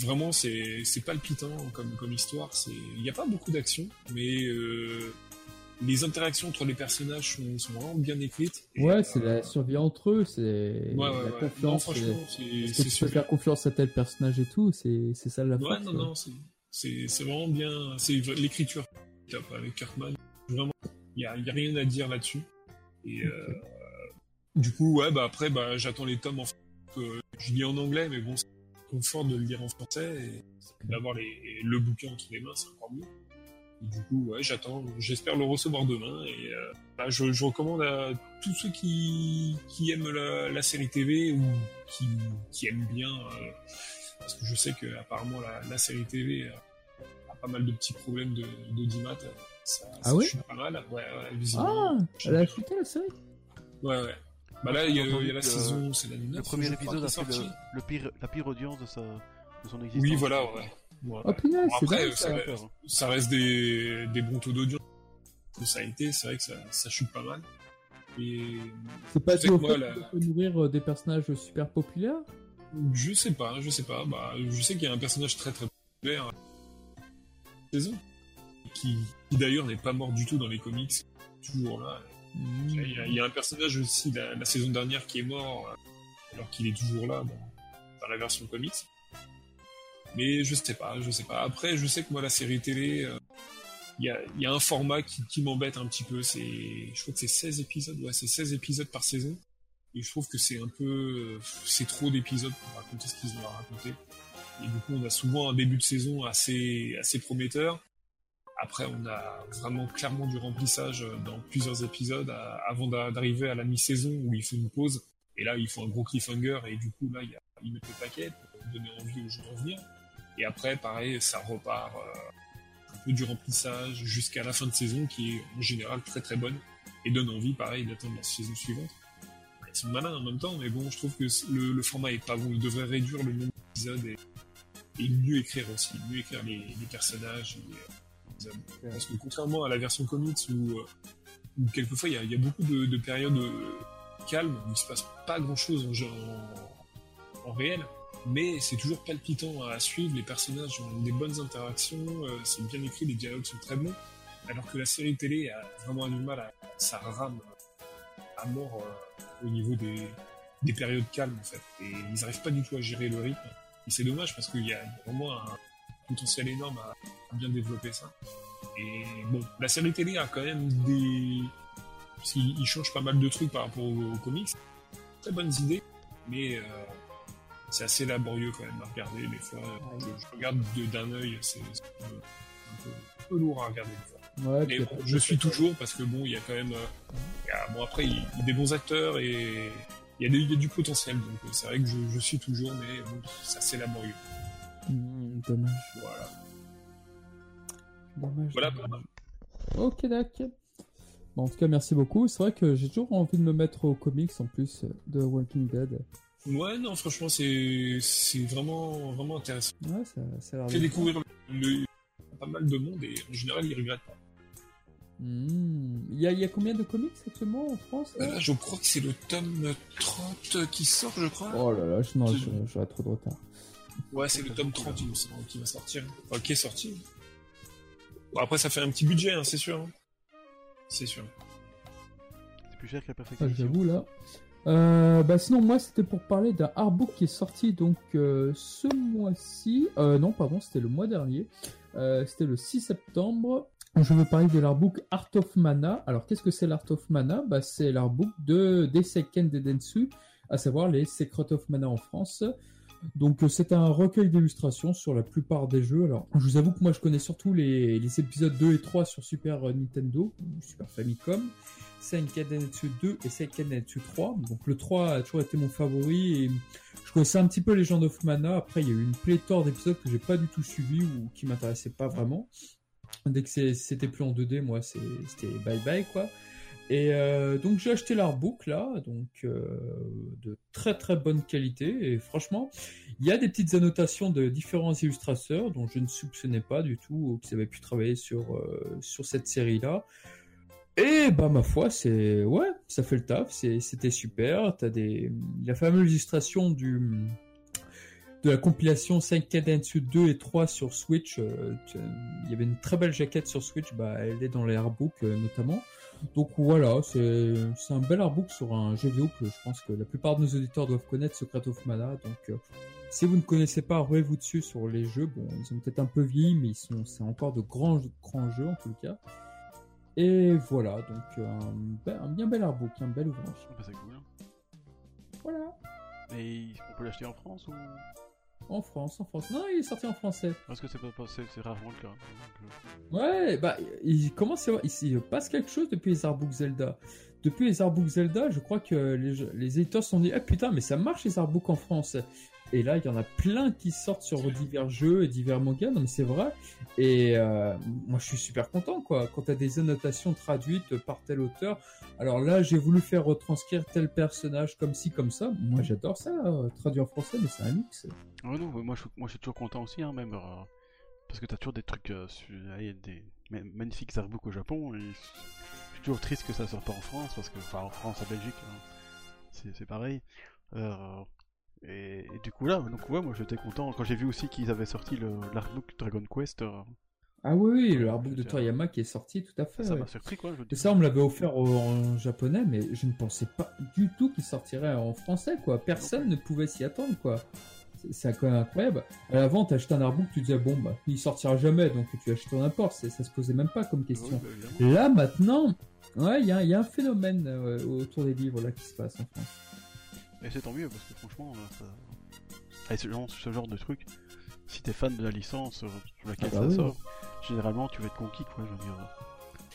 vraiment c'est palpitant comme, comme histoire. Il n'y a pas beaucoup d'action, mais les interactions entre les personnages sont, vraiment bien écrites. ouais, c'est la survie entre eux, c'est la confiance. Est-ce que tu peux faire confiance à tel personnage et tout C'est ça la force. Ouais, non, non, c'est vraiment bien. C'est l'écriture avec Kirkman. Vraiment, il n'y a, y a, rien à dire là-dessus. Et euh, du coup, ouais, bah après, bah, j'attends les tomes en français. je lis en anglais, mais bon, c'est confort de le lire en français et d'avoir le bouquin entre les mains, c'est encore mieux du coup, ouais, j'attends, j'espère le recevoir demain. Et euh, bah, je, je, recommande à tous ceux qui, qui aiment la, la série TV ou qui, qui aiment bien, euh, parce que je sais que apparemment la, la série TV a, pas mal de petits problèmes de d'audimat. Ça, ah ouais pas mal. Ouais, ouais, visiblement. Ah, elle a chuté la série. Ouais, ouais. Bah là, il y, a, y a la saison, c'est la 9, Le premier épisode a fait le, le, pire, la pire audience de, sa, de son existence. Oui, voilà, ouais. Oh, après, ça, reste des, des bons taux d'audience. Ça a été, c'est vrai que ça, ça chute pas mal. Et c'est pas dû au fait nourrir euh, des personnages super populaires Je sais pas, je sais pas. Bah, je sais qu'il y a un personnage très très populaire saison qui, qui d'ailleurs n'est pas mort du tout dans les comics, toujours là. Hmm. Il, y a, un personnage aussi la, la, saison dernière qui est mort alors qu'il est toujours là dans, dans la version comics. Mais je sais pas, je sais pas. Après, je sais que moi, la série télé, euh, il y, a, un format qui, m'embête un petit peu. C'est, je crois que c'est 16 épisodes. Ouais, c'est 16 épisodes par saison. Et je trouve que c'est un peu, c'est trop d'épisodes pour raconter ce qu'ils ont à raconter. Et du coup, on a souvent un début de saison assez, assez prometteur. Après, on a vraiment clairement du remplissage dans plusieurs épisodes avant d'arriver à la mi-saison où il faut une pause. Et là, il faut un gros cliffhanger et du coup, là, y a, ils mettent le paquet pour donner envie aux gens de revenir. Et après, pareil, ça repart euh, un peu du remplissage jusqu'à la fin de saison qui est en général très très bonne et donne envie, pareil, d'attendre la saison suivante. Ils sont malins en même temps, mais bon, je trouve que le, format est pas bon. Il devrait réduire le nombre d'épisodes et, mieux écrire aussi, mieux écrire les, personnages. Euh, Parce que contrairement à la version comics où, euh, quelquefois il y, a, beaucoup de, périodes calmes où il se passe pas grand chose en, réel, mais c'est toujours palpitant à suivre, les personnages ont des bonnes interactions, euh, c'est bien écrit, les dialogues sont très bons, alors que la série télé a vraiment du mal à, ça rame à mort euh, au niveau des, des périodes calmes en fait, et ils n'arrivent pas du tout à gérer le rythme, et c'est dommage parce qu'il y a vraiment un potentiel énorme à, bien développer ça. Et bon, la série télé a quand même des... Parce qu'il change pas mal de trucs par rapport aux, comics, très bonnes idées, mais... Euh, c'est assez laborieux quand même à regarder des fois. Je, regarde d'un œil, c'est un, peu, lourd à regarder des fois. mais bon, je suis toujours parce que bon, il y a quand même, euh, bon après, il y a des bons acteurs et il y, a du potentiel. Donc euh, c'est vrai que je, je, suis toujours, mais bon, c'est assez laborieux. Mmh, dommage. Voilà. Dommage. Voilà. Ok, d'accord. Bon, en tout cas, merci beaucoup. C'est vrai que j'ai toujours envie de me mettre aux comics en plus de Walking Dead. Ouais, non, franchement, c'est vraiment, vraiment intéressant. Ouais, ça, ça a l'air fait découvrir le, pas mal de monde et en général, ils regrettent pas. Hmm. Il y, a, y, a, combien de comics actuellement en France euh, Je crois que c'est le tome 30 qui sort, je crois. Oh là là, non, j'aurais trop de retard. Ouais, c'est le tome 30 qui va sortir. Enfin, qui est sorti. Bon, après, ça fait un petit budget, hein, c'est sûr. Hein. C'est sûr. C'est plus cher que la perfection. Ah, J'avoue, là. Euh, bah sinon moi c'était pour parler d'un artbook qui est sorti donc euh, ce mois-ci, euh, non pardon c'était le mois dernier, euh, c'était le 6 septembre. Je veux parler de l'artbook Art of Mana. Alors qu'est-ce que c'est l'Art of Mana? Bah c'est l'artbook de Deseiken Dedensu, à savoir les Secret of Mana en France. Donc c'est un recueil d'illustrations sur la plupart des jeux. Alors je vous avoue que moi je connais surtout les, les épisodes 2 et 3 sur Super Nintendo, Super Famicom. Seiken Densetsu 2 et Seiken Densetsu 3. Donc le 3 a toujours été mon favori et je connaissais un petit peu Legend of Mana. Après, il y a eu une pléthore d'épisodes que j'ai pas du tout suivi ou qui m'intéressaient pas vraiment. Dès que c'était plus en 2D, moi, c'était bye bye, quoi. Et euh, donc j'ai acheté l'artbook là, donc euh, de très très bonne qualité. Et franchement, il y a des petites annotations de différents illustrateurs dont je ne soupçonnais pas du tout qu'ils avaient pu travailler sur euh, sur cette série là. Et bah ma foi, c'est ouais, ça fait le taf, c'était super. T'as des la fameuse illustration du de la compilation 5 Densu 2 et 3 sur Switch. il y avait une très belle jaquette sur Switch, bah elle est dans les artbooks notamment. Donc voilà, c'est un bel artbook sur un jeu vidéo que je pense que la plupart de nos auditeurs doivent connaître, Secret of Mana. Donc euh, si vous ne connaissez pas, ruez-vous dessus sur les jeux. Bon, ils ont peut-être un peu vieilli, mais ils sont, c'est encore de grands, grands jeux en tout cas. Et voilà, donc un, bien bel artbook, un bel ouvrage. Ah bah, c'est cool. Voilà. Et on peut l'acheter en France ou? En France, en France. Non, il est sorti en français. Parce que c'est pas c'est rarement le cas. Euh. Ouais, bah il commence à il, il passe quelque chose depuis les artbooks Zelda. Depuis les artbooks Zelda, je crois que les, les éditeurs se sont dit ah putain mais ça marche les artbooks en France. Et là, il y en a plein qui sortent sur divers jeux et divers mangas, non mais c'est vrai. Et euh, moi, je suis super content, quoi. Quand tu as des annotations traduites par tel auteur. Alors là, j'ai voulu faire retranscrire tel personnage comme ci, comme ça. Moi, j'adore ça, euh, traduire en français, mais c'est un luxe. Ouais, non, moi, je, moi, je suis toujours content aussi, hein, même. Euh, parce que tu as toujours des trucs, des magnifiques artbooks au Japon. Je suis toujours triste que ça sorte pas en France, parce que, enfin, en France, en Belgique, hein, c'est pareil. Euh, et, du coup là, donc ouais, moi j'étais content quand j'ai vu aussi qu'ils avaient sorti l'artbook Dragon Quest. Euh, ah oui, le l'artbook de Toriyama qui est sorti, tout à fait. Ça m'a surpris quoi. Je ça, on me l'avait offert en japonais, mais je ne pensais pas du tout qu'il sortirait en français quoi. Personne ne pouvait s'y attendre quoi. C'est quand même incroyable. À l'avant, t'achetais un artbook, tu disais bon bah il sortira jamais, donc tu achètes n'importe. Ça se posait même pas comme question. Bah, là maintenant, ouais, il y, y, a un phénomène euh, autour des livres là qui se passe en France. Et c'est tant mieux parce que franchement, ça... ce, genre, ce genre de truc, si t'es fan de la licence sur laquelle ah bah ça sort, généralement tu vas être conquis quoi. Je veux dire.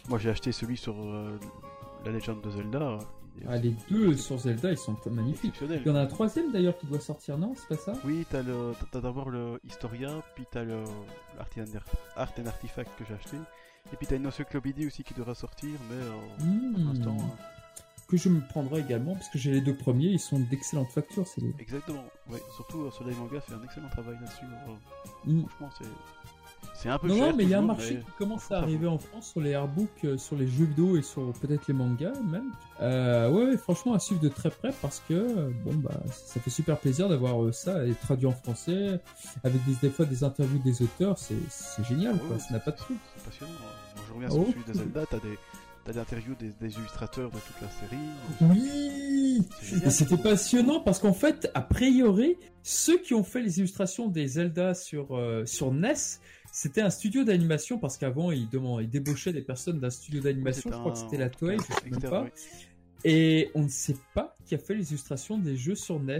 Moi j'ai acheté celui sur euh, la légende de Zelda. Ah, les deux sur Zelda ils sont magnifiques. Il y en a un troisième d'ailleurs qui doit sortir, non C'est pas ça? Oui, t'as le, t'as d'abord le Historia, puis t'as le Art and Artifact que j'ai acheté, et puis t'as une encyclopédie aussi qui devra sortir, mais euh, pour hmm. l'instant. Hein que je me prendrai également parce que j'ai les deux premiers, ils sont d'excellentes factures. C'est Exactement, oui. Surtout euh, Soleil Manga fait un excellent travail là-dessus. Euh, mm. Franchement, c'est. C'est un peu non, cher. Non, mais il y a un marché qui commence à arriver en France sur les artbooks, euh, sur les jeux vidéo et sur peut-être les mangas même. Euh, ouais, franchement, à suivre de très près parce que bon bah ça fait super plaisir d'avoir ça et traduit en français avec des, des fois des interviews des auteurs, c'est génial quoi. Ça n'a pas de truc. C'est passionnant. Moi, je reviens sur oh. celui des Zelda, t'as des T'as des interviews des, illustrateurs de toute la série. Oui C'était passionnant parce qu'en fait, a priori, ceux qui ont fait les illustrations des Zelda sur, euh, sur NES, c'était un studio d'animation parce qu'avant, ils, ils débauchaient des personnes d'un studio d'animation. je crois que c'était la Toei, je sais même pas. Et on ne sait pas qui a fait les illustrations des jeux sur NES.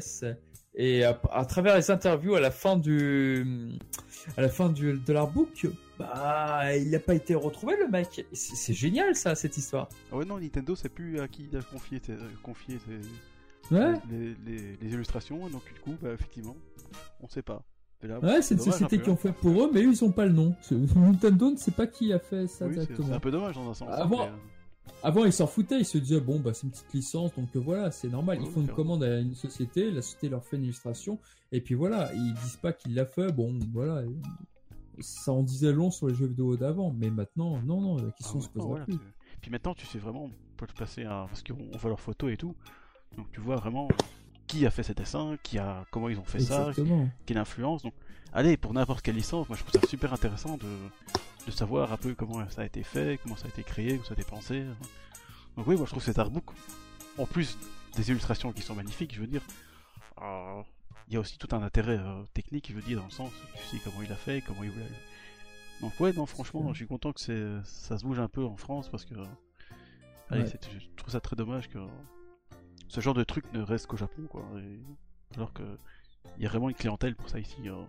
Et à, travers les interviews à la fin du, à la fin du, de l'artbook, bah, il n'a pas été retrouvé le mec. C'est génial ça, cette histoire. Ah ouais non, Nintendo sait plus à qui il a confié, confié ouais. les, les, illustrations, donc du coup, bah effectivement, on sait pas. ouais, c'est une société qui ont fait pour eux, mais eux ils ont pas le nom. Nintendo ne sait pas qui a fait ça exactement. C'est un peu dommage dans un sens. Avant, hein, avant, ils s'en foutaient, ils se disaient bon bah c'est une petite licence, donc voilà, c'est normal. Ils font une commande à une société, la société leur fait une illustration, et puis voilà, ils disent pas qu'il l'a fait. Bon, voilà, ça en disait long sur les jeux vidéo d'avant, mais maintenant, non, non, la question ah se pose plus. Puis maintenant, tu sais vraiment, pour te passer à parce qu'on voit leurs photos et tout, donc tu vois vraiment qui a fait ces dessins, qui a, comment ils ont fait ça, quelle influence. Donc, allez, pour n'importe quelle licence, moi je trouve ça super intéressant de de savoir un peu comment ça a été fait, comment ça a été créé, comment ça a été pensé. Donc oui, moi je trouve cet artbook, en plus des illustrations qui sont magnifiques, je veux dire, euh, il y a aussi tout un intérêt euh, technique, je veux dire, dans le sens, tu sais comment il a fait, comment il voulait... Donc ouais, non, franchement, je suis content que ça se bouge un peu en France, parce que... Allez, je trouve ça très dommage que ce genre de truc ne reste qu'au Japon, quoi. Alors que il y a vraiment une clientèle pour ça ici euh,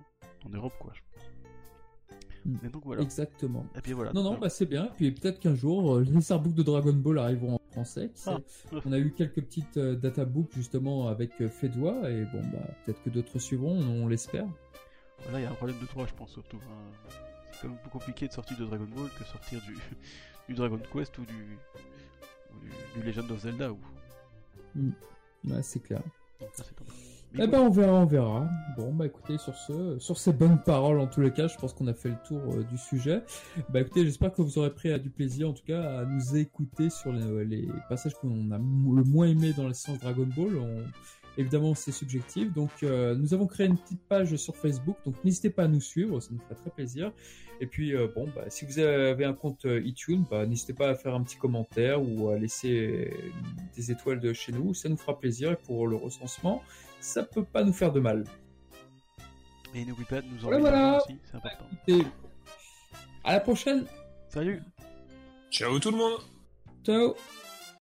en Europe, quoi. Et donc voilà. Exactement. Et puis voilà. Non, non, bah c'est bien. Et puis peut-être qu'un jour, euh, les artbooks de Dragon Ball arriveront en français. Ah. On a eu quelques petites euh, databooks justement avec euh, Fedwa et bon, bah peut-être que d'autres suivront, on l'espère. Voilà, il y a un problème de droit, je pense surtout. Hein. C'est quand même plus compliqué de sortir de Dragon Ball que sortir du, du Dragon Quest ou du du, Legend of Zelda. Ou... Mm. Ouais, c'est clair. Eh ben on verra, on verra. Bon bah écoutez sur ce, sur ces bonnes paroles en tous les cas, je pense qu'on a fait le tour euh, du sujet. Bah écoutez, j'espère que vous aurez pris du plaisir en tout cas à nous écouter sur les, les passages qu'on a le moins aimé dans le sens Dragon Ball. On, Évidemment, c'est subjectif. Donc, euh, nous avons créé une petite page sur Facebook. Donc, n'hésitez pas à nous suivre, ça nous ferait très plaisir. Et puis, euh, bon, bah, si vous avez un compte euh, iTunes, bah, n'hésitez pas à faire un petit commentaire ou à laisser des étoiles de chez nous. Ça nous fera plaisir. Pour le recensement, ça peut pas nous faire de mal. Et n'oubliez pas de nous envoyer voilà, aussi, c'est important. Et à la prochaine. Salut. Ciao tout le monde. Ciao.